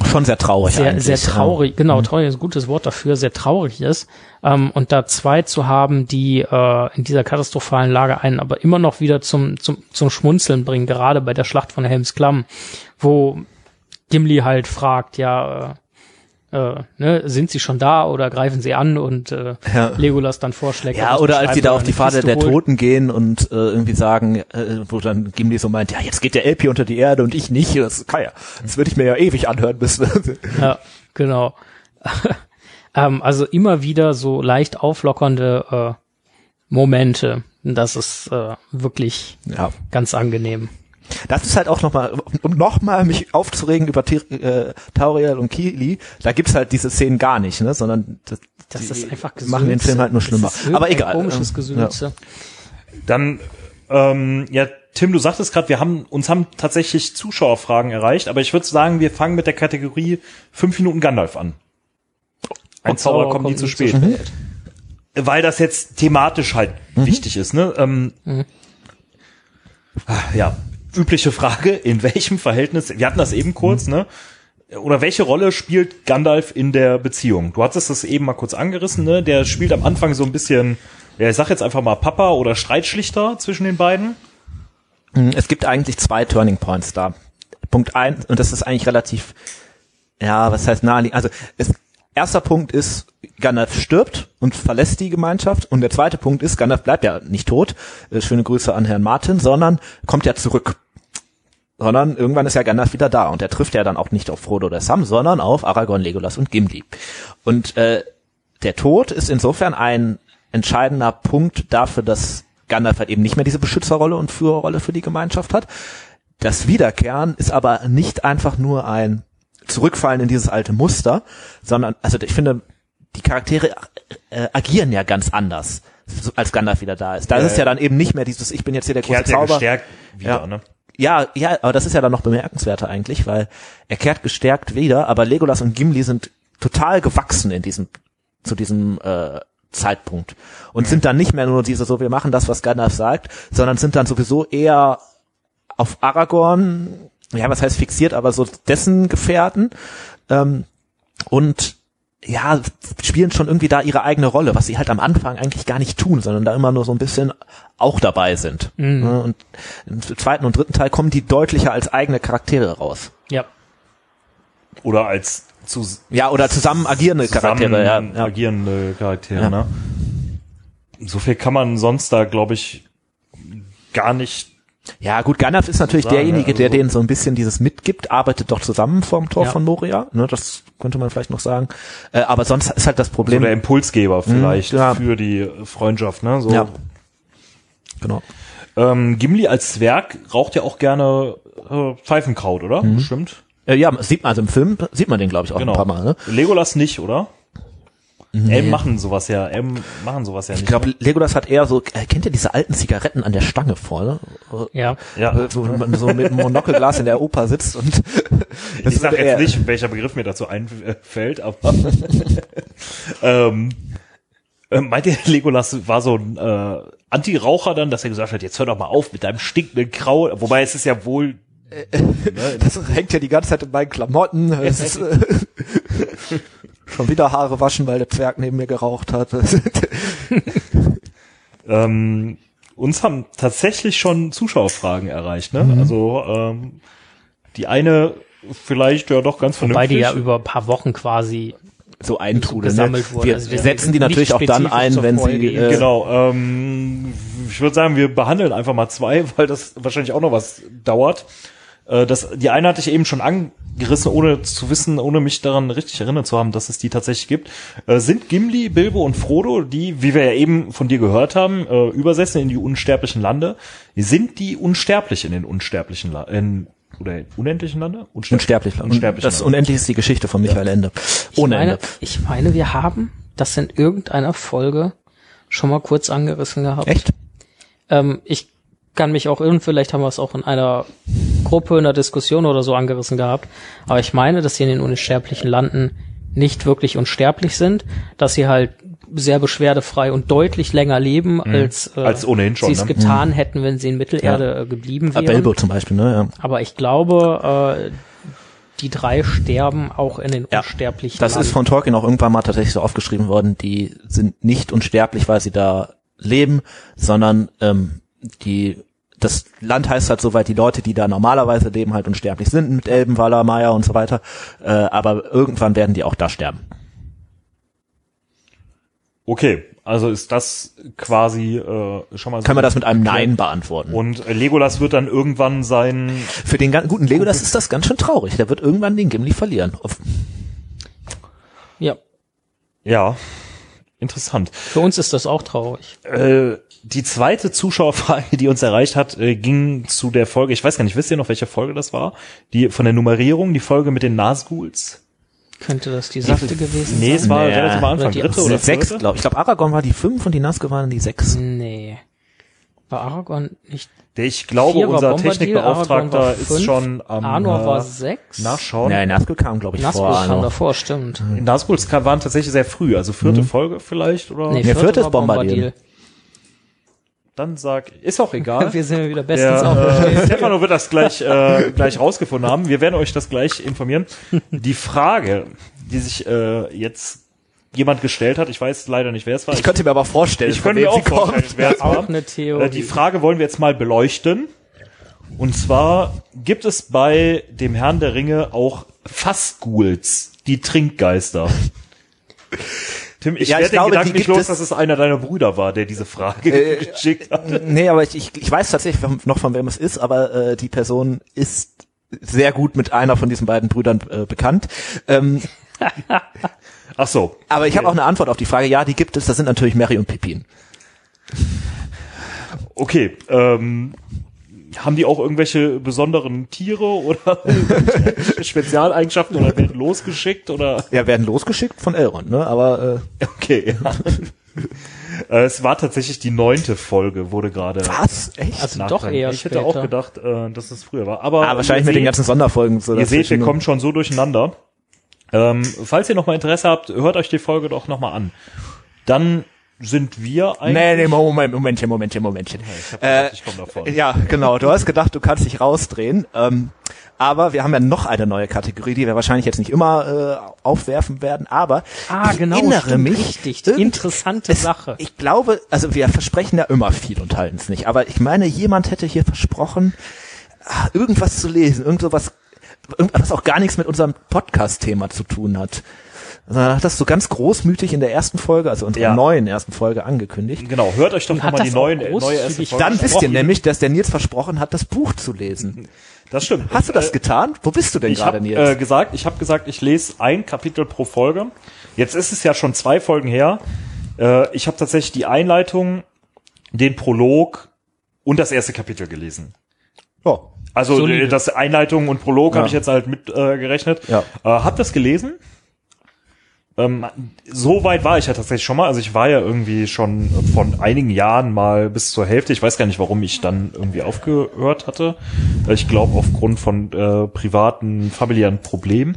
Schon sehr traurig sehr, eigentlich. sehr traurig, genau, traurig ist ein gutes Wort dafür, sehr traurig ist. Ähm, und da zwei zu haben, die äh, in dieser katastrophalen Lage einen aber immer noch wieder zum, zum, zum Schmunzeln bringen, gerade bei der Schlacht von Helms Klamm, wo Gimli halt fragt, ja, äh, äh, ne, sind sie schon da oder greifen sie an und äh, Ja. Legolas dann vorschlägt. Ja, oder als die beschreiben, da auf die Pfade der holt. Toten gehen und äh, irgendwie sagen, äh, wo dann Gimli so meint, ja, jetzt geht der hier unter die Erde und ich nicht. Das kann ja, das würde ich mir ja ewig anhören müssen. Ja, genau. [LAUGHS] ähm, also immer wieder so leicht auflockernde äh, Momente. Das ist äh, wirklich ja. ganz angenehm. Das ist halt auch nochmal, um nochmal mich aufzuregen über äh, Tauriel und Kili, da gibt's halt diese Szenen gar nicht, ne, sondern das, Das die ist einfach machen den Film halt nur schlimmer. Aber egal. Komisches ähm, Gesülze. Dann, ähm, ja, Tim, du sagtest gerade, wir haben uns haben tatsächlich Zuschauerfragen erreicht, aber ich würde sagen, wir fangen mit der Kategorie fünf Minuten Gandalf an. Ein Zauber kommt nie zu spät. Weil das jetzt thematisch halt wichtig ist, ne? Ähm, ah, Ja, übliche Frage, in welchem Verhältnis, wir hatten das eben kurz, ne? Oder welche Rolle spielt Gandalf in der Beziehung? Du hattest das eben mal kurz angerissen, ne? Der spielt am Anfang so ein bisschen, ja, ich sag jetzt einfach mal Papa oder Streitschlichter zwischen den beiden. ja. Es gibt eigentlich zwei Turning Points da. Punkt eins, und das ist eigentlich relativ, ja, was heißt naheliegend, also es, erster Punkt ist, Gandalf stirbt und verlässt die Gemeinschaft und der zweite Punkt ist, Gandalf bleibt ja nicht tot, äh, schöne Grüße an Herrn Martin, sondern kommt ja zurück. Sondern irgendwann ist ja Gandalf wieder da und er trifft ja dann auch nicht auf Frodo oder Sam, sondern auf Aragorn, Legolas und Gimli. Und äh, der Tod ist insofern ein entscheidender Punkt dafür, dass Gandalf halt eben nicht mehr diese Beschützerrolle und Führerrolle für die Gemeinschaft hat. Das Wiederkehren ist aber nicht einfach nur ein Zurückfallen in dieses alte Muster, sondern, also ich finde, die Charaktere äh, agieren ja ganz anders, als Gandalf wieder da ist. Da Ja, ist es ja dann eben nicht mehr dieses, ich bin jetzt hier der große Kehrt ja Zauber. gestärkt wieder, Ja. ne? Ja, ja, aber das ist ja dann noch bemerkenswerter eigentlich, weil er kehrt gestärkt wieder, aber Legolas und Gimli sind total gewachsen in diesem, zu diesem äh, Zeitpunkt und sind dann nicht mehr nur diese so, wir machen das, was Gandalf sagt, sondern sind dann sowieso eher auf Aragorn, ja, was heißt fixiert, aber so dessen Gefährten ähm, und ja, spielen schon irgendwie da ihre eigene Rolle, was sie halt am Anfang eigentlich gar nicht tun, sondern da immer nur so ein bisschen auch dabei sind. Ne, Und im zweiten und dritten Teil kommen die deutlicher als eigene Charaktere raus. Ja. Oder als zu Ja, oder zusammen agierende Charaktere, ja. zusammen ja. agierende Charaktere, Ja. ne? So viel kann man sonst da, glaube ich, gar nicht Ja, gut, Gandalf ist natürlich Sagen, derjenige, also der so- denen so ein bisschen dieses mitgibt, arbeitet doch zusammen vorm Tor Ja. von Moria, ne, das könnte man vielleicht noch sagen. Äh, aber sonst ist halt das so Problem. der Impulsgeber vielleicht ja. für die Freundschaft, ne? So. ja. Genau. Ähm, Gimli als Zwerg raucht ja auch gerne äh, Pfeifenkraut, oder? Mhm. Bestimmt. Äh, ja, sieht man, also im Film sieht man den, glaube ich, auch Genau. ein paar Mal. Ne? Legolas nicht, oder? Elben machen sowas ja, Elben machen sowas ja nicht. Ich glaube, Legolas hat eher so, äh, kennt ihr diese alten Zigaretten an der Stange vorne? Ja. ja. Äh, Wo man so mit einem Monokelglas in der Oper sitzt und [LAUGHS] das ich sag jetzt nicht, welcher Begriff mir dazu einfällt, aber [LAUGHS] ähm, äh, meint ihr, Legolas war so ein äh, Anti-Raucher dann, dass er gesagt hat, jetzt hör doch mal auf mit deinem stinkenden Kraut, wobei es ist ja wohl Das hängt ja die ganze Zeit in meinen Klamotten. [LAUGHS] Schon wieder Haare waschen, weil der Zwerg neben mir geraucht hat. [LAUGHS] ähm, uns haben tatsächlich schon Zuschauerfragen erreicht, Mhm. ne? Also ähm, die eine vielleicht ja doch ganz Wobei die vernünftig. ja über ein paar Wochen quasi so eintrudel. Ne? gesammelt wurde. Wir Also wir setzen die natürlich auch dann ein, wenn Folge sie eben. äh, Genau, ähm, ich würde sagen, wir behandeln einfach mal zwei, [LAUGHS] weil das wahrscheinlich auch noch was dauert. Äh, das, die eine hatte ich eben schon angerissen, ohne zu wissen, ohne mich daran richtig erinnert zu haben, dass es die tatsächlich gibt. Äh, sind Gimli, Bilbo und Frodo, die, wie wir ja eben von dir gehört haben, äh, übersetzen in die unsterblichen Lande, sind die unsterblich in den unsterblichen Lande, in, oder unendlichen Lande? unsterblich. Unsterblich. das Unendlich ist die Geschichte von Michael Ende. Ohne ich meine, Ende. ich meine, wir haben das in irgendeiner Folge schon mal kurz angerissen gehabt. Echt? Ähm, ich kann mich auch irren, vielleicht haben wir es auch in einer Gruppe, in einer Diskussion oder so angerissen gehabt. Aber ich meine, dass sie in den unsterblichen Landen nicht wirklich unsterblich sind, dass sie halt sehr beschwerdefrei und deutlich länger leben, als, äh, Als ohnehin schon, sie es ne? getan hätten, wenn sie in Mittelerde äh, geblieben Ah, wären. Bilbo zum Beispiel, ne? Ja. Aber ich glaube, äh, die drei sterben auch in den Ja, unsterblichen Das ist von Tolkien auch irgendwann mal tatsächlich so aufgeschrieben worden, die sind nicht unsterblich, weil sie da leben, sondern ähm, die das Land heißt halt soweit die Leute, die da normalerweise leben, halt unsterblich sind, mit Elben, Waller, Maya und so weiter. Äh, aber irgendwann werden die auch da sterben. Okay, also ist das quasi äh, schon mal so Können wir das mit einem Nein beantworten? Und äh, Legolas wird dann irgendwann sein Für den gan- guten Legolas ist das ganz schön traurig. Der wird irgendwann den Gimli verlieren. Ja, Ja, interessant. für uns ist das auch traurig. Äh, die zweite Zuschauerfrage, die uns erreicht hat, äh, ging zu der Folge, ich weiß gar nicht, wisst ihr noch, welche Folge das war? Die von der Nummerierung, die Folge mit den Nazguls? Könnte das die siebte gewesen Nee, es sein? war Nee. relativ am Anfang, Oder die dritte oder sechs, vierte? glaube ich. Ich glaube, Aragorn war die fünf und die Nazgul waren die sechs. Nee. War Aragorn nicht Der, ich glaube, unser Technikbeauftragter ist schon am Arnor äh, war sechs. Nachschauen. Nee, Nazgul kam, glaube ich, Nazgul vor. kam Arnor. davor, stimmt. Nazguls kam- waren tatsächlich sehr früh, also vierte Folge vielleicht, oder? Nee, vierte war ist Bombadil. Dann sag, ist auch egal. [LAUGHS] Wir sind wieder bestens Der, aufgestellt. äh, Stefano wird das gleich, äh, gleich rausgefunden haben. Wir werden euch das gleich informieren. Die Frage, die sich äh, jetzt jemand gestellt hat, ich weiß leider nicht, wer es war. Ich könnte mir aber vorstellen, ich könnte mir auch vorstellen, wer es war. Auch eine Theorie. Äh, die Frage wollen wir jetzt mal beleuchten. Und zwar gibt es bei dem Herrn der Ringe auch Fassguls, die Trinkgeister. Tim, ich Ja, ich werde den glaube, Gedanken nicht los, es- dass es einer deiner Brüder war, der diese Frage [LAUGHS] geschickt hat. Nee, aber ich, ich, ich weiß tatsächlich noch von wem es ist, aber äh, die Person ist sehr gut mit einer von diesen beiden Brüdern äh, bekannt. Ähm, Ach so. aber ich habe auch eine Antwort auf die Frage. Ja, die gibt es. Das sind natürlich Mary und Pippin. Okay, ähm, haben die auch irgendwelche besonderen Tiere oder [LAUGHS] Spezialeigenschaften oder werden losgeschickt oder? Ja, werden losgeschickt von Elrond, ne? Aber äh, Okay, ja. [LAUGHS] Äh, es war tatsächlich die neunte Folge, wurde gerade. was? Echt? Also doch eher Ich hätte später. auch gedacht, äh, dass es früher war. Aber ah, wahrscheinlich mit den seht- ganzen Sonderfolgen. So Ihr seht, wir dazwischen. kommen schon so durcheinander. Ähm, falls ihr noch mal Interesse habt, hört euch die Folge doch noch mal an. Dann sind wir eigentlich. Nee, nee, Moment, Momentchen, Momentchen, Momentchen. Ich, Äh, ich komme davon. Ja, genau. Du hast gedacht, du kannst dich rausdrehen. Ähm, aber wir haben ja noch eine neue Kategorie, die wir wahrscheinlich jetzt nicht immer äh, aufwerfen werden. Aber Ah, ich genau, erinnere stimmt, mich. richtig. Interessante es, Sache. Ich glaube, also wir versprechen ja immer viel und halten es nicht. Aber ich meine, jemand hätte hier versprochen, ah, irgendwas zu lesen, irgendwas, was auch gar nichts mit unserem Podcast-Thema zu tun hat. Er hat das so ganz großmütig in der ersten Folge, also unserer Ja. neuen ersten Folge angekündigt. Genau, hört euch doch noch hat mal die neuen, neue erste Folge Dann an. wisst ihr nämlich, dass der Nils versprochen hat, das Buch zu lesen. Das stimmt. Hast du das getan? Wo bist du denn Ich gerade, habe Nils? äh, gesagt, ich habe gesagt, ich lese ein Kapitel pro Folge. Jetzt ist es ja schon zwei Folgen her. Äh, ich habe tatsächlich die Einleitung, den Prolog und das erste Kapitel gelesen. Ja. Also Solide. äh, das Einleitung und Prolog Ja. habe ich jetzt halt mit äh, gerechnet. Ja. Äh, hab das gelesen. Ähm, so weit war ich ja tatsächlich schon mal. Also ich war ja irgendwie schon von einigen Jahren mal bis zur Hälfte. Ich weiß gar nicht, warum ich dann irgendwie aufgehört hatte. Äh, Ich glaube aufgrund von äh, privaten, familiären Problemen.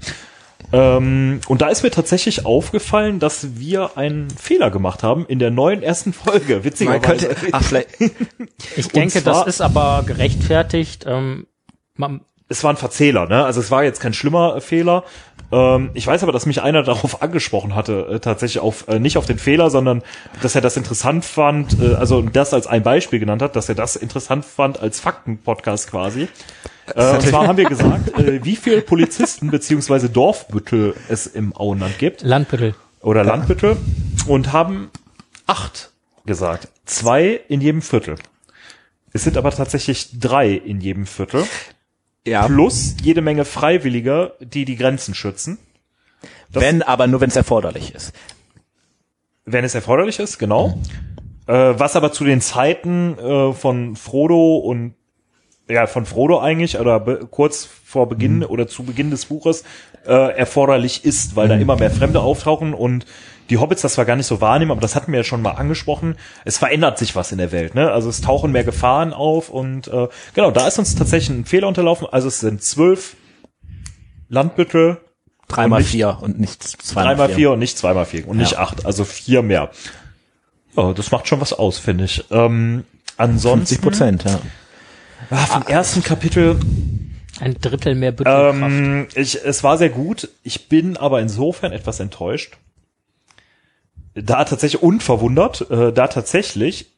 Ähm, und da ist mir tatsächlich aufgefallen, dass wir einen Fehler gemacht haben in der neuen ersten Folge. Witzigerweise. könnte, ach, vielleicht, [LAUGHS] Ich denke, zwar- das ist aber gerechtfertigt. Ähm, man, es war ein Verzähler, ne? Also es war jetzt kein schlimmer Fehler. Ähm, ich weiß aber, dass mich einer [LAUGHS] darauf angesprochen hatte, äh, tatsächlich auf äh, nicht auf den Fehler, sondern dass er das interessant fand, äh, also das als ein Beispiel genannt hat, dass er das interessant fand als Fakten-Podcast quasi. Äh, und zwar haben wir gesagt, äh, wie viele Polizisten beziehungsweise Dorfbüttel es im Auenland gibt Landbüttel. oder Landbüttel und haben acht gesagt. Zwei in jedem Viertel. Es sind aber tatsächlich drei in jedem Viertel ja, plus jede Menge Freiwilliger, die die Grenzen schützen, das- wenn, aber nur wenn es erforderlich ist. wenn es erforderlich ist, genau. Äh, was aber zu den Zeiten äh, von Frodo und ja von Frodo eigentlich oder kurz vor Beginn oder zu Beginn des Buches äh, erforderlich ist, weil da immer mehr Fremde auftauchen und die Hobbits das zwar gar nicht so wahrnehmen, aber das hatten wir ja schon mal angesprochen. Es verändert sich was in der Welt, ne? Also es tauchen mehr Gefahren auf und äh, genau, da ist uns tatsächlich ein Fehler unterlaufen. Also es sind zwölf Landbüttel Dreimal Und nicht- vier und nicht zweimal Dreimal vier und nicht zweimal vier und nicht Ja. acht, also vier mehr. Ja, das macht schon was aus, finde ich. Ähm, ansonsten 50 Prozent, ja. ah, vom ersten Kapitel, Ein Drittel mehr Büttelkraft. ähm, ich, es war sehr gut. Ich bin aber insofern etwas enttäuscht. Da tatsächlich und verwundert, äh, da tatsächlich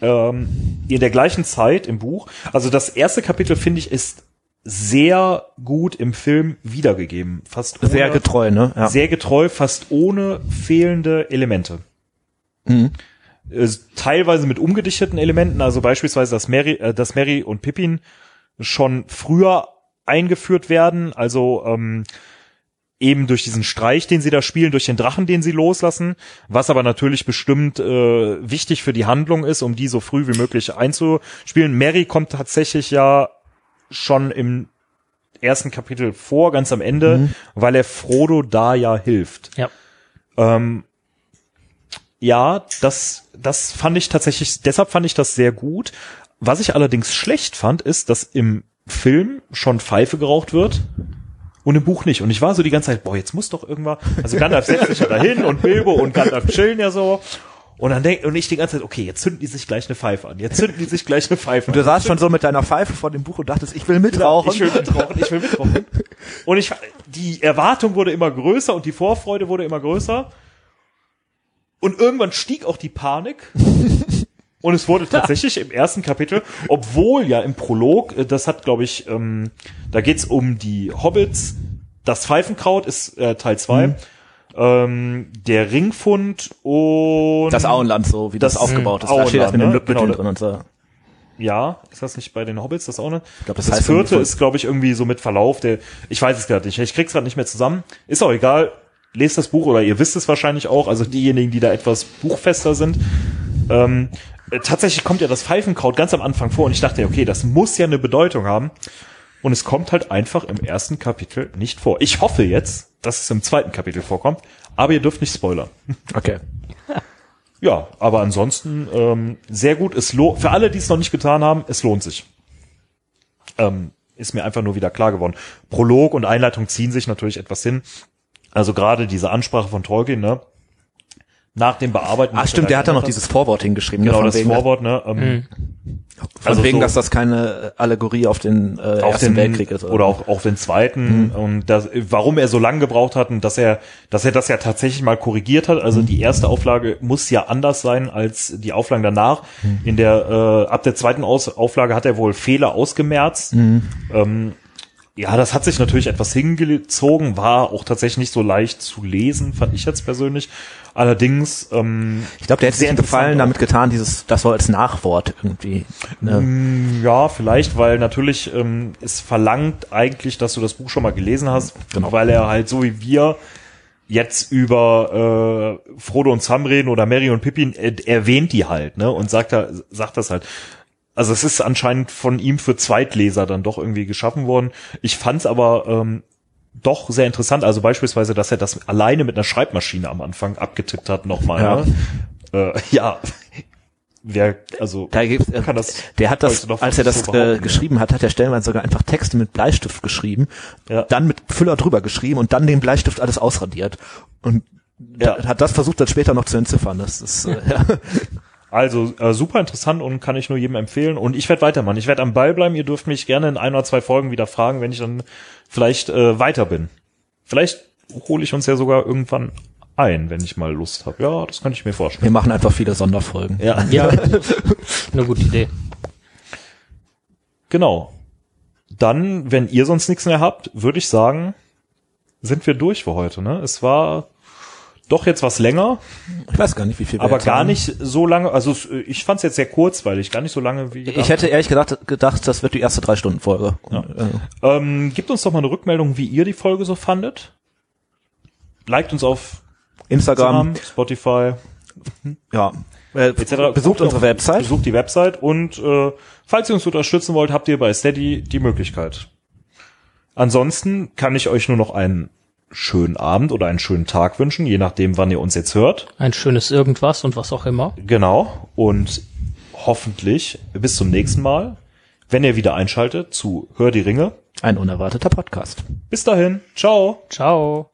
ähm, in der gleichen Zeit im Buch, also das erste Kapitel finde ich ist sehr gut im Film wiedergegeben, fast Sehr ohne- getreu, ne? Ja. sehr getreu, fast ohne fehlende Elemente. Mhm. Äh, Teilweise mit umgedichteten Elementen, also beispielsweise, dass Mary, äh, dass Mary und Pippin schon früher eingeführt werden, also ähm, eben durch diesen Streich, den sie da spielen, durch den Drachen, den sie loslassen, was aber natürlich bestimmt äh, wichtig für die Handlung ist, um die so früh wie möglich einzuspielen. Mary kommt tatsächlich ja schon im ersten Kapitel vor, ganz am Ende, weil er Frodo da ja hilft. ja. Ähm, ja, das, das fand ich tatsächlich, deshalb fand ich das sehr gut. Was ich allerdings schlecht fand, ist, dass im Film schon Pfeife geraucht wird und im Buch nicht. Und ich war so die ganze Zeit, boah, jetzt muss doch irgendwann, also Gandalf setzt sich ja dahin und Bilbo und Gandalf chillen ja so. Und dann denk, und ich die ganze Zeit, okay, jetzt zünden die sich gleich eine Pfeife an. Jetzt zünden die sich gleich eine Pfeife an. Du saßt schon so mit deiner Pfeife vor dem Buch und dachtest, ich will mitrauchen. Ich will mitrauchen, ich will mitrauchen. Und ich, die Erwartung wurde immer größer und die Vorfreude wurde immer größer. Und irgendwann stieg auch die Panik. Und es wurde [LAUGHS] tatsächlich im ersten Kapitel, obwohl ja im Prolog, äh, das hat, glaube ich, ähm, da geht's um die Hobbits. Das Pfeifenkraut ist äh, Teil zwei. Ähm, der Ringfund und Das Auenland, so wie das, Das aufgebaut ist. Auenland, da steht das mit den ne? Lückbütteln Genau. drin und so. Ja, ist das nicht bei den Hobbits das auch nicht? Ich glaub, das das heißt vierte ist, glaube ich, irgendwie so mit Verlauf. Der, ich weiß es gerade nicht. Ich krieg's gerade nicht mehr zusammen. Ist auch egal. Lest das Buch oder ihr wisst es wahrscheinlich auch. Also diejenigen, die da etwas buchfester sind. Ähm, äh, tatsächlich kommt ja das Pfeifenkraut ganz am Anfang vor und ich dachte, okay, das muss ja eine Bedeutung haben. Und es kommt halt einfach im ersten Kapitel nicht vor. Ich hoffe jetzt, dass es im zweiten Kapitel vorkommt, aber ihr dürft nicht spoilern. [LAUGHS] Okay. Ja, aber ansonsten ähm, sehr gut. Es lohnt für alle, die es noch nicht getan haben, es lohnt sich. Ähm, ist mir einfach nur wieder klar geworden. Prolog und Einleitung ziehen sich natürlich etwas hin. Also gerade diese Ansprache von Tolkien, ne? Nach dem Bearbeiten. Ach stimmt, er der hat da noch dieses Vorwort hingeschrieben. genau ne, das wegen, Vorwort, ne? Ähm, Mhm. Von also wegen, so- dass das keine Allegorie auf den äh, auf Ersten den Weltkrieg ist. oder auch auf den zweiten und das, warum er so lange gebraucht hat und dass er dass er das ja tatsächlich mal korrigiert hat also die erste Auflage muss ja anders sein als die Auflagen danach in der äh, ab der zweiten Aus Auflage hat er wohl Fehler ausgemerzt ähm, ja, das hat sich natürlich etwas hingezogen, war auch tatsächlich nicht so leicht zu lesen, fand ich jetzt persönlich. Allerdings, ähm, Ich glaube, der hätte sich sehr einen Gefallen damit getan, dieses, das so als Nachwort irgendwie. Ne? Mm, Ja, vielleicht, weil natürlich ähm, es verlangt eigentlich, dass du das Buch schon mal gelesen hast, Genau. weil er halt so wie wir jetzt über äh, Frodo und Sam reden oder Mary und Pippin, äh, erwähnt die halt, ne, und sagt da, sagt das halt. Also es ist anscheinend von ihm für Zweitleser dann doch irgendwie geschaffen worden. Ich fand's aber ähm, doch sehr interessant. Also beispielsweise, dass er das alleine mit einer Schreibmaschine am Anfang abgetippt hat nochmal. Ja. Ne? Äh, [LAUGHS] ja. Wer, also Da gibt's, äh, kann das der hat das, als er das so äh, geschrieben hat, hat er stellenweise sogar einfach Texte mit Bleistift geschrieben, Ja. dann mit Füller drüber geschrieben und dann den Bleistift alles ausradiert. Und Ja. hat das versucht dann später noch zu entziffern. Das ist äh, [LAUGHS] ja. Also äh, super interessant und kann ich nur jedem empfehlen. Und ich werde weitermachen. Ich werde am Ball bleiben. Ihr dürft mich gerne in ein oder zwei Folgen wieder fragen, wenn ich dann vielleicht äh, weiter bin. Vielleicht hole ich uns ja sogar irgendwann ein, wenn ich mal Lust habe. Ja, das kann ich mir vorstellen. Wir machen einfach viele Sonderfolgen. Ja, Ja, [LAUGHS] eine gute Idee. genau. Dann, wenn ihr sonst nichts mehr habt, würde ich sagen, sind wir durch für heute. Ne? Es war doch jetzt was länger, Ich weiß gar nicht, wie viel wir aber gar haben. nicht so lange. Also ich fand es jetzt sehr kurzweilig, gar nicht so lange wie. Ich hätte ehrlich gedacht, gedacht, das wird die erste drei Stunden Folge. Ja. Äh, Ähm, gebt uns doch mal eine Rückmeldung, wie ihr die Folge so fandet. Liked uns auf Instagram, Instagram, Spotify, ja. Äh, besucht unsere Website. Besucht die Website und äh, falls ihr uns unterstützen wollt, habt ihr bei Steady die Möglichkeit. Ansonsten kann ich euch nur noch einen schönen Abend oder einen schönen Tag wünschen, je nachdem, wann ihr uns jetzt hört. Ein schönes Irgendwas und was auch immer. Genau. Und hoffentlich bis zum nächsten Mal, wenn ihr wieder einschaltet zu Hör die Ringe. Ein unerwarteter Podcast. Bis dahin. Ciao. Ciao.